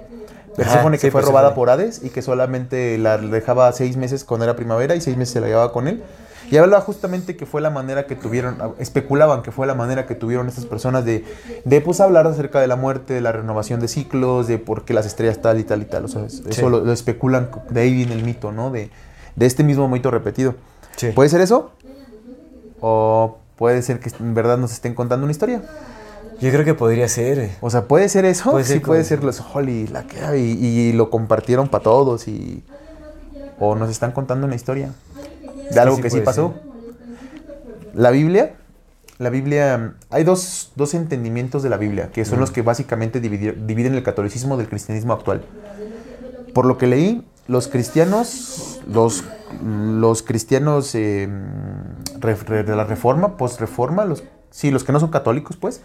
Perséfone que sí, fue robada por Hades y que solamente la dejaba seis meses cuando era primavera y seis meses se la llevaba con él. Y hablaba justamente que fue la manera que tuvieron, especulaban que fue la manera que tuvieron estas personas de, de pues hablar acerca de la muerte, de la renovación de ciclos, de por qué las estrellas tal y tal y tal. O sea, es- eso Sí. lo, lo especulan, de ahí viene el mito, ¿no? De, de este mismo mito repetido. Sí. ¿Puede ser eso? ¿O puede ser que en verdad nos estén contando una historia? Yo creo que podría ser. O sea, ¿puede ser eso? Puede ser sí, puede como- ser los Holly, la que hay, y, lo compartieron para todos y... O nos están contando una historia de algo sí que sí pasó. La Biblia, la Biblia, hay dos, dos entendimientos de la Biblia, que son los que básicamente dividen el catolicismo del cristianismo actual. Por lo que leí, los cristianos, los, los cristianos eh, de la reforma, post-reforma, los, sí, los que no son católicos, pues,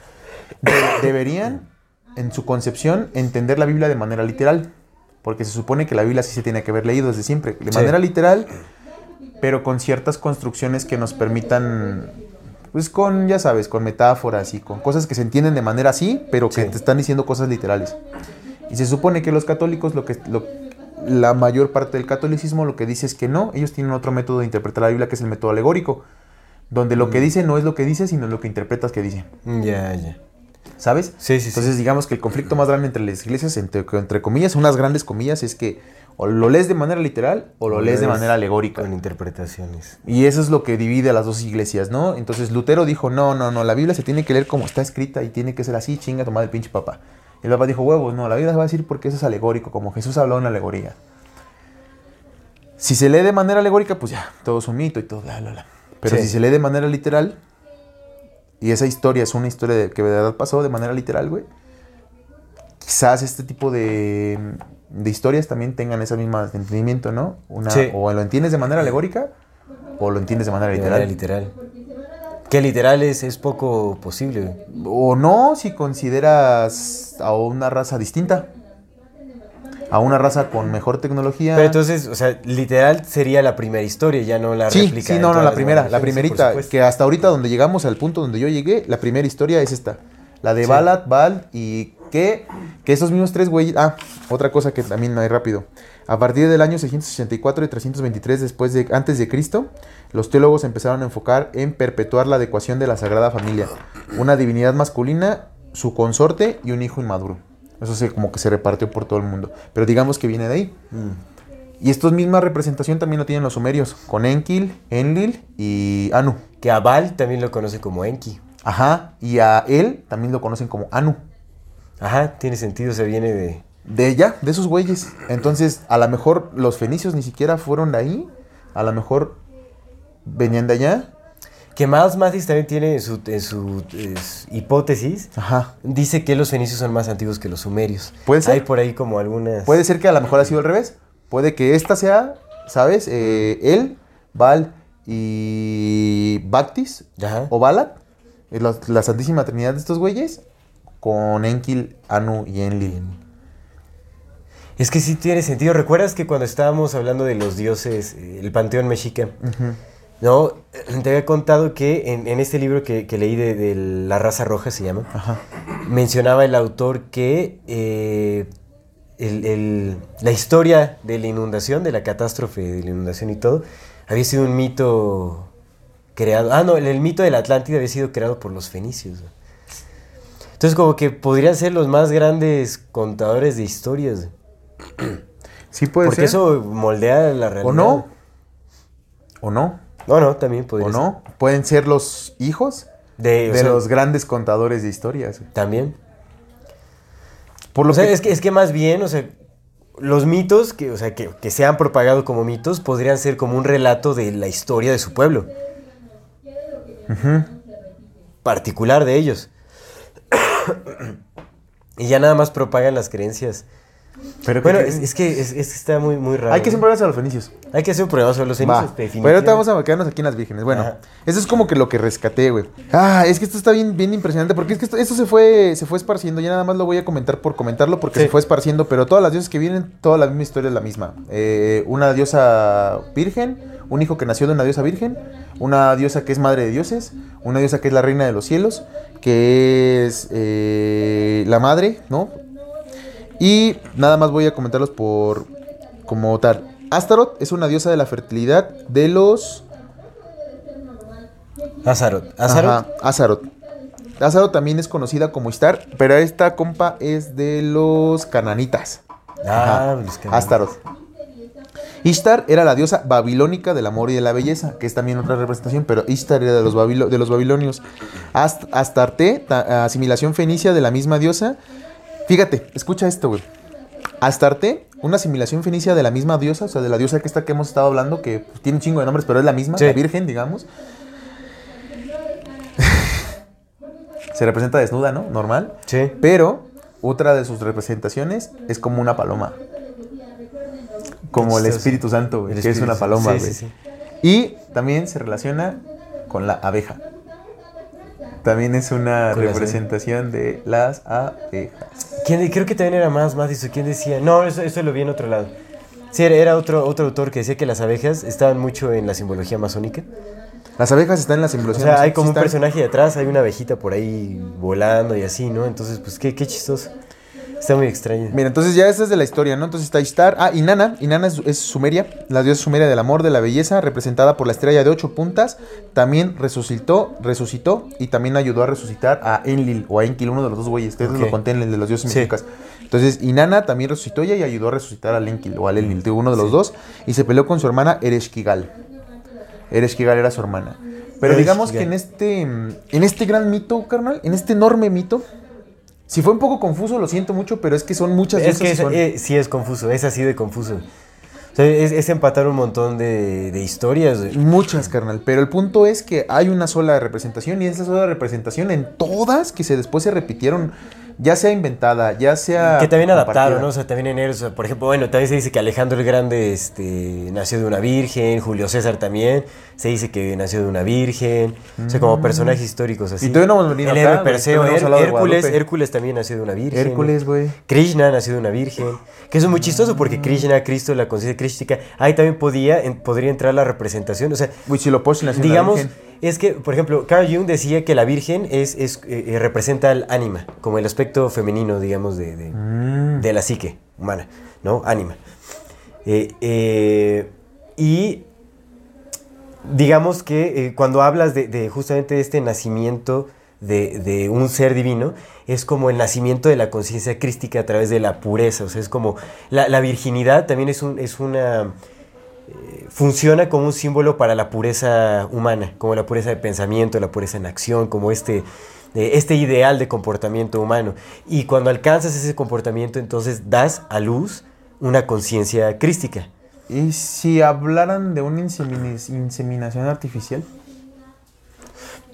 de- deberían, en su concepción, entender la Biblia de manera literal. Porque se supone que la Biblia sí se tiene que haber leído desde siempre, de Sí. manera literal, pero con ciertas construcciones que nos permitan, pues con, ya sabes, con metáforas y con cosas que se entienden de manera así, pero que Sí. te están diciendo cosas literales. Y se supone que los católicos, lo que, lo- la mayor parte del catolicismo lo que dice es que no, ellos tienen otro método de interpretar la Biblia que es el método alegórico, donde lo Mm. que dice no es lo que dice, sino lo que interpretas que dice. Ya, ya. ¿Sabes? Sí, sí, sí. Entonces, digamos que el conflicto más grande entre las iglesias, entre, entre comillas, unas grandes comillas, es que o lo lees de manera literal o lo lees de manera alegórica. Con interpretaciones. Y eso es lo que divide a las dos iglesias, ¿no? Entonces Lutero dijo, no, no, no, la Biblia se tiene que leer como está escrita y tiene que ser así, chinga, tomar el pinche papá. El papá dijo, huevos, no, la Biblia se va a decir porque eso es alegórico, como Jesús habló en alegoría. Si se lee de manera alegórica, pues ya, todo es un mito y todo, bla, bla, bla. Pero Sí. si se lee de manera literal, y esa historia es una historia de, que de verdad pasó de manera literal, güey, quizás este tipo de, de historias también tengan ese mismo entendimiento, ¿no? Una, Sí. O lo entiendes de manera alegórica o lo entiendes de manera De literal. manera literal. Que literal es, es poco posible. O no, si consideras a una raza distinta. A una raza con mejor tecnología. Pero entonces, o sea, literal sería la primera historia, ya no la Sí, réplica. sí, no, no, la primera, la primerita, que hasta ahorita donde llegamos, al punto donde yo llegué, la primera historia es esta. La de Sí. Balat, Bal y que, que esos mismos tres güeyes... Ah, otra cosa que también hay rápido. A partir del año 664 y 323 después de, antes de Cristo, los teólogos empezaron a enfocar en perpetuar la adecuación de la Sagrada Familia. Una divinidad masculina, su consorte y un hijo inmaduro. Eso se, como que se repartió por todo el mundo. Pero digamos que viene de ahí. Mm. Y esta misma representación también lo tienen los sumerios, con Enkil, Enlil y Anu. Que a Val también lo conoce como Enki. Ajá, y a él también lo conocen como Anu. Ajá, tiene sentido, se viene de... De ella, de esos güeyes. Entonces, a lo mejor los fenicios ni siquiera fueron de ahí. A lo mejor venían de allá. Que Miles Mathis también tiene en su, en su es, hipótesis, Ajá. dice que los fenicios son más antiguos que los sumerios. ¿Puede ser? Hay por ahí como algunas... Puede ser que a lo mejor ha sido al revés. Puede que esta sea, ¿sabes? Eh, él, Baal y Bactis Ajá. o Balat, eh, la, la Santísima Trinidad de estos güeyes, con Enkil, Anu y Enlil. Es que sí tiene sentido. ¿Recuerdas que cuando estábamos hablando de los dioses, eh, el panteón mexica, no, te había contado que en, en este libro que, que leí de, de La raza roja se llama, Ajá. mencionaba el autor que eh, el- el- la historia de la inundación, de la catástrofe de la inundación y todo, había sido un mito creado. Ah, no, el, el mito de la Atlántida había sido creado por los fenicios. Entonces, como que podrían ser los más grandes contadores de historias. Sí puede Porque ser. eso moldea la realidad. o no. O no. No, no, también podría O ser. no. Pueden ser los hijos De, de sea, los grandes contadores de historias. También. Por lo O sea, que- es que, es que más bien, o sea, los mitos, que, o sea, que, que se han propagado como mitos, podrían ser como un relato de la historia de su pueblo. Particular de ellos. y ya nada más propagan las creencias. Pero Bueno, que- es, es que, es, es está muy, muy raro. hay que ¿no? programa sobre los fenicios. Hay que hacer un programa sobre los fenicios. Pero ahorita vamos a quedarnos aquí en las vírgenes. Bueno, Ajá. eso es como que lo que rescaté, güey. Ah, es que esto está bien, bien impresionante. Porque es que esto, esto se fue, se fue esparciendo. Ya nada más lo voy a comentar por comentarlo porque Sí. se fue esparciendo. Pero todas las diosas que vienen, toda la misma historia es la misma. Eh, una diosa virgen, un hijo que nació de una diosa virgen, una diosa que es madre de dioses, una diosa que es la reina de los cielos, que es eh, la madre, ¿no? Y nada más voy a comentarlos por como tal. Astaroth es una diosa de la fertilidad de los Azaroth. Azaroth. Ajá, Azaroth. Azaroth también es conocida como Istar, pero esta compa es de los cananitas. Ah, los cananitas. Astaroth. Ishtar era la diosa babilónica del amor y de la belleza, que es también otra representación, pero Ishtar era de los, babilo- de los babilonios. Ast- Astarte, ta- asimilación fenicia de la misma diosa. Fíjate, escucha esto, güey. Astarte, una asimilación fenicia de la misma diosa, o sea, de la diosa que esta que hemos estado hablando, que tiene un chingo de nombres, pero es la misma, Sí. la virgen, digamos. Se representa desnuda, ¿no? Normal. Sí. Pero otra de sus representaciones es como una paloma. Como el. Espíritu Santo, güey, El que es una paloma, Sí, güey. sí, sí. Y también se relaciona con la abeja. También es una representación de las abejas. ¿Quién de- creo que también era más o quién decía. No, eso, eso lo vi en otro lado. Sí, era, otro, otro autor que decía que las abejas estaban mucho en la simbología masónica. Las abejas están en la O simbología. sea, hay como un están. personaje de atrás, hay una abejita por ahí volando y así, ¿no? Entonces, pues qué, qué chistoso. Está muy extraño. Mira, entonces ya esa es de la historia, ¿no? Entonces está Ishtar. Ah, Inanna. Inanna es, es Sumeria, la diosa sumeria del amor, de la belleza, representada por la estrella de ocho puntas. También resucitó, resucitó y también ayudó a resucitar a Enlil o a Enkil, uno de los dos güeyes. Ustedes Ok. lo conté en el de los dioses Sí. mexicas. Entonces, Inanna también resucitó ella y ayudó a resucitar al Enkil o al Enlil, uno de los dos. Y se peleó con su hermana Ereshkigal. Ereshkigal era su hermana. Pero digamos que en este, en este gran mito, carnal, en este enorme mito, si fue un poco confuso, lo siento mucho, pero es que son muchas Es diosas que es- son- eh, sí es confuso, es así de confuso. O sea, es, es empatar un montón de, de historias. güey. Muchas, carnal. Pero el punto es que hay una sola representación y esa sola representación en todas que se después se repitieron ya sea inventada, ya sea. Que también adaptaron. ¿no? O sea, también en él, o sea, por ejemplo, bueno, también se dice que Alejandro el Grande este, nació de una virgen, Julio César también, se dice que nació de una virgen, o sea, como personajes históricos así. Mm. Y todavía no hemos venido El acá, héroe Perseo, Her- Hércules. Hércules también nació de una virgen. Hércules, güey. Krishna nació de una virgen. Que eso es muy chistoso porque Krishna, Cristo, la conciencia crística, ahí también podía, en- podría entrar la representación. O sea, Huitzilopochtli nació de una digamos, virgen. es que, por ejemplo, Carl Jung decía que la virgen es, es, eh, eh, representa al ánima, como el aspecto femenino, digamos, de, de, Mm. de la psique humana, ¿no? Ánima. Eh, eh, y digamos que eh, cuando hablas de, de justamente de este nacimiento de, un ser divino, es como el nacimiento de la conciencia crística a través de la pureza, o sea, es como la, virginidad también es una... eh, funciona como un símbolo para la pureza humana, como la pureza de pensamiento, la pureza en acción, como este, eh, este ideal de comportamiento humano. Y cuando alcanzas ese comportamiento, entonces das a luz una conciencia crística. ¿Y si hablaran de una inseminación artificial?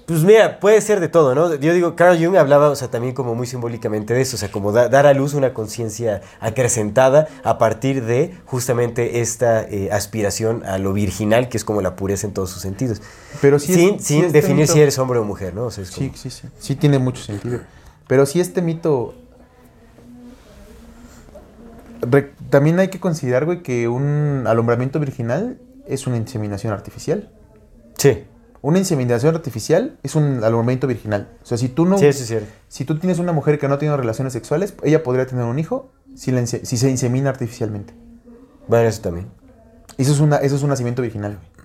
Pues mira, puede ser de todo, ¿no? Yo digo, Carl Jung hablaba, o sea, también como muy simbólicamente de eso, o sea, como da- dar a luz una conciencia acrecentada a partir de justamente esta eh, aspiración a lo virginal, que es como la pureza en todos sus sentidos. Pero sí es- sin sí sin este definir mito- si eres hombre o mujer, ¿no? O sea, es Sí, sí, sí. Sí tiene mucho sentido. Pero si este mito... re- también hay que considerar, güey, que un alumbramiento virginal es una inseminación artificial. sí, Una inseminación artificial es un alumbramiento virginal. O sea, si tú no... sí, es cierto. Si tú tienes una mujer que no tiene relaciones sexuales, ella podría tener un hijo si, la si se insemina artificialmente. Bueno, eso también. Eso es, una, eso es un nacimiento virginal, güey.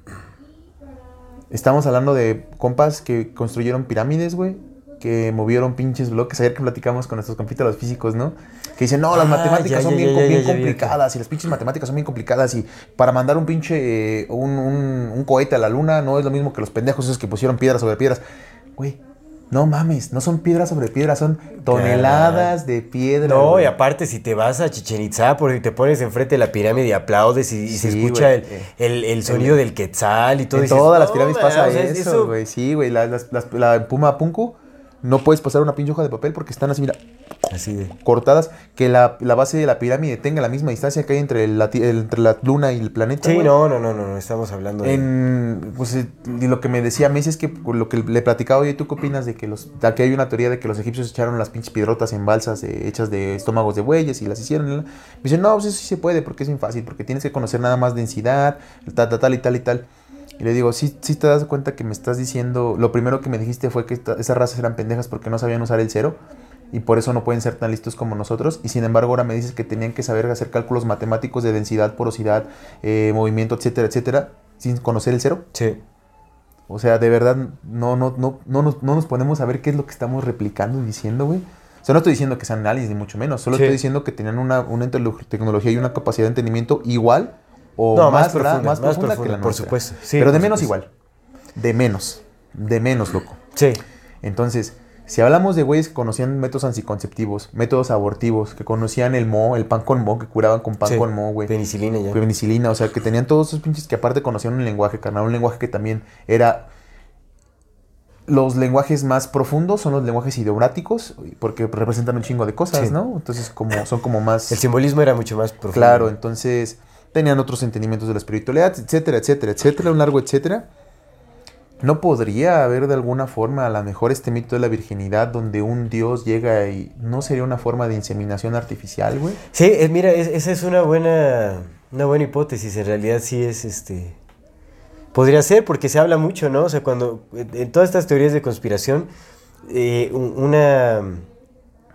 Estamos hablando de compas que construyeron pirámides, güey. Que movieron pinches bloques. Ayer que platicamos con nuestros compitas los físicos, ¿no? Que dicen, no, las Ah, matemáticas ya, son ya, bien, ya, complicadas. Y las pinches matemáticas son bien complicadas. Y para mandar un pinche, eh, un, un- un cohete a la luna, no es lo mismo que los pendejos esos que pusieron piedras sobre piedras. Güey, no mames, no son piedras sobre piedras, son toneladas de piedra. No, y aparte, si te vas a Chichen Itza, porque te pones enfrente de la pirámide y aplaudes y, y se escucha el, el- el sonido del quetzal y todo. En dices, todas las "No, pirámides pasa o sea, eso, güey. Sí, güey. La, la Puma Punku no puedes pasar una pinche hoja de papel porque están así, mira, Así de... cortadas. Que la, la base de la pirámide tenga la misma distancia que hay entre la, entre la luna y el planeta. Sí, no, no, no, no, no, estamos hablando de... En, pues, eh, lo que me decía Messi es que lo que le platicaba, oye, ¿tú qué opinas de que los, de que hay una teoría de que los egipcios echaron las pinches piedrotas en balsas eh, hechas de estómagos de bueyes y las hicieron? Me dice, no, pues eso sí se puede porque es bien fácil, porque tienes que conocer nada más densidad, tal, tal, tal y tal y tal. Y le digo, sí, sí te das cuenta que me estás diciendo, lo primero que me dijiste fue que esta- esas razas eran pendejas porque no sabían usar el cero y por eso no pueden ser tan listos como nosotros. Y sin embargo ahora me dices que tenían que saber hacer cálculos matemáticos de densidad, porosidad, eh, movimiento, etcétera, etcétera, sin conocer el cero. Sí. O sea, de verdad, no, no, no, no, nos, no nos ponemos a ver qué es lo que estamos replicando y diciendo, güey. O sea, no estoy diciendo que sean análisis, ni mucho menos. Solo Sí. estoy diciendo que tenían una, una tecno- tecnología y una capacidad de entendimiento igual o No, más, más profunda, más más profunda que la por nuestra. supuesto. Sí, Pero de por menos supuesto. igual. De menos. De menos, loco. Sí. Entonces, si hablamos de güeyes que conocían métodos anticonceptivos, métodos abortivos, que conocían el mo, el pan con mo, que curaban con pan sí. con mo, güey. Penicilina ya. Penicilina, o sea, que tenían todos esos pinches que aparte conocían un lenguaje, carnal, un lenguaje que también era... Los lenguajes más profundos son los lenguajes ideográficos, porque representan un chingo de cosas, Sí. ¿no? Entonces, como, son como más... El simbolismo era mucho más profundo. Claro, entonces tenían otros entendimientos de la espiritualidad, etcétera, etcétera, etcétera, un largo etcétera. ¿No podría haber de alguna forma a lo mejor este mito de la virginidad donde un dios llega y no sería una forma de inseminación artificial, güey? Sí, mira, es- esa es una buena, una buena hipótesis. En realidad sí es este. Podría ser, porque se habla mucho, ¿no? O sea, cuando. En todas estas teorías de conspiración, eh, un- una,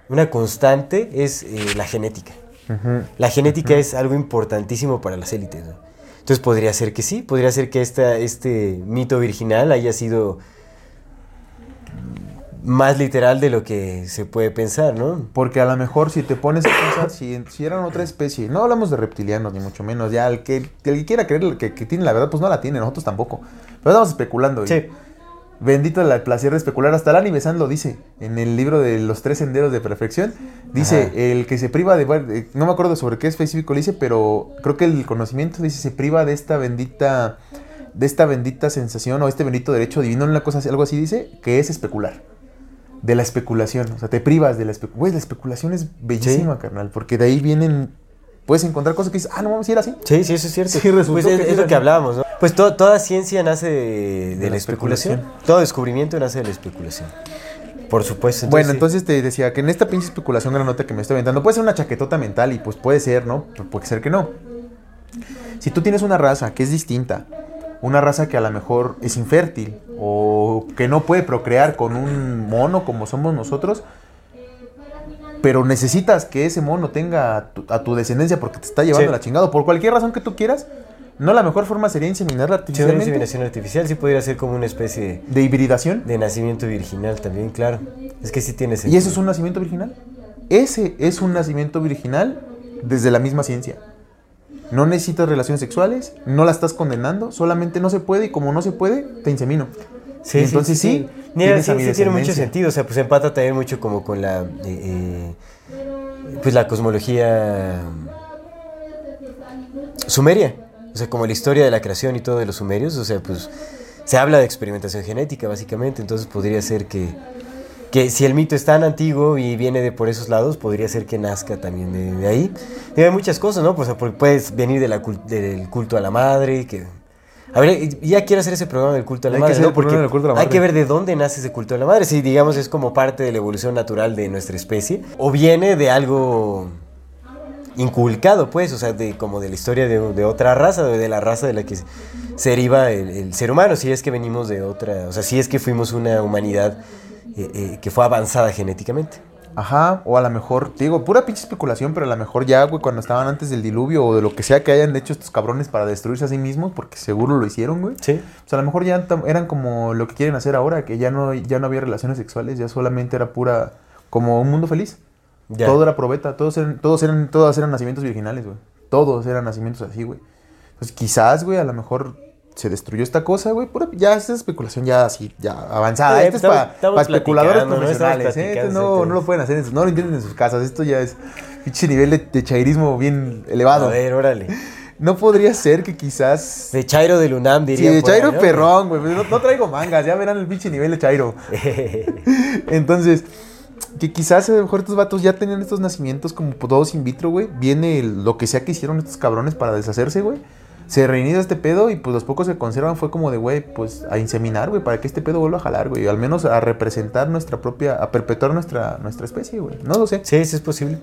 una constante es eh, la genética. La genética es algo importantísimo para las élites. ¿no? Entonces podría ser que sí, podría ser que esta, este mito virginal haya sido más literal de lo que se puede pensar, ¿no? Porque a lo mejor si te pones a pensar, si, si eran otra especie, no hablamos de reptilianos ni mucho menos, ya el que, el que quiera creer que, que tiene la verdad, pues no la tiene, nosotros tampoco. Pero estamos especulando. y Sí. Bendito el placer de especular. Hasta Lani Besán lo dice en el libro de los tres senderos de perfección. Dice, Ajá. el el que se priva de... eh, No me acuerdo sobre qué específico le dice, pero creo que el conocimiento dice, se priva de esta bendita... De esta bendita sensación o este bendito derecho divino, una cosa, así- algo así dice, que es especular. de la especulación. O sea, te privas de la especulación. Güey, la especulación es bellísima, carnal, porque de ahí vienen. Puedes encontrar cosas que dices, ah, no vamos a ir así. Sí, sí, eso es cierto. Sí, resultó pues es, que es lo que hablábamos, ¿no? Pues to- toda ciencia nace de, de la la especulación. especulación. Todo descubrimiento nace de la especulación. Por supuesto. bueno, sí. entonces te decía que en esta pinche especulación granota que me estoy aventando, puede ser una chaquetota mental y pues puede ser, ¿no? Pero puede ser que no. Si tú tienes una raza que es distinta, una raza que a lo mejor es infértil o que no puede procrear con un mono como somos nosotros, pero necesitas que ese mono tenga a tu, a tu descendencia porque te está llevando Sí. la chingada, por cualquier razón que tú quieras, no la mejor forma sería inseminarla Sí, una artificialmente inseminación artificial sí podría ser como una especie de hibridación. de, de nacimiento virginal también, claro. Es que sí tiene ¿Y sentido. eso es un nacimiento virginal? Ese es un nacimiento virginal desde la misma ciencia. No necesitas relaciones sexuales, no la estás condenando, solamente no se puede y como no se puede, te insemino. Sí, Y entonces sí, sí, mi sí tiene mucho sentido. O sea, pues empata también mucho como con la. eh, eh, pues la cosmología sumeria. O sea, como la historia de la creación y todo de los sumerios. O sea, pues se habla de experimentación genética, básicamente. Entonces podría ser que. Que si el mito es tan antiguo y viene de por esos lados, podría ser que nazca también de, de ahí. Y hay muchas cosas, ¿no? Pues porque puedes venir de la cul- del culto a la madre, que... A ver, ya quiero hacer ese programa del culto a la Hay madre, ¿no? Porque del culto a la hay madre. que ver de dónde nace ese culto a la madre. Si, digamos, es como parte de la evolución natural de nuestra especie, o viene de algo inculcado, pues, o sea, de, como de la historia de, de otra raza, de, de la raza de la que se- se deriva el, el ser humano, si es que venimos de otra, o sea, si es que fuimos una humanidad eh, eh, que fue avanzada genéticamente. Ajá, o a lo mejor, te digo, pura pinche especulación, pero a lo mejor ya, güey, cuando estaban antes del diluvio o de lo que sea que hayan hecho estos cabrones para destruirse a sí mismos, porque seguro lo hicieron, güey. Sí. O sea, a lo mejor ya eran como lo que quieren hacer ahora, que ya no, ya no había relaciones sexuales, ya solamente era pura, como un mundo feliz. Ya. Todo era probeta, todos eran, todos eran, todos eran nacimientos virginales, güey. Todos eran nacimientos así, güey. Pues quizás, güey, a lo mejor se destruyó esta cosa, güey. Pura, ya esta especulación ya así, ya avanzada. Sí, Esto es estamos- para estamos especuladores profesionales, ¿eh? No, no lo pueden hacer, no lo entienden en sus casas. Esto ya es pinche nivel de, de chairismo bien elevado. A ver, órale. No podría ser que quizás... De Chairo del UNAM, Sí, diría. de por ahí, Chairo ¿no? perrón, güey. No, no traigo mangas, ya verán el pinche nivel de Chairo. Entonces, que quizás a lo mejor estos vatos ya tenían estos nacimientos como todos in vitro, güey. Viene el- lo que sea que hicieron estos cabrones para deshacerse, güey. Se reinicia este pedo y pues los pocos que conservan fue como de, güey, pues a inseminar, güey, para que este pedo vuelva a jalar, güey. Al menos a representar nuestra propia, a perpetuar nuestra, nuestra especie, güey. No lo sé. Sí, sí es posible.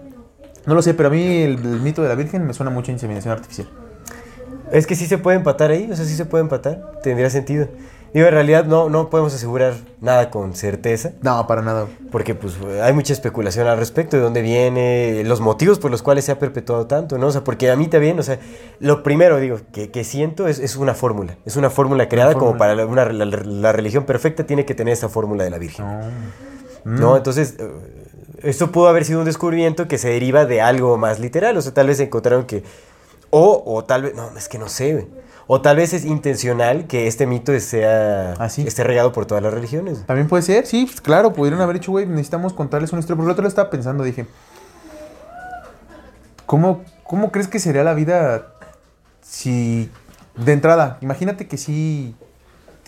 No lo sé, pero a mí el, el mito de la Virgen me suena mucho a inseminación artificial. Es que sí se puede empatar ahí, o sea, sí se puede empatar. Tendría sentido. Digo, en realidad no, no podemos asegurar nada con certeza. No, para nada. Porque pues hay mucha especulación al respecto de dónde viene, los motivos por los cuales se ha perpetuado tanto, ¿no? O sea, porque a mí también, o sea, lo primero, digo, que, que siento es, es una fórmula. Es una fórmula creada como fórmula. para la, una, la, la religión perfecta tiene que tener esa fórmula de la Virgen. No. ¿No? Entonces, eh, esto pudo haber sido un descubrimiento que se deriva de algo más literal. O sea, tal vez encontraron que. O, o tal vez. No, es que no sé, güey. O tal vez es intencional que este mito sea, Ah, sí. esté regado por todas las religiones. También puede ser, sí, pues, claro, pudieron haber dicho, güey, necesitamos contarles una historia. Por el otro lo estaba pensando, dije, ¿cómo, ¿cómo crees que sería la vida si, de entrada, imagínate que sí,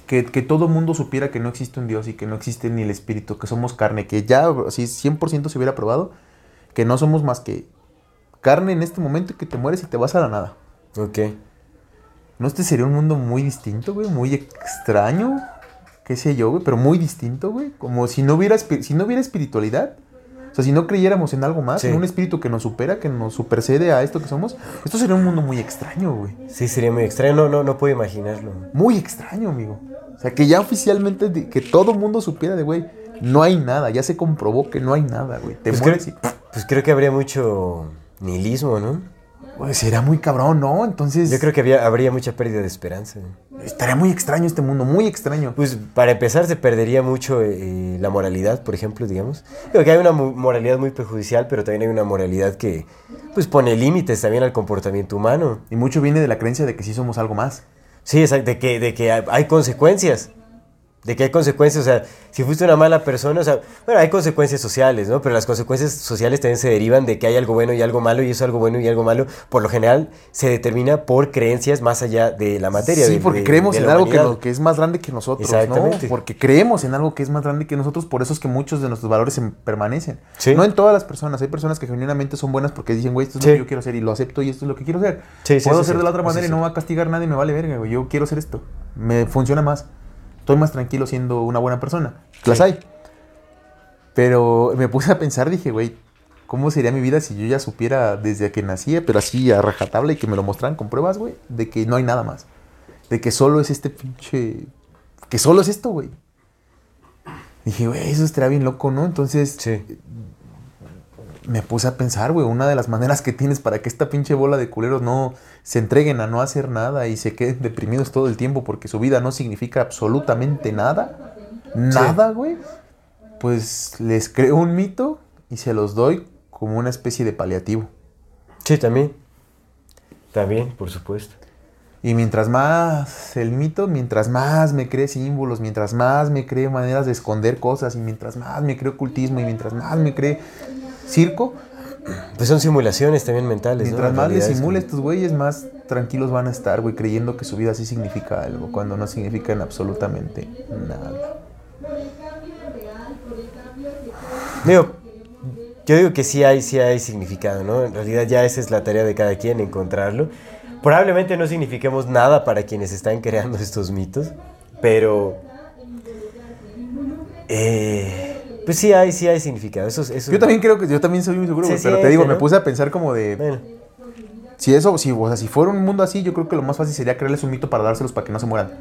que, que todo mundo supiera que no existe un Dios y que no existe ni el Espíritu, que somos carne, que ya así 100% se hubiera probado, que no somos más que carne en este momento y que te mueres y te vas a la nada. Ok. ¿No este sería un mundo muy distinto, güey? Muy extraño. ¿Qué sé yo, güey? Pero muy distinto, güey. Como si no hubiera, si no hubiera espiritualidad. O sea, si no creyéramos en algo más, Sí. en un espíritu que nos supera, que nos supersede a esto que somos. Esto sería un mundo muy extraño, güey. Sí, sería muy extraño. No, no, no puedo imaginarlo. Muy extraño, amigo. O sea, que ya oficialmente, que todo mundo supiera de, güey, no hay nada. Ya se comprobó que no hay nada, güey. Te Pues mueres creo, y... pues creo que habría mucho nihilismo, ¿no? Güey, sería muy cabrón, ¿no? Entonces... Yo creo que había, habría mucha pérdida de esperanza. Estaría muy extraño este mundo, muy extraño. Pues para empezar se perdería mucho eh, la moralidad, por ejemplo, digamos. Digo que hay una moralidad muy perjudicial, pero también hay una moralidad que pues pone límites también al comportamiento humano. Y mucho viene de la creencia de que sí somos algo más. Sí, exacto, de que, de que hay consecuencias. De que hay consecuencias, o sea, si fuiste una mala persona, o sea, bueno, hay consecuencias sociales, ¿no? Pero las consecuencias sociales también se derivan de que hay algo bueno y algo malo, y eso algo bueno y algo malo, por lo general, se determina por creencias más allá de la materia. Sí, de- porque de- creemos de en algo que, humanidad. lo- que es más grande que nosotros, ¿no? Exactamente. Porque creemos en algo que es más grande que nosotros, por eso es que muchos de nuestros valores se permanecen. Sí. No en todas las personas, hay personas que genuinamente son buenas porque dicen, güey, esto es Sí. lo que yo quiero hacer y lo acepto y esto es lo que quiero hacer. Sí, sí, Puedo sí, de la otra manera y no va a castigar nadie y me vale verga, güey. Yo quiero hacer esto. Me funciona más. Estoy más tranquilo siendo una buena persona. Las Sí. hay. Pero me puse a pensar, dije, güey, ¿cómo sería mi vida si yo ya supiera desde que nacía, pero así a rajatabla y que me lo mostraran con pruebas, güey, de que no hay nada más? De que solo es este pinche. Que solo es esto, güey. Dije, güey, eso estaría bien loco, ¿no? Entonces Sí. Me puse a pensar, güey, una de las maneras que tienes para que esta pinche bola de culeros no se entreguen a no hacer nada y se queden deprimidos todo el tiempo porque su vida no significa absolutamente nada. Nada, güey. Pues les creo un mito y se los doy como una especie de paliativo. Sí, también. También, por supuesto. Y mientras más el mito, mientras más me cree símbolos, mientras más me cree maneras de esconder cosas, y mientras más me cree ocultismo, y mientras más me cree circo, Pues son simulaciones también mentales, mientras En más les realidad es simule como- estos güeyes, más tranquilos van a estar, güey, creyendo que su vida sí significa algo, cuando no significan absolutamente nada. Digo, yo digo que sí hay, sí hay significado, ¿no? En realidad ya esa es la tarea de cada quien, encontrarlo. Probablemente no signifiquemos nada para quienes están creando estos mitos, pero... eh, pues sí hay, sí hay significado. Eso, eso, Yo también creo que, yo también soy muy seguro, pero te digo, me puse a pensar como de, Bueno, si eso, si, o sea, si fuera un mundo así, yo creo que lo más fácil sería crearles un mito para dárselos para que no se mueran.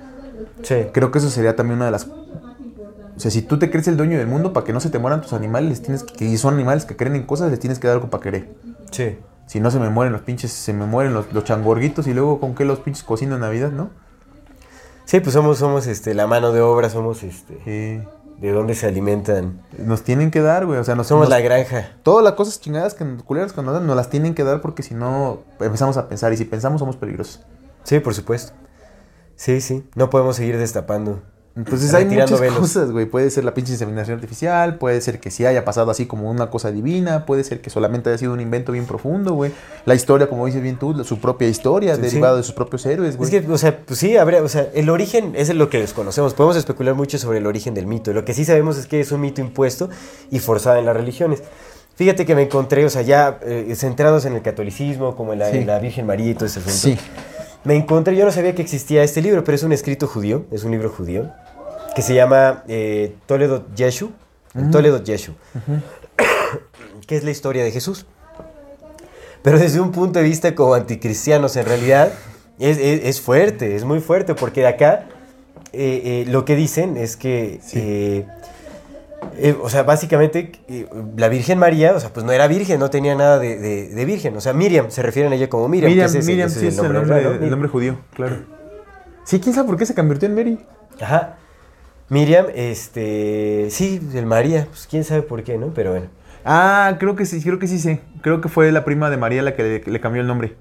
sí. Creo que eso sería también una de las. O sea, si tú te crees el dueño del mundo para que no se te mueran tus animales, les tienes que, y son animales que creen en cosas, les tienes que dar algo para querer. Sí. Si no se me mueren los pinches, se me mueren los, los changorguitos y luego con qué los pinches cocino en Navidad, ¿no? Sí, pues somos, somos este, la mano de obra, somos este, Eh, de dónde se alimentan. nos tienen que dar, güey. O sea, nos, Somos nos- la granja. Todas las cosas chingadas que culeras que nos dan, nos las tienen que dar porque si no empezamos a pensar y si pensamos somos peligrosos. Sí, por supuesto. Sí, sí. No podemos seguir destapando. Entonces hay muchas velos. cosas, güey. Puede ser la pinche inseminación artificial, puede ser que sí haya pasado así como una cosa divina, puede ser que solamente haya sido un invento bien profundo, güey. La historia, como dices bien tú, su propia historia, Sí, derivada sí. de sus propios héroes, güey. Es que, o sea, pues sí, habría, o sea, el origen es lo que desconocemos. Podemos especular mucho sobre el origen del mito. Lo que sí sabemos es que es un mito impuesto y forzado en las religiones. Fíjate que me encontré, o sea, ya eh, centrados en el catolicismo, como en la, Sí. en la Virgen María y todo ese asunto. Sí. Me encontré, yo no sabía que existía este libro, pero es un escrito judío, es un libro judío, que se llama eh, Toledo Yeshu, el Toledo Yeshu, que es la historia de Jesús. Pero desde un punto de vista como anticristianos, en realidad, es, es- es fuerte, es muy fuerte, porque de acá eh, eh, lo que dicen es que, eh, eh, o sea, básicamente eh, la Virgen María, o sea, pues no era virgen, no tenía nada de, de- de virgen, o sea, Miriam, se refieren a ella como Miriam. Miriam, es Miriam ese sí es el nombre, el nombre judío, claro. Sí, quién sabe por qué se convirtió en Mary. Ajá. Miriam, este, sí, el María, pues quién sabe por qué, ¿no? Pero bueno. Ah, creo que sí, creo que sí sé. Creo que fue la prima de María la que le, le cambió el nombre.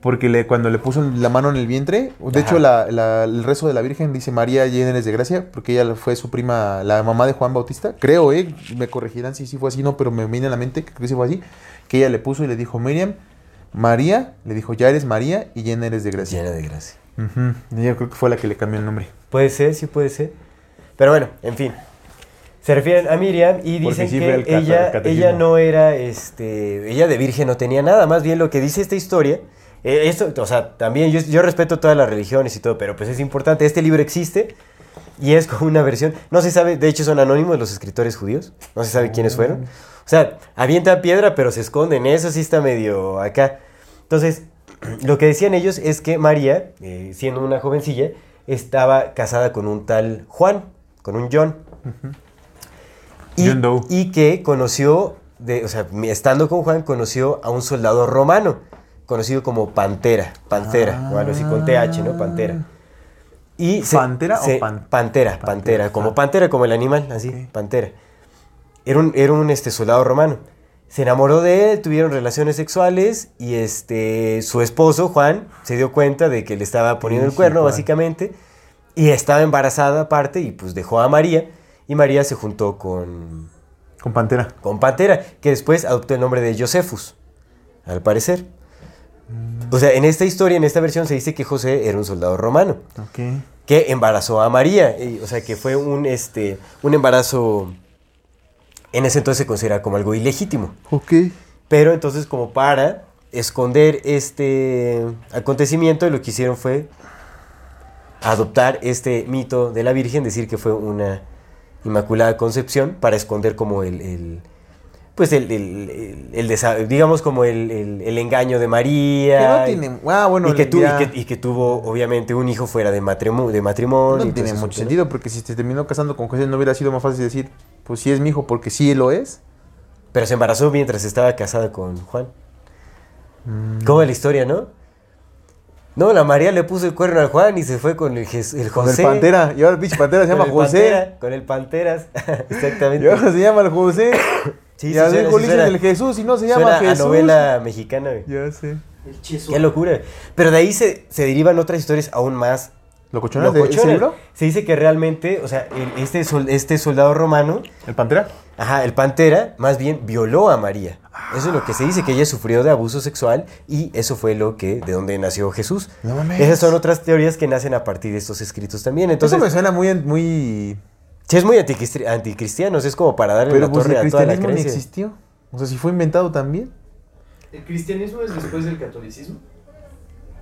Porque le, cuando le puso la mano en el vientre, de Ajá. hecho la- la- el rezo de la Virgen dice María llena eres de gracia, porque ella fue su prima, la mamá de Juan Bautista. Creo, eh, me corregirán si sí fue así, no, pero me viene a la mente que creo que sí fue así. Que ella le puso y le dijo Miriam, María, le dijo ya eres María y llena eres de gracia. Llena de gracia. Ujú, Ella creo que fue la que le cambió el nombre. Puede ser, sí puede ser. Pero bueno, en fin. Se refieren a Miriam y dicen sí fue el que ella, ella no era, este, ella de virgen no tenía nada. Más bien lo que dice esta historia, eh, esto, o sea, también yo, yo respeto todas las religiones y todo, pero pues es importante, este libro existe y es como una versión, no se sabe, de hecho son anónimos los escritores judíos, no se sabe quiénes fueron. O sea, avientan piedra pero se esconden, eso sí está medio acá. Entonces, lo que decían ellos es que María, eh, siendo una jovencilla, estaba casada con un tal Juan, con un John. Y, John Doe. y que conoció, de, o sea, estando con Juan, conoció a un soldado romano, conocido como Pantera, Pantera, o algo así con TH, ¿no? Pantera. Y se- ¿Pantera o se- pan- Pantera, Pantera, como ah. Pantera, como el animal, así. Pantera. Era un, era un este, soldado romano. Se enamoró de él, tuvieron relaciones sexuales y este, su esposo, Juan, se dio cuenta de que le estaba poniendo el cuerno, Juan. básicamente, Y estaba embarazada aparte y pues dejó a María. Y María se juntó con, Con Pantera. con Pantera, que después adoptó el nombre de Josephus, al parecer. O sea, en esta historia, en esta versión, se dice que José era un soldado romano Ok. que embarazó a María. y, o sea, que fue un, este, un embarazo, en ese entonces se considera como algo ilegítimo. Ok. Pero entonces como para esconder este acontecimiento, lo que hicieron fue adoptar este mito de la Virgen, decir que fue una inmaculada concepción para esconder como el... el- pues el, el- el- el desa- digamos como el, engaño de María. Que no y- tiene. Ah, bueno, y, que tu- y que- y que tuvo obviamente un hijo fuera de, matrimonio de matrimonio. No tiene mucho sentido porque si se terminó casando con José no hubiera sido más fácil decir, pues sí es mi hijo porque sí lo es. Pero se embarazó mientras estaba casada con Juan. Mm. ¿Cómo es la historia, no? No, la María le puso el cuerno al Juan y se fue con el, el Con José. el Pantera. Y ahora el pinche Pantera se llama José. Pantera, con el Panteras. Exactamente. Y ahora se llama el José. Sí, y sí suena, sí suena. el Jesús y no se llama a Jesús. novela mexicana. güey. Ya sé. El. Qué locura. Pero de ahí se, se derivan otras historias aún más ¿Locochonas de ese libro? Se dice que realmente, o sea, el- este, sol- este soldado romano ¿El Pantera? Ajá, el Pantera más bien violó a María. Eso es lo que se dice, que ella sufrió de abuso sexual y eso fue lo que, de donde nació Jesús. No mames. Esas son otras teorías que nacen a partir de estos escritos también. Entonces, Eso me suena muy... muy... sí es muy anticristi- anticristianos, es como para darle Pero la pues el a toda la creencia. existió. O sea, si fue inventado también. ¿El cristianismo es después del catolicismo?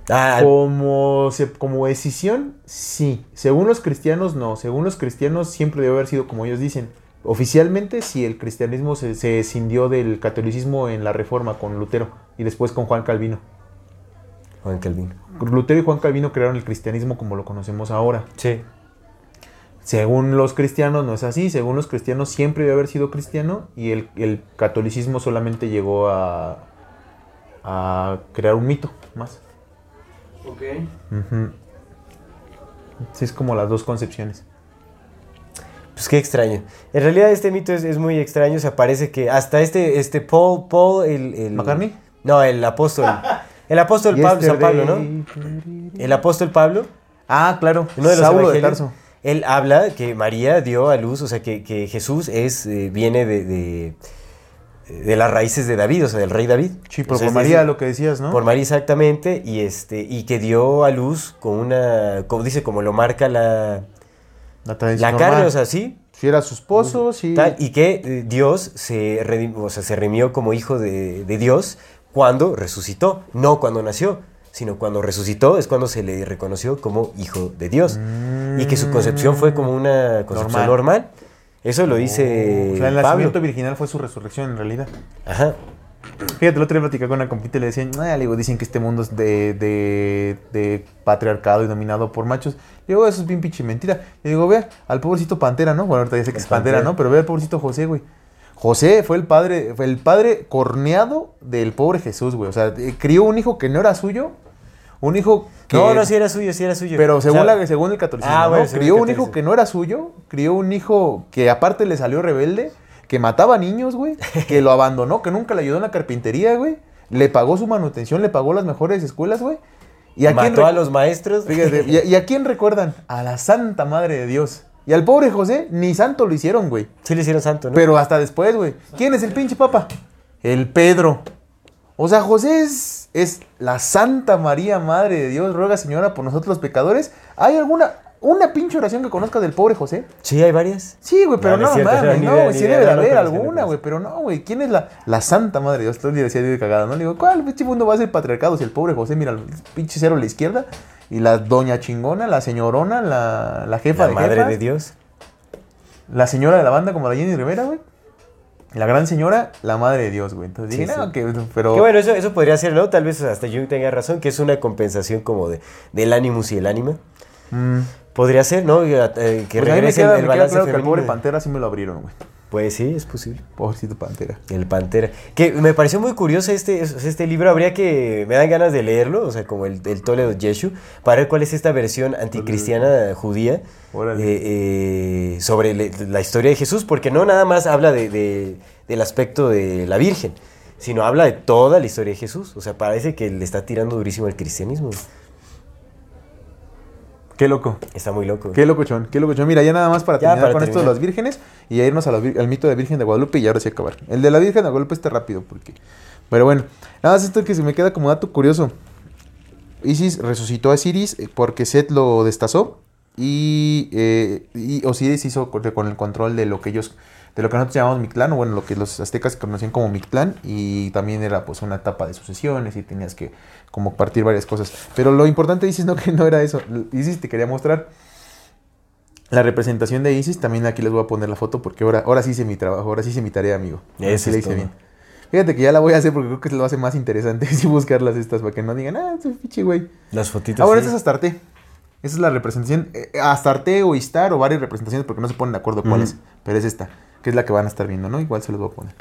Ah, Como, se- como decisión, sí. Según los cristianos, no. Según los cristianos, siempre debe haber sido como ellos dicen. Oficialmente, sí, el cristianismo se, se escindió del catolicismo en la reforma con Lutero y después con Juan Calvino. Juan Calvino. Lutero y Juan Calvino crearon el cristianismo como lo conocemos ahora. Sí. Según los cristianos, no es así. Según los cristianos, siempre debe haber sido cristiano y el, el catolicismo solamente llegó a, a crear un mito más. Ok. Sí, es como las dos concepciones. Pues qué extraño. En realidad este mito es, es muy extraño. O sea, parece que hasta este, este Paul, Paul, el... el- ¿McCartney? No, el apóstol. El apóstol Pablo, San Pablo, ¿no? El apóstol Pablo, Ah, claro. uno de los Saulo de Tarso. él habla que María dio a luz, o sea, que, que Jesús es, eh, viene de, de, de las raíces de David, o sea, del rey David. Sí, pero por María lo que decías, ¿no? Por María exactamente, y, este, y que dio a luz con una, como dice, como lo marca la, La carne, o sea, sí, Si era su esposo, sí. Tal, y que eh, Dios se, redim- o sea, se redimió como hijo de, de Dios cuando resucitó, no cuando nació, sino cuando resucitó es cuando se le reconoció como hijo de Dios. Y que su concepción fue como una concepción Normal. normal. Eso lo dice O sea, el Pablo. nacimiento virginal fue su resurrección en realidad. Ajá. Fíjate, el otro día platicaba con una compita y le decían, le digo, dicen que este mundo es de, de, de patriarcado y dominado por machos. Le digo, eso es bien pinche mentira. Le digo, vea, al pobrecito Pantera, ¿no? Bueno, ahorita ya sé que es Pantera. ¿no? Pero ve al pobrecito José, güey. José fue el padre, fue el padre corneado del pobre Jesús, güey. O sea, eh, crió un hijo que no era suyo, un hijo que... No, no, sí era suyo, sí era suyo. Pero según, O sea, la, según el catolicismo, Ah, crió un hijo que no era suyo, crió un hijo que aparte le salió rebelde, que mataba niños, güey, que lo abandonó, que nunca le ayudó en la carpintería, güey, le pagó su manutención, le pagó las mejores escuelas, güey. ¿Y a quién mató re- a los maestros. Fíjate, ¿y, a, y a quién recuerdan? A la Santa Madre de Dios. Y al pobre José, ni santo lo hicieron, güey. Sí le hicieron santo, ¿no? Pero hasta después, güey. ¿Quién es el pinche papa? El Pedro. O sea, José es, es la Santa María, Madre de Dios, ruega Señora por nosotros los pecadores. ¿Hay alguna, una pinche oración que conozcas del pobre José? Sí, hay varias. Sí, güey, pero No, no, cierto, mames, no, güey, sí debe de haber alguna, conozco. güey, pero no, güey, ¿quién es la, la Santa Madre de Dios? Todo el día decía de cagada, ¿no? Le digo, ¿cuál pinche mundo va a ser patriarcado si el pobre José mira el pinche cero a la izquierda y la doña chingona, la señorona, la, la jefa La de madre jefas, de Dios. la señora de la banda como la Jenny Rivera, güey? La gran señora, la madre de Dios, güey. Entonces Sí, dije, no, sí. que, pero... Que bueno, eso, eso podría ser, ¿no? Tal vez hasta yo tenga razón, que es una compensación como de, del ánimos y el ánima. Mm. Podría ser, ¿no? Eh, que Pues regrese queda, el, balance claro que al pobre Pantera sí me lo abrieron, güey. Pues sí, es posible. Pobrecito Pantera. El Pantera. Que me pareció muy curioso este, este libro. Habría que. Me dan ganas de leerlo, o sea, como el, el Toledo Yeshu, para ver cuál es esta versión anticristiana judía Órale. eh, eh, sobre le- la historia de Jesús, porque no nada más habla de, de- del aspecto de la Virgen, sino habla de toda la historia de Jesús. O sea, parece que le está tirando durísimo al cristianismo. Qué loco. Está muy loco. Qué locochón, qué locochón. Mira, ya nada más para Ya, terminar para con esto de las vírgenes y a irnos a al mito de Virgen de Guadalupe y ahora sí acabar. El de la Virgen de Guadalupe está rápido porque... Pero bueno, nada más esto que se me queda como dato curioso. Isis resucitó a Osiris eh, porque Set lo destazó y, eh, y Osiris hizo con el control de lo que ellos, de lo que nosotros llamamos Mictlán, o bueno, lo que los aztecas conocían como Mictlán y también era pues una etapa de sucesiones y tenías que como partir varias cosas. Pero lo importante de Isis no que no era eso. Isis te quería mostrar la representación de Isis, también aquí les voy a poner la foto porque ahora, ahora sí hice mi trabajo, ahora sí hice mi tarea, amigo. Ahora Eso es hice todo. bien. Fíjate que ya la voy a hacer porque creo que se lo hace más interesante si buscarlas estas para que no digan, ah, ese pinche güey. Las. Ah, sí. esta es Astarte. Esa es la representación. eh, Astarte o Istar o varias representaciones porque no se ponen de acuerdo cuál Ujú. es. Pero es esta, que es la que van a estar viendo, ¿no? Igual se los voy a poner.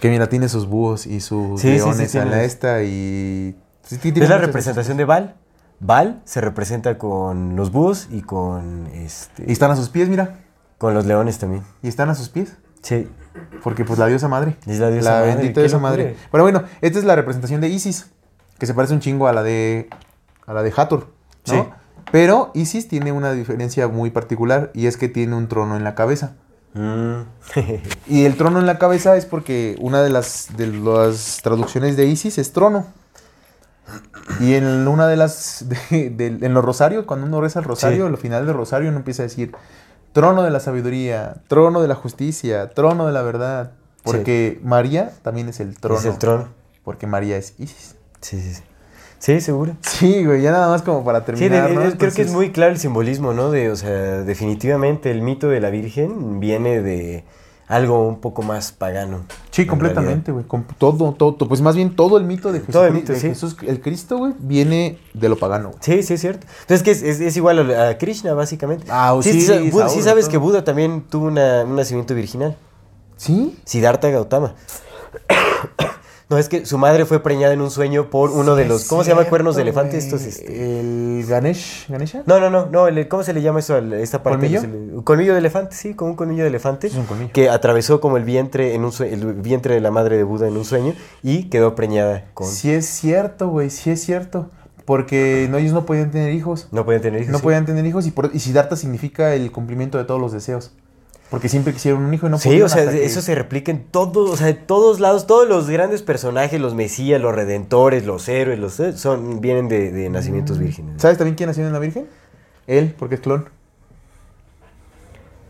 Que mira, tiene sus búhos y sus Sí, sí, sí, leones a la esta y... Es la representación de Val. Val se representa con los búhos y con este Y están a sus pies, mira. con los leones también. Y están a sus pies. Sí. Porque pues la diosa madre. Es la diosa madre, bendita qué diosa madre. Pero bueno, esta es la representación de Isis. Que se parece un chingo a la de... A la de Hathor. ¿no? Sí. Pero Isis tiene una diferencia muy particular. Y es que tiene un trono en la cabeza. Mm. Y el trono en la cabeza es porque una de las, de las traducciones de Isis es trono. Y en una de las, de- de- en los rosarios, cuando uno reza el rosario, Sí. al final del rosario uno empieza a decir, trono de la sabiduría, trono de la justicia, trono de la verdad. Porque María también es el trono. Es el trono. Porque María es Isis. Sí, sí, sí. Sí, seguro. Sí, güey, ya nada más como para Sí, terminar. de- ¿no? de- creo que es muy claro el simbolismo, ¿no? De, o sea, definitivamente el mito de la Virgen viene de algo un poco más pagano. Sí, en completamente, güey. con Todo, todo, todo, Pues más bien todo el mito de Jesús. Todo el mito, de sí. Jesús, el Cristo, güey, viene de lo pagano. Sí, sí, es cierto. Entonces, que es, es- es igual a, Krishna, básicamente. Ah, sí, sí, sí, Buda- sí sabes todo. que Buda también tuvo una- un nacimiento virginal. ¿Sí? Siddhartha Gautama. No, es que su madre fue preñada en un sueño por uno de los... es ¿Cómo se llama cuernos de elefante? güey. Estos, este... El Ganesh, ¿Ganesha? No, no, no, no, el- ¿cómo se le llama eso a esta parte? ¿Colmillo? Le- colmillo de elefante, sí, como un colmillo de elefante. Es un colmillo. Que atravesó como el vientre en un el vientre de la madre de Buda en un sueño y quedó preñada con... Sí es cierto, güey, sí es cierto. Porque no, ellos no podían tener hijos. No pueden tener hijos. No sí. podían tener hijos y, por, y Siddhartha significa el cumplimiento de todos los deseos. Porque siempre quisieron un hijo y no Sí, o sea, hasta que- eso se replica en todos, o sea, de todos lados, todos los grandes personajes, los mesías, los redentores, los héroes, los eh, son vienen de, de nacimientos vírgenes. ¿Sabes también quién nació en la Virgen? Él, porque es clon.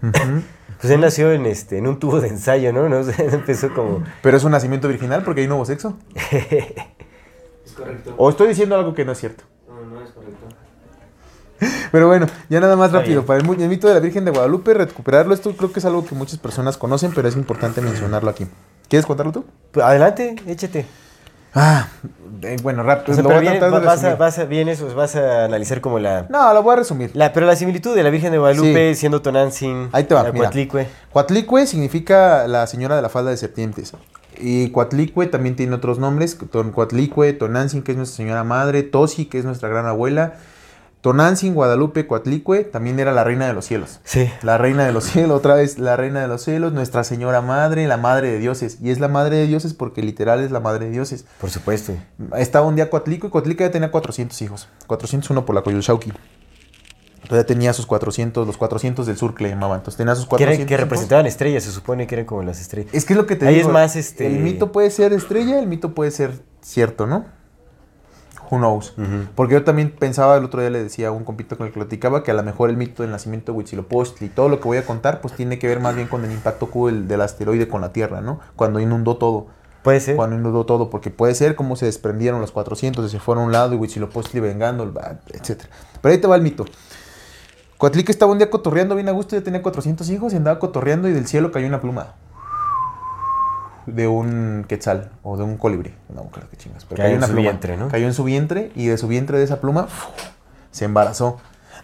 Pues él nació en este, en un tubo de ensayo, ¿no? ¿No? Empezó como. Pero es un nacimiento virginal porque ahí no hubo sexo. Es correcto. O estoy diciendo algo que no es cierto. No, no es correcto. Pero bueno, ya nada más rápido. bien. Para el, el mito de la Virgen de Guadalupe, recuperarlo, esto creo que es algo que muchas personas conocen, pero es importante mencionarlo aquí. ¿Quieres contarlo tú? Pues, adelante, échate. Ah, eh, bueno, rápido. O sea, lo pero voy a viene- tratar de vas, a, vas a- vienes, pues, vas a analizar como la, No, lo voy a resumir. la. Pero la similitud de la Virgen de Guadalupe siendo Tonantzin, Ahí te va, la mira. Coatlicue. Coatlicue significa la señora de la falda de serpientes. Y Coatlicue también tiene otros nombres. Ton Coatlicue, Tonantzin, que es nuestra señora madre. Tosi, que es nuestra gran abuela. Tonantzin, Guadalupe, Coatlicue, también era la reina de los cielos. Sí. La reina de los cielos, otra vez la reina de los cielos, nuestra señora madre, la madre de dioses. Y es la madre de dioses porque literal es la madre de dioses. Por supuesto. Estaba un día Coatlicue y Coatlicue ya tenía 400 hijos. 401 por la Coyolxauqui. Todavía tenía sus 400, los 400 del sur que le llamaban. Entonces tenía sus Que, 400 eran- que representaban estrellas, se supone que eran como las estrellas. Es que es lo que te Ahí digo. es más, este- El mito puede ser estrella, el mito puede ser cierto, ¿no? Who knows. Porque yo también pensaba, el otro día le decía a un compito con el que platicaba que a lo mejor el mito del nacimiento de Huitzilopochtli y todo lo que voy a contar, pues tiene que ver más bien con el impacto que hubo del, del asteroide con la Tierra, ¿no? Cuando inundó todo. Puede ser. Cuando inundó todo, porque puede ser como se desprendieron los 400 y se fueron a un lado y Huitzilopochtli vengando, etc. Pero ahí te va el mito. Coatlique estaba un día cotorreando bien a gusto, ya tenía 400 hijos y andaba cotorreando y del cielo cayó una pluma. De un quetzal o de un colibrí. No me acuerdo qué chingas. Pero Cayó en una su pluma. vientre, ¿no? Cayó en su vientre y de su vientre de esa pluma se embarazó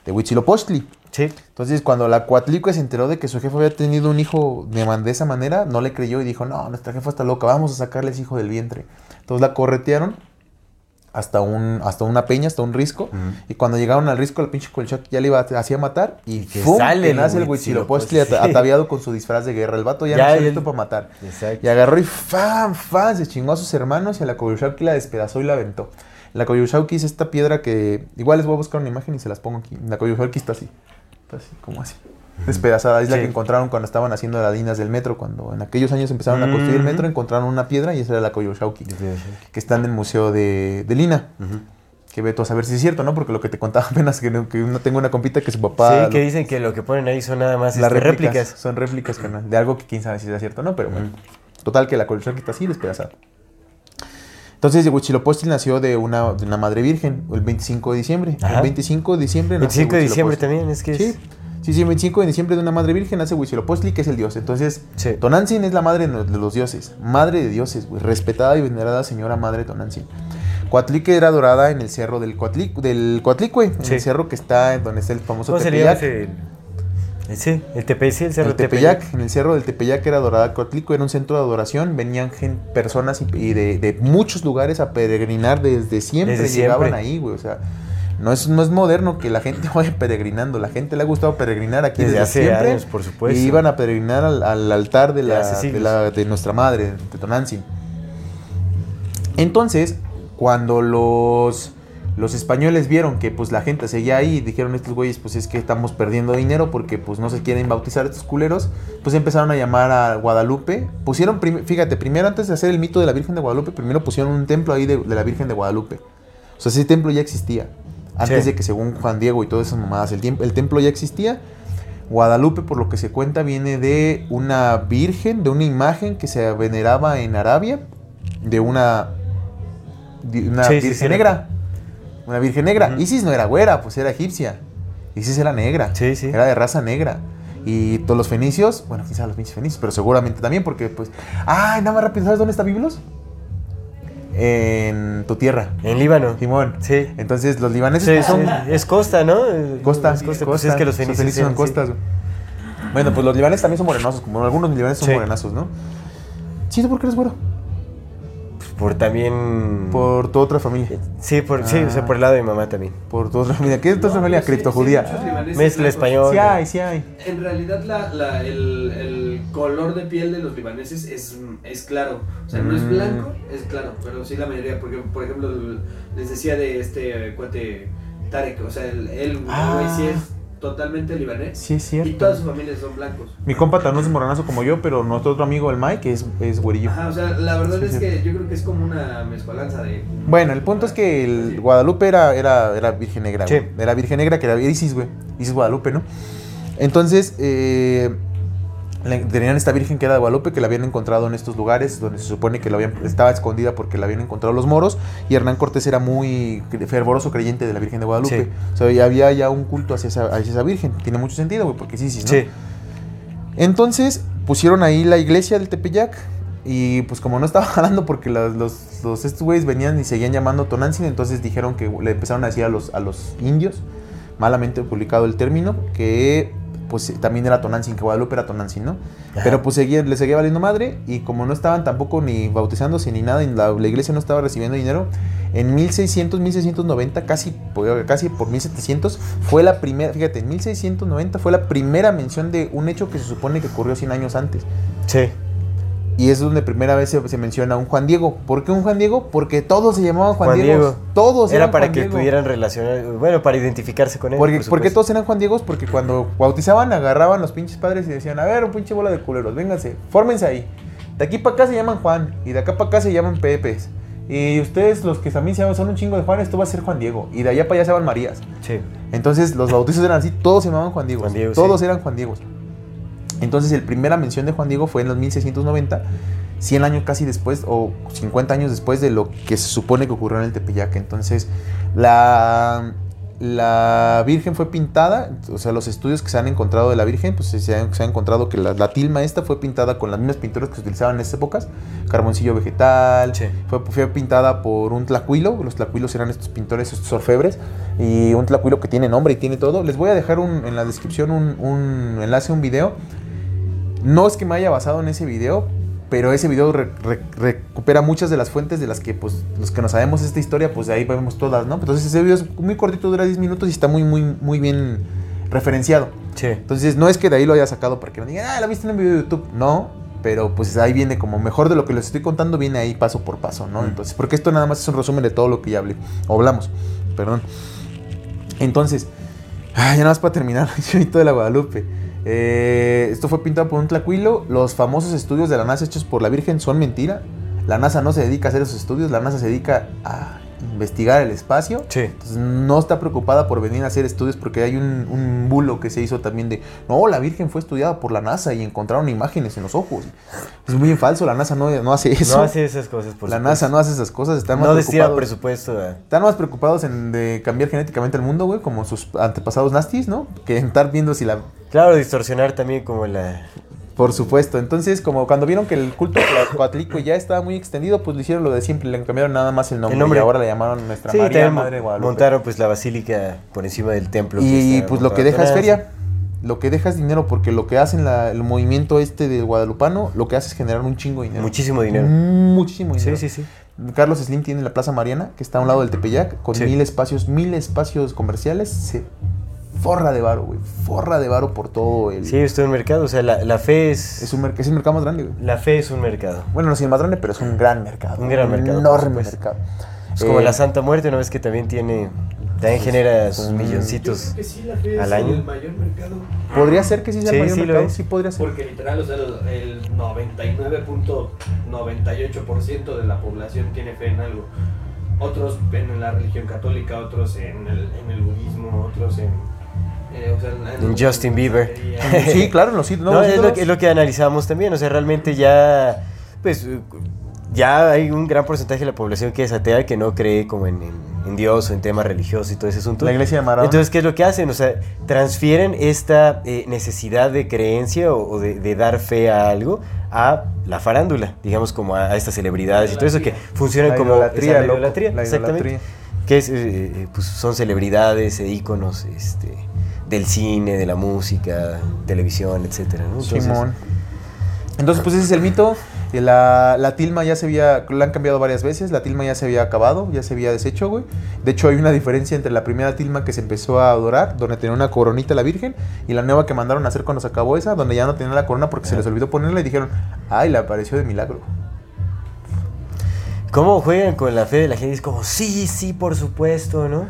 de Huitzilopochtli. Sí. Entonces, cuando la Coatlicue se enteró de que su jefe había tenido un hijo de esa manera, no le creyó y dijo, no, nuestra jefa está loca, vamos a sacarle ese hijo del vientre. Entonces la corretearon hasta, un, hasta una peña, hasta un risco, y cuando llegaron al risco, la pinche colchón ya le iba a, hacía matar, y que ¡fum! sale que el nace el Huitzilopochtli. Huitzilopochtli ata- ataviado con su disfraz de guerra. El vato ya, Ya, no está listo para matar. Exacto. Y agarró y ¡fam! ¡fam! Se chingó a sus hermanos y a la Coyolxauhqui la despedazó y la aventó. La Koyushauki es esta piedra que. Igual les voy a buscar una imagen y se las pongo aquí. La Koyushauki está así. Está así, como así. Despedazada. Es la Sí. que encontraron cuando estaban haciendo las líneas del metro. Cuando en aquellos años empezaron a construir el metro, encontraron una piedra y esa era la Koyushauki. Que está en el museo de, de Lina. Que ve tú a saber si es cierto, ¿no? Porque lo que te contaba apenas que, no- que no tengo una compita que su papá. Sí, que dicen que lo que ponen ahí son nada más las este, réplicas, réplicas. Son réplicas, De algo que quién sabe si es cierto o no, pero bueno. Total, que la colección que está así despedazada. Entonces, Huitzilopochtli nació de una, de una madre virgen el 25 de diciembre. Ajá. El 25 de diciembre nace 25 de diciembre también, es que Sí. es... Sí, sí, el 25 de diciembre de una madre virgen nace Huitzilopochtli, que es el dios. Entonces, Sí. Tonantzin es la madre de los dioses. Madre de dioses, güey. Respetada y venerada señora madre Tonantzin. Coatlique era adorada en el cerro del Coatlic, del Coatlicue, en Sí. el cerro que está donde está el famoso ¿Cómo se le llama Tepeyac. ese? el- Sí, el Tepe, sí, el cerro El Tepeyac, en el cerro del Tepeyac era adorada Coatlicue, era un centro de adoración, venían personas y, y de, de muchos lugares a peregrinar desde siempre, Desde llegaban siempre. ahí, güey, o sea, no es, no es moderno que la gente vaya peregrinando, la gente le ha gustado peregrinar aquí Desde desde, hace siempre. años, por supuesto. Y iban a peregrinar al, al altar de, la, de, siglos. la- de nuestra madre, de Tonantzin. Entonces, cuando los, los españoles vieron que pues la gente seguía ahí, dijeron estos güeyes, pues es que estamos perdiendo dinero porque pues no se quieren bautizar estos culeros, pues empezaron a llamar a Guadalupe. Pusieron, fíjate, primero antes de hacer el mito de la Virgen de Guadalupe, primero pusieron un templo ahí de, de la Virgen de Guadalupe. O sea, ese templo ya existía. Antes Sí. de que según Juan Diego y todas esas mamadas, el, tiemp- el templo ya existía. Guadalupe, por lo que se cuenta, viene de una virgen, de una imagen que se veneraba en Arabia, de una, de una Sí, virgen sí, negra. Una virgen negra. Isis no era güera, pues era egipcia. Isis era negra. Sí, sí. Era de raza negra. Y todos los fenicios, bueno, quizás los pinches fenicios, pero seguramente también, porque pues. ¡Ay, nada más rápido! ¿Sabes dónde está Biblos? En tu tierra, En Líbano. Simón. Sí. Entonces, los libaneses Sí, pues, son. sí, Es costa, ¿no? Costa, Es costa, Pues es que los fenicios son sí. costas. Bueno, pues los libaneses también son morenosos, como algunos libaneses son morenazos, ¿no? Sí, ¿tú por qué eres güero? Por también... Por tu otra familia. Sí, por, sí, o sea, Ah. por el lado de mi mamá también. Por tu otra familia. ¿Qué es tu otra familia? Sí, sí, Criptojudía. Mezcla blancos. español. Sí hay, sí hay. En realidad la, la- el, el color de piel de los libaneses es, es claro. O sea, no es Mm. blanco, es claro. Pero sí la mayoría, porque por ejemplo les decía de este cuate Tarek, o sea, él, él Ah. sí es totalmente libanés. Sí, es cierto. Y toda su familia son blancos. Mi compa también es morenazo como yo, pero nuestro otro amigo, el Mike, es, es güerillo. Ajá, o sea, la verdad Sí, es sí. que yo creo que es como una mezcolanza de... Bueno, el punto es que el Guadalupe era, era, era virgen negra, Sí. güey. Era virgen negra, que era Isis, güey. Isis Guadalupe, ¿no? Entonces, eh, tenían esta virgen que era de Guadalupe, que la habían encontrado en estos lugares, donde se supone que la habían, estaba escondida porque la habían encontrado los moros, y Hernán Cortés era muy fervoroso creyente de la Virgen de Guadalupe. Sí. O sea, ya había ya un culto hacia esa, hacia esa virgen. Tiene mucho sentido, güey, porque es Isis, ¿no? Sí. Entonces pusieron ahí la iglesia del Tepeyac y pues como no estaba jalando porque los estos güeyes venían y seguían llamando Tonantzin, entonces dijeron que le empezaron a decir a los, a los indios, malamente publicado el término, que pues también era Tonantzin, que Guadalupe era Tonantzin, ¿no? Ajá. Pero pues seguía, le seguía valiendo madre y como no estaban tampoco ni bautizándose ni nada, y la, la iglesia no estaba recibiendo dinero, en 1600, 1690, casi, por- casi por 1700, fue la primera, fíjate, en 1690 fue la primera mención de un hecho que se supone que ocurrió 100 años antes. Sí. Y es donde primera vez se, se menciona a un Juan Diego. ¿Por qué un Juan Diego? Porque todos se llamaban Juan, Juan Diego. Diego. Todos Era eran para Juan que Diego. pudieran relacionar, bueno, para identificarse con él. Porque, por porque todos eran Juan Diegos, porque cuando bautizaban agarraban los pinches padres y decían, a ver, un pinche bola de culeros, vénganse, fórmense ahí. De aquí para acá se llaman Juan, y de acá para acá se llaman Pepes. Y ustedes, los que también se llaman, son un chingo de Juanes, esto va a ser Juan Diego. Y de allá para allá se llaman Marías. Sí. Entonces los bautizos eran así, todos se llamaban Juan Diego. Juan Diego, todos sí. eran Juan Diego. Entonces, la primera mención de Juan Diego fue en los 1690, 100 años casi después, o 50 años después de lo que se supone que ocurrió en el Tepeyac. Entonces, la, la Virgen fue pintada, o sea, los estudios que se han encontrado de la Virgen, pues se han, se ha encontrado que la, la tilma esta fue pintada con las mismas pinturas que se utilizaban en esas épocas, carboncillo vegetal, Sí. fue, fue pintada por un tlacuilo, los tlacuilos eran estos pintores, estos orfebres, y un tlacuilo que tiene nombre y tiene todo. Les voy a dejar un- en la descripción un, un enlace, un video. No es que me haya basado en ese video, pero ese video re- re- recupera muchas de las fuentes de las que, pues, los que no sabemos esta historia, pues de ahí vemos todas, ¿no? Entonces ese video es muy cortito, dura 10 minutos y está muy, muy, muy bien referenciado. Sí. Entonces no es que de ahí lo haya sacado para que no digan, ah, la viste en un video de YouTube. No, Pero pues ahí viene como mejor de lo que les estoy contando, viene ahí paso por paso, ¿no? Entonces, porque esto nada más es un resumen de todo lo que ya hablé, o hablamos, perdón. Entonces, ya nada más para terminar, Chavito de la Guadalupe. Eh, esto fue pintado por un tlacuilo. Los famosos estudios de la NASA hechos por la Virgen son mentira. La NASA no se dedica a hacer esos estudios, la NASA se dedica a investigar el espacio. Sí. Entonces no está preocupada por venir a hacer estudios porque hay un, un bulo que se hizo también de, no, la Virgen fue estudiada por la NASA y encontraron imágenes en los ojos. Es muy falso, la NASA no, no hace eso. No hace esas cosas, por la supuesto. NASA no hace esas cosas, están más No preocupados. presupuesto. Están más preocupados en de cambiar genéticamente el mundo, güey, como sus antepasados nastis, ¿no? Que en estar viendo si la Claro, distorsionar también como la... Por supuesto. Entonces, como cuando vieron que el culto coatlico ya estaba muy extendido, pues le hicieron lo de siempre, le cambiaron nada más el nombre, El nombre. y ahora le llamaron Nuestra Sí, María Madre de Guadalupe. montaron pues la basílica por encima del templo. y pues lo que deja es feria. Lo que deja es dinero porque lo que hacen la- el movimiento este de guadalupano, lo que hace es generar un chingo de dinero. Muchísimo dinero. Muchísimo Sí, dinero. sí, sí. Carlos Slim tiene la Plaza Mariana, que está a un lado del Tepeyac, con Sí. mil espacios, mil espacios comerciales. Se forra de varo, güey. Forra de varo por todo el... Sí, esto es un mercado. O sea, la, la fe es... Es, un mer- es el mercado más grande, güey. La fe es un mercado. Bueno, no es el más grande, pero es un gran mercado. Un gran mercado, por enorme mercado. Es como Eh, la Santa Muerte, ¿no ves que también tiene... También genera sus milloncitos. que sí, la fe al es año. el mayor mercado. Podría ser que sí sea Sí, el mayor mercado. Sí, podría ser. Porque literal, o sea, el 99.98% de la población tiene fe en algo. Otros en la religión católica, otros en el, en el budismo, otros en... eh, o sea, en, En Justin Bieber. Sí, claro, los. No, los es, lo, es lo que analizamos también. O sea, realmente ya... Pues... Ya hay un gran porcentaje de la población que es atea, que no cree como en, en- en Dios o en temas religiosos y todo ese asunto. La iglesia de Maradona. Entonces, ¿qué es lo que hacen? O sea, transfieren esta eh, necesidad de creencia o, o de, de dar fe a algo a la farándula, digamos, como a, a estas celebridades y todo eso que funcionan La como idolatría, la loco, idolatría, la exactamente. Que es, eh, pues son celebridades e íconos este, del cine, de la música, televisión, etcétera, ¿no? Entonces, Simón. Entonces, pues ese es el mito. Eh, La, la tilma ya se había, la han cambiado varias veces, la tilma ya se había acabado, ya se había deshecho, güey. De hecho, hay una diferencia entre la primera tilma que se empezó a adorar, donde tenía una coronita la Virgen, y la nueva que mandaron a hacer cuando se acabó esa, donde ya no tenía la corona porque se les olvidó ponerla y dijeron, ay, le apareció de milagro. ¿Cómo juegan con la fe de la gente? Es como, sí, sí, por supuesto, ¿no?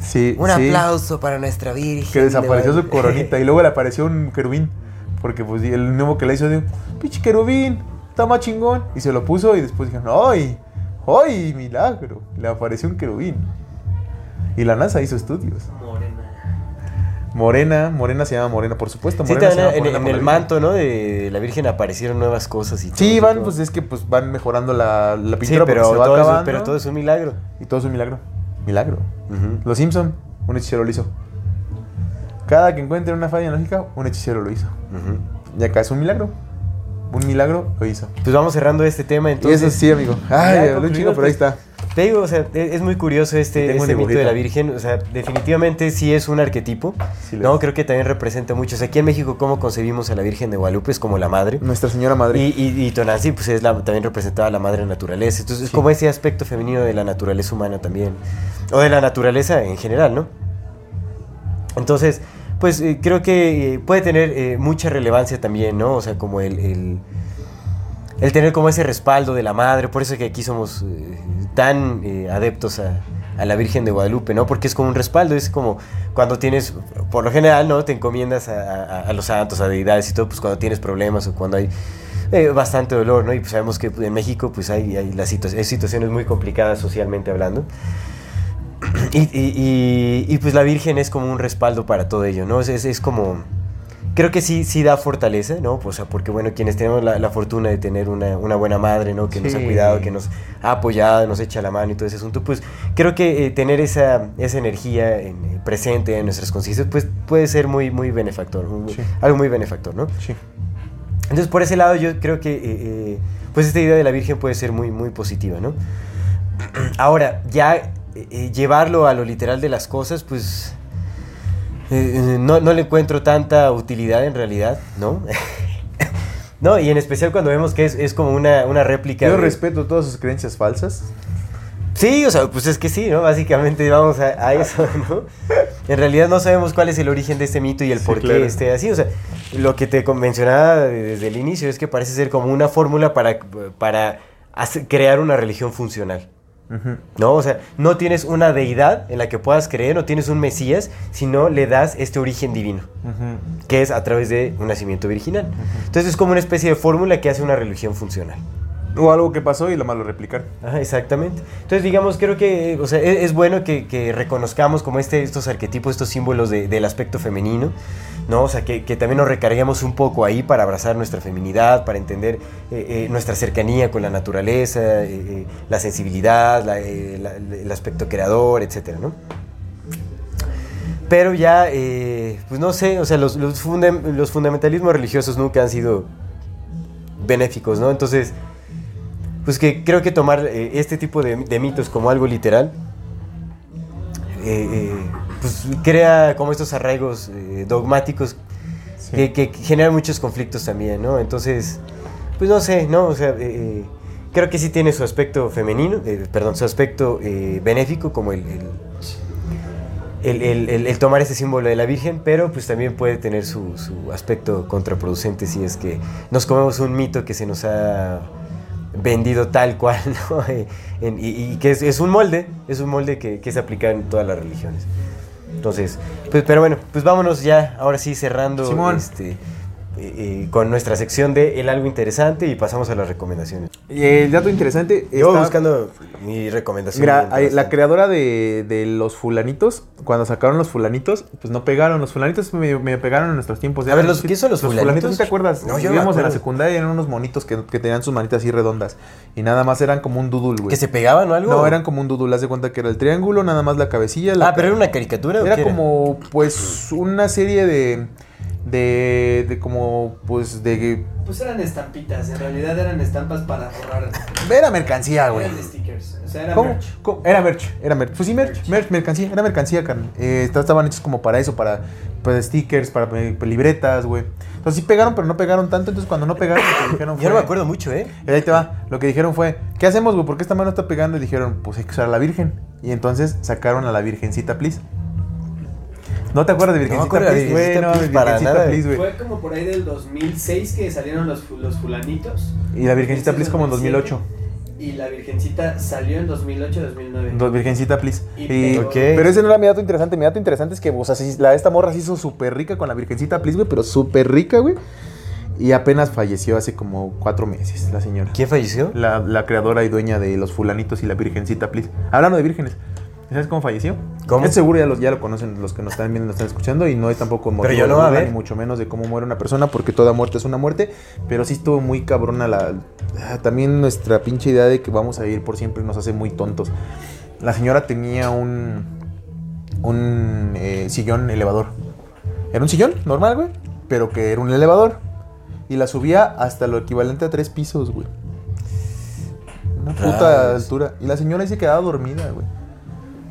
Sí, Un sí. aplauso para nuestra Virgen. Que desapareció de su coronita y luego le apareció un querubín. Porque pues el nuevo que le hizo de pinche querubín, está más chingón. Y se lo puso y después dijeron, ¡ay! ¡ay! Milagro. Le apareció un querubín. Y la NASA hizo estudios. Morena. Morena, Morena se llama Morena, por supuesto. Sí, Morena se también llama en, Morena en por la el manto, ¿no? De la Virgen aparecieron nuevas cosas y todo. Sí, van, pues es que pues van mejorando la, la Sí, pintura pero se va todo, es, acabando. pero todo es un milagro. Y todo es un milagro. Milagro. Los Simpson, un hechicero lo hizo. Cada que encuentre una falla lógica, un hechicero lo hizo. Y acá es un milagro. Un milagro lo hizo. Pues vamos cerrando este tema Y entonces. eso sí, amigo. Ay, un chingo, pero ahí pues. está. Te digo, o sea, e- es muy curioso este, este mito de la Virgen. O sea, definitivamente sí es un arquetipo. Sí no, es. creo que también representa mucho. O sea, aquí en México, ¿cómo concebimos a la Virgen de Guadalupe? Es como la madre. Nuestra Señora Madre. Y, y, pues es la, también representaba a la madre naturaleza. Entonces, es Sí. como ese aspecto femenino de la naturaleza humana también. O de la naturaleza en general, ¿no? Entonces, pues eh, creo que eh, puede tener eh, mucha relevancia también, ¿no? O sea, como el, el, el tener como ese respaldo de la madre. Por eso que aquí somos eh, tan eh, adeptos a, la Virgen de Guadalupe, ¿no? Porque es como un respaldo, es como cuando tienes, por lo general, ¿no? Te encomiendas a, los santos, a deidades y todo, pues cuando tienes problemas o cuando hay eh, bastante dolor, ¿no? Y pues sabemos que en México pues hay, hay, situaciones muy complicadas socialmente hablando. Y, pues la Virgen es como un respaldo para todo ello, ¿no? Es- es como... Creo que sí, sí da fortaleza, ¿no? O sea, porque bueno, quienes tenemos la, la fortuna de tener una, una buena madre, ¿no? Que nos ha cuidado, que nos ha apoyado, nos echa la mano y todo ese asunto, pues creo que eh, tener esa, esa energía en- eh, presente en nuestras conciencias, pues puede ser muy, muy benefactor, Sí. algo muy benefactor, ¿no? Sí. Entonces, por ese lado, yo creo que, eh, eh, pues, esta idea de la Virgen puede ser muy, muy positiva, ¿no? Ahora, ya llevarlo a lo literal de las cosas, pues, eh, eh, no, no le encuentro tanta utilidad en realidad, ¿no? no, y en especial cuando vemos que es, es como una, una réplica. Yo de- respeto todas sus creencias falsas. Sí, o sea, pues es que sí, ¿no? Básicamente vamos a, a eso, ¿no? En realidad no sabemos cuál es el origen de este mito y el Sí, por qué claro. esté así. O sea, lo que te mencionaba desde el inicio es que parece ser como una fórmula para, para crear una religión funcional. ¿No? O sea, no tienes una deidad en la que puedas creer, no tienes un Mesías, sino le das este origen divino, que es a través de un nacimiento virginal. Entonces es como una especie de fórmula que hace una religión funcional. O algo que pasó y lo malo replicar. Ajá, exactamente. Entonces, digamos, creo que o sea, e- es, bueno que, que reconozcamos como este, estos arquetipos, estos símbolos de- del aspecto femenino, ¿no? O sea, que, que también nos recarguemos un poco ahí para abrazar nuestra feminidad, para entender eh, eh, nuestra cercanía con la naturaleza, eh, la sensibilidad, el aspecto creador, etcétera, ¿no? Pero ya, pues no sé, o sea, los, los, fundam- los fundamentalismos religiosos nunca han sido benéficos, ¿no? Entonces, pues que creo que tomar este tipo de, mitos como algo literal, pues crea como estos arraigos eh, dogmáticos Sí. que, que generan muchos conflictos también, ¿no? Entonces, pues no sé, ¿no? O sea, eh, creo que sí tiene su aspecto femenino, eh, perdón, su aspecto benéfico, como el, el, el- tomar ese símbolo de la Virgen, pero pues también puede tener su, su aspecto contraproducente si es que nos comemos un mito que se nos ha vendido tal cual, ¿no? Y, y que es, es un molde, es un molde que, que es aplicado en todas las religiones. Entonces, pues, pero bueno, pues vámonos ya, ahora sí cerrando este, eh, eh, con nuestra sección de El algo interesante y pasamos a las recomendaciones. Y el dato interesante. Yo está- buscando mi recomendación. Mira, la creadora de, de los fulanitos, cuando sacaron los fulanitos, pues no pegaron. Los fulanitos me, me pegaron en nuestros tiempos. A ver, los- ¿qué son los fulanitos? ¿No te acuerdas? No, yo Vivíamos en la secundaria eran unos monitos que, que tenían sus manitas así redondas. Y nada más eran como un doodle, güey. ¿Que se pegaban o algo? No, eran como un doodle. Haz de cuenta que era el triángulo, nada más la cabecilla. la Ah, pero era una caricatura. o Era qué como, pues, una serie de... De, de como, pues, de... Pues eran estampitas, en realidad eran estampas para forrar. Era mercancía, güey. Eran stickers. O sea, era ¿Cómo? merch. ¿Cómo? Era merch, era merch. Pues sí, merch, merch, mercancía, era mercancía, carnal. Eh, esta- estaban hechos como para eso, para, para stickers, para, eh, libretas, güey. Entonces sí pegaron, pero no pegaron tanto. Entonces cuando no pegaron, lo que dijeron fue... Yo no me acuerdo mucho, ¿eh? Y ahí te va. Lo que dijeron fue, ¿qué hacemos, güey? ¿Por qué esta mano está pegando? Y dijeron, pues hay que usar a la Virgen. Y entonces sacaron a la Virgencita, please. ¿No te acuerdas de No Virgencita, please, güey? No, please, para Virgencita, nada. please, güey. Fue como por ahí del 2006 que salieron los, los fulanitos. Y la Virgencita, please, como en 2008. Y la Virgencita salió en 2008-2009. Dos Virgencita, please. Y. Pero ese no era mi dato interesante. Mi dato interesante es que, o sea, la, esta morra se hizo súper rica con la Virgencita, please, güey, pero súper rica, güey. Y apenas falleció hace como cuatro meses, la señora. ¿Quién falleció? La, la creadora y dueña de los fulanitos y la Virgencita, please. Hablando de vírgenes, ¿sabes cómo falleció? ¿Cómo? Es seguro ya lo, ya lo conocen los que nos están viendo, nos están escuchando, y no hay tampoco motivo Pero yo no, de a burla, ver. ni mucho menos de cómo muere una persona, porque toda muerte es una muerte. Pero sí estuvo muy cabrona la. ah, También nuestra pinche idea de que vamos a vivir por siempre nos hace muy tontos. La señora tenía un. un eh, sillón elevador. Era un sillón normal, güey, pero que era un elevador. Y la subía hasta lo equivalente a tres pisos, güey. Una puta altura. Y la señora ahí se quedaba dormida, güey.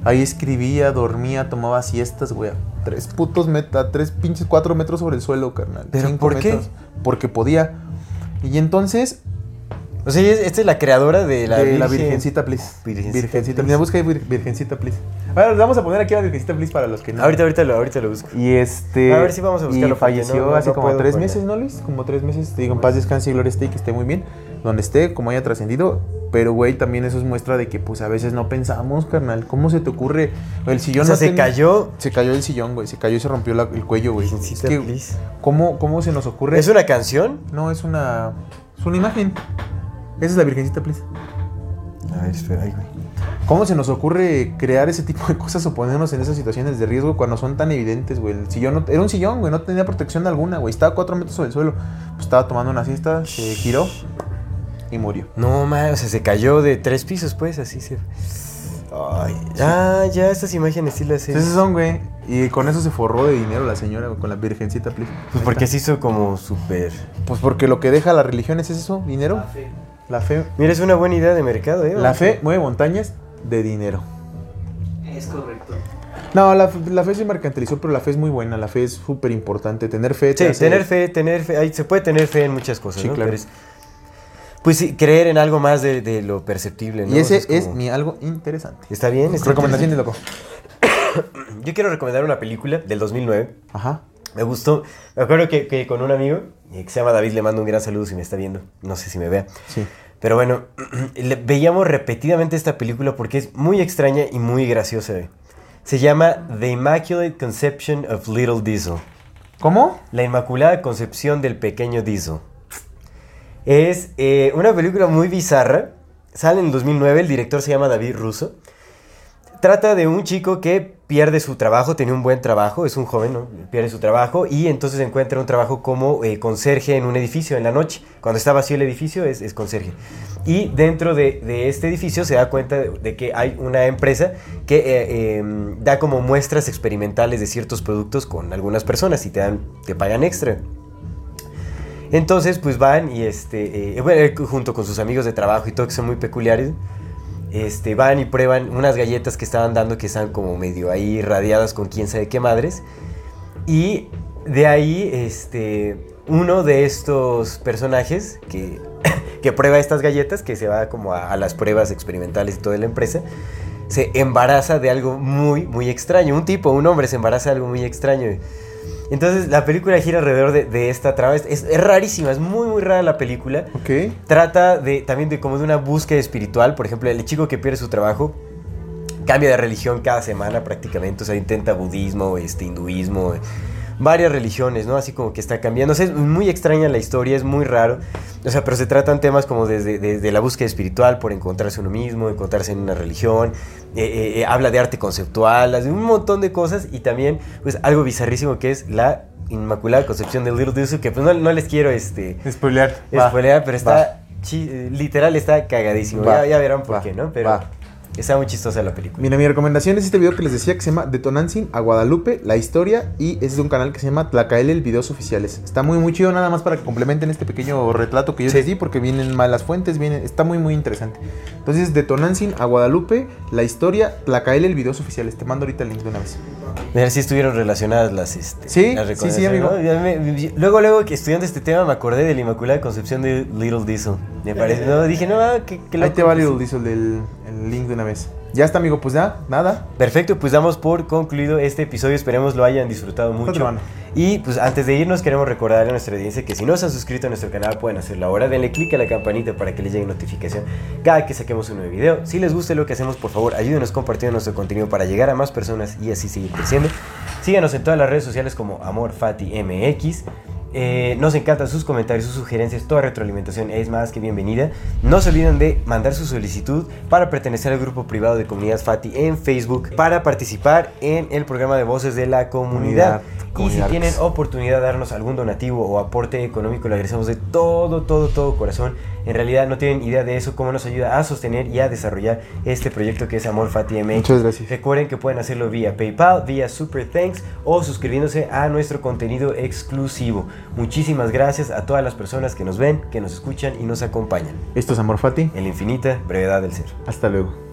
Ahí escribía, dormía, tomaba siestas, güey. Tres putos metros, tres pinches cuatro metros sobre el suelo, carnal. ¿Pero Cinco por qué? Porque podía. Y entonces, O sea, esta es la creadora de la, de la Virgen- Virgencita, please. Virgencita, Virgencita, please. Busca ahí Vir- Virgencita, please. Bueno, vamos a poner aquí a la Virgencita, please, para los que no. Ahorita, ahorita lo, ahorita lo busco. Y este. A ver si vamos a buscarlo, Y falleció no- no- hace no como tres meses. ¿no, Luis? Como tres meses. Te digo, en paz descanse y gloria esté y que esté muy bien. Donde esté, como haya trascendido. Pero, güey, también eso es muestra de que, pues, a veces no pensamos, carnal. ¿Cómo se te ocurre? El sillón O sea, no se cayó. Se cayó el sillón, güey. Se cayó y se rompió la- el cuello, güey. Es que. ¿cómo, ¿cómo se nos ocurre? ¿Es una canción? No, es una. Es una imagen. Esa es la Virgencita, please. A ver, espera, ay, güey. ¿Cómo se nos ocurre crear ese tipo de cosas o ponernos en esas situaciones de riesgo cuando son tan evidentes, güey? El sillón no- era un sillón, güey, no tenía protección alguna, güey. Estaba cuatro metros sobre el suelo. Pues estaba tomando una siesta, se giró y murió. No, ma, o sea, se cayó de tres pisos, pues, así se. Ay, ah, ya, estas imágenes sí las sé. Entonces son, güey. Y con eso se forró de dinero la señora, güey, con la virgencita, please. Pues porque se hizo como súper. Pues porque lo que deja la religión es eso, dinero. La fe. La fe. Mira, es una buena idea de mercado, ¿eh? La fe mueve montañas de dinero. Es correcto. No, la, la fe se mercantilizó, pero la fe es muy buena. La fe es súper importante. Tener fe. te Sí, hace- tener fe, tener fe. ahí se puede tener fe en muchas cosas, Sí, ¿no? claro. Pero es, Pues sí, creer en algo más de, de lo perceptible, ¿no? Y ese O sea, es, como- mi algo interesante. Está bien, está Recomendación de loco. Yo quiero recomendar una película del 2009. Ajá. Me gustó. Me acuerdo que, que con un amigo, eh, que se llama David, le mando un gran saludo si me está viendo. No sé si me vea. Sí. Pero bueno, veíamos repetidamente esta película porque es muy extraña y muy graciosa. Se llama The Immaculate Conception of Little Diesel. ¿Cómo? La Inmaculada Concepción del Pequeño Diesel. Es eh, una película muy bizarra. Sale en el 2009, el director se llama David Russo. Trata de un chico que pierde su trabajo, tenía un buen trabajo, es un joven, ¿no? Pierde su trabajo y entonces encuentra un trabajo como eh, conserje en un edificio en la noche. Cuando está vacío el edificio es, es conserje. Y dentro de, de este edificio se da cuenta de, que hay una empresa que eh, eh, da como muestras experimentales de ciertos productos con algunas personas y te, dan, te pagan extra. Entonces, pues van y este, eh, bueno, él junto con sus amigos de trabajo y todo, que son muy peculiares, este, van y prueban unas galletas que estaban dando que están como medio ahí radiadas con quién sabe qué madres. Y de ahí, este, uno de estos personajes que, que prueba estas galletas, que se va como a, a las pruebas experimentales y toda la empresa, se embaraza de algo muy, muy extraño. Un tipo, un hombre se embaraza de algo muy extraño. Entonces la película gira alrededor de, de esta trama. Es, rarísima, es muy, muy rara la película. Trata de, también de como de una búsqueda espiritual. Por ejemplo, el chico que pierde su trabajo cambia de religión cada semana prácticamente. O sea, intenta budismo, este, hinduismo, varias religiones, ¿no? Así como que está cambiando. O sea, es muy extraña la historia, es muy raro. O sea, pero se tratan temas como desde, desde la búsqueda espiritual por encontrarse uno mismo, encontrarse en una religión. eh, eh, eh, habla de arte conceptual, de un montón de cosas. Y también, pues, algo bizarrísimo que es la Inmaculada Concepción de Little Deuce, que pues no, no les quiero, este... Spoilear. Va. Spoilear, pero está chi- literal está cagadísimo. Va, Ya, ya verán por va, qué, ¿no? Pero. Está muy chistosa la película. Mira, mi recomendación es este video que les decía que se llama Detonancing a Guadalupe, la historia, y es de un canal que se llama Tlacael, el videos oficiales. Está muy, muy chido, nada más para que complementen este pequeño retrato que yo Sí. les di, porque vienen malas fuentes, vienen, está muy, muy interesante. Entonces, Detonancing a Guadalupe, la historia, Tlacael, el videos oficiales. Te mando ahorita el link de una vez. Mira si estuvieron relacionadas las, este, Sí, las sí, sí, amigo. ¿no? Luego, luego que estudiando este tema me acordé de la Inmaculada Concepción de Little Diesel. Me parece. No, dije, no, ah, qué, qué Ahí te va Little Diesel el, el link de una vez. Ya está, amigo, pues ya, nada. Perfecto, pues damos por concluido este episodio. Esperemos lo hayan disfrutado mucho. Y pues antes de irnos queremos recordarle a nuestra audiencia que si no se han suscrito a nuestro canal pueden hacerlo ahora. Denle click a la campanita para que les llegue notificación cada que saquemos un nuevo video. Si les gusta lo que hacemos, por favor ayúdenos compartiendo nuestro contenido para llegar a más personas y así seguir creciendo. Síganos en todas las redes sociales como AmorFatiMX. Eh, nos encantan sus comentarios, sus sugerencias, toda retroalimentación es más que bienvenida. No se olviden de mandar su solicitud para pertenecer al grupo privado de Comunidad Fati en Facebook para participar en el programa de voces de la comunidad. Comunidad, Y si tienen oportunidad de darnos algún donativo o aporte económico, le agradecemos de todo, todo, todo corazón. En realidad no tienen idea de eso, cómo nos ayuda a sostener y a desarrollar este proyecto que es Amor Fati MX. Muchas gracias. Recuerden que pueden hacerlo vía PayPal, vía Super Thanks o suscribiéndose a nuestro contenido exclusivo. Muchísimas gracias a todas las personas que nos ven, que nos escuchan y nos acompañan. Esto es Amor Fati. En la infinita brevedad del ser. Hasta luego.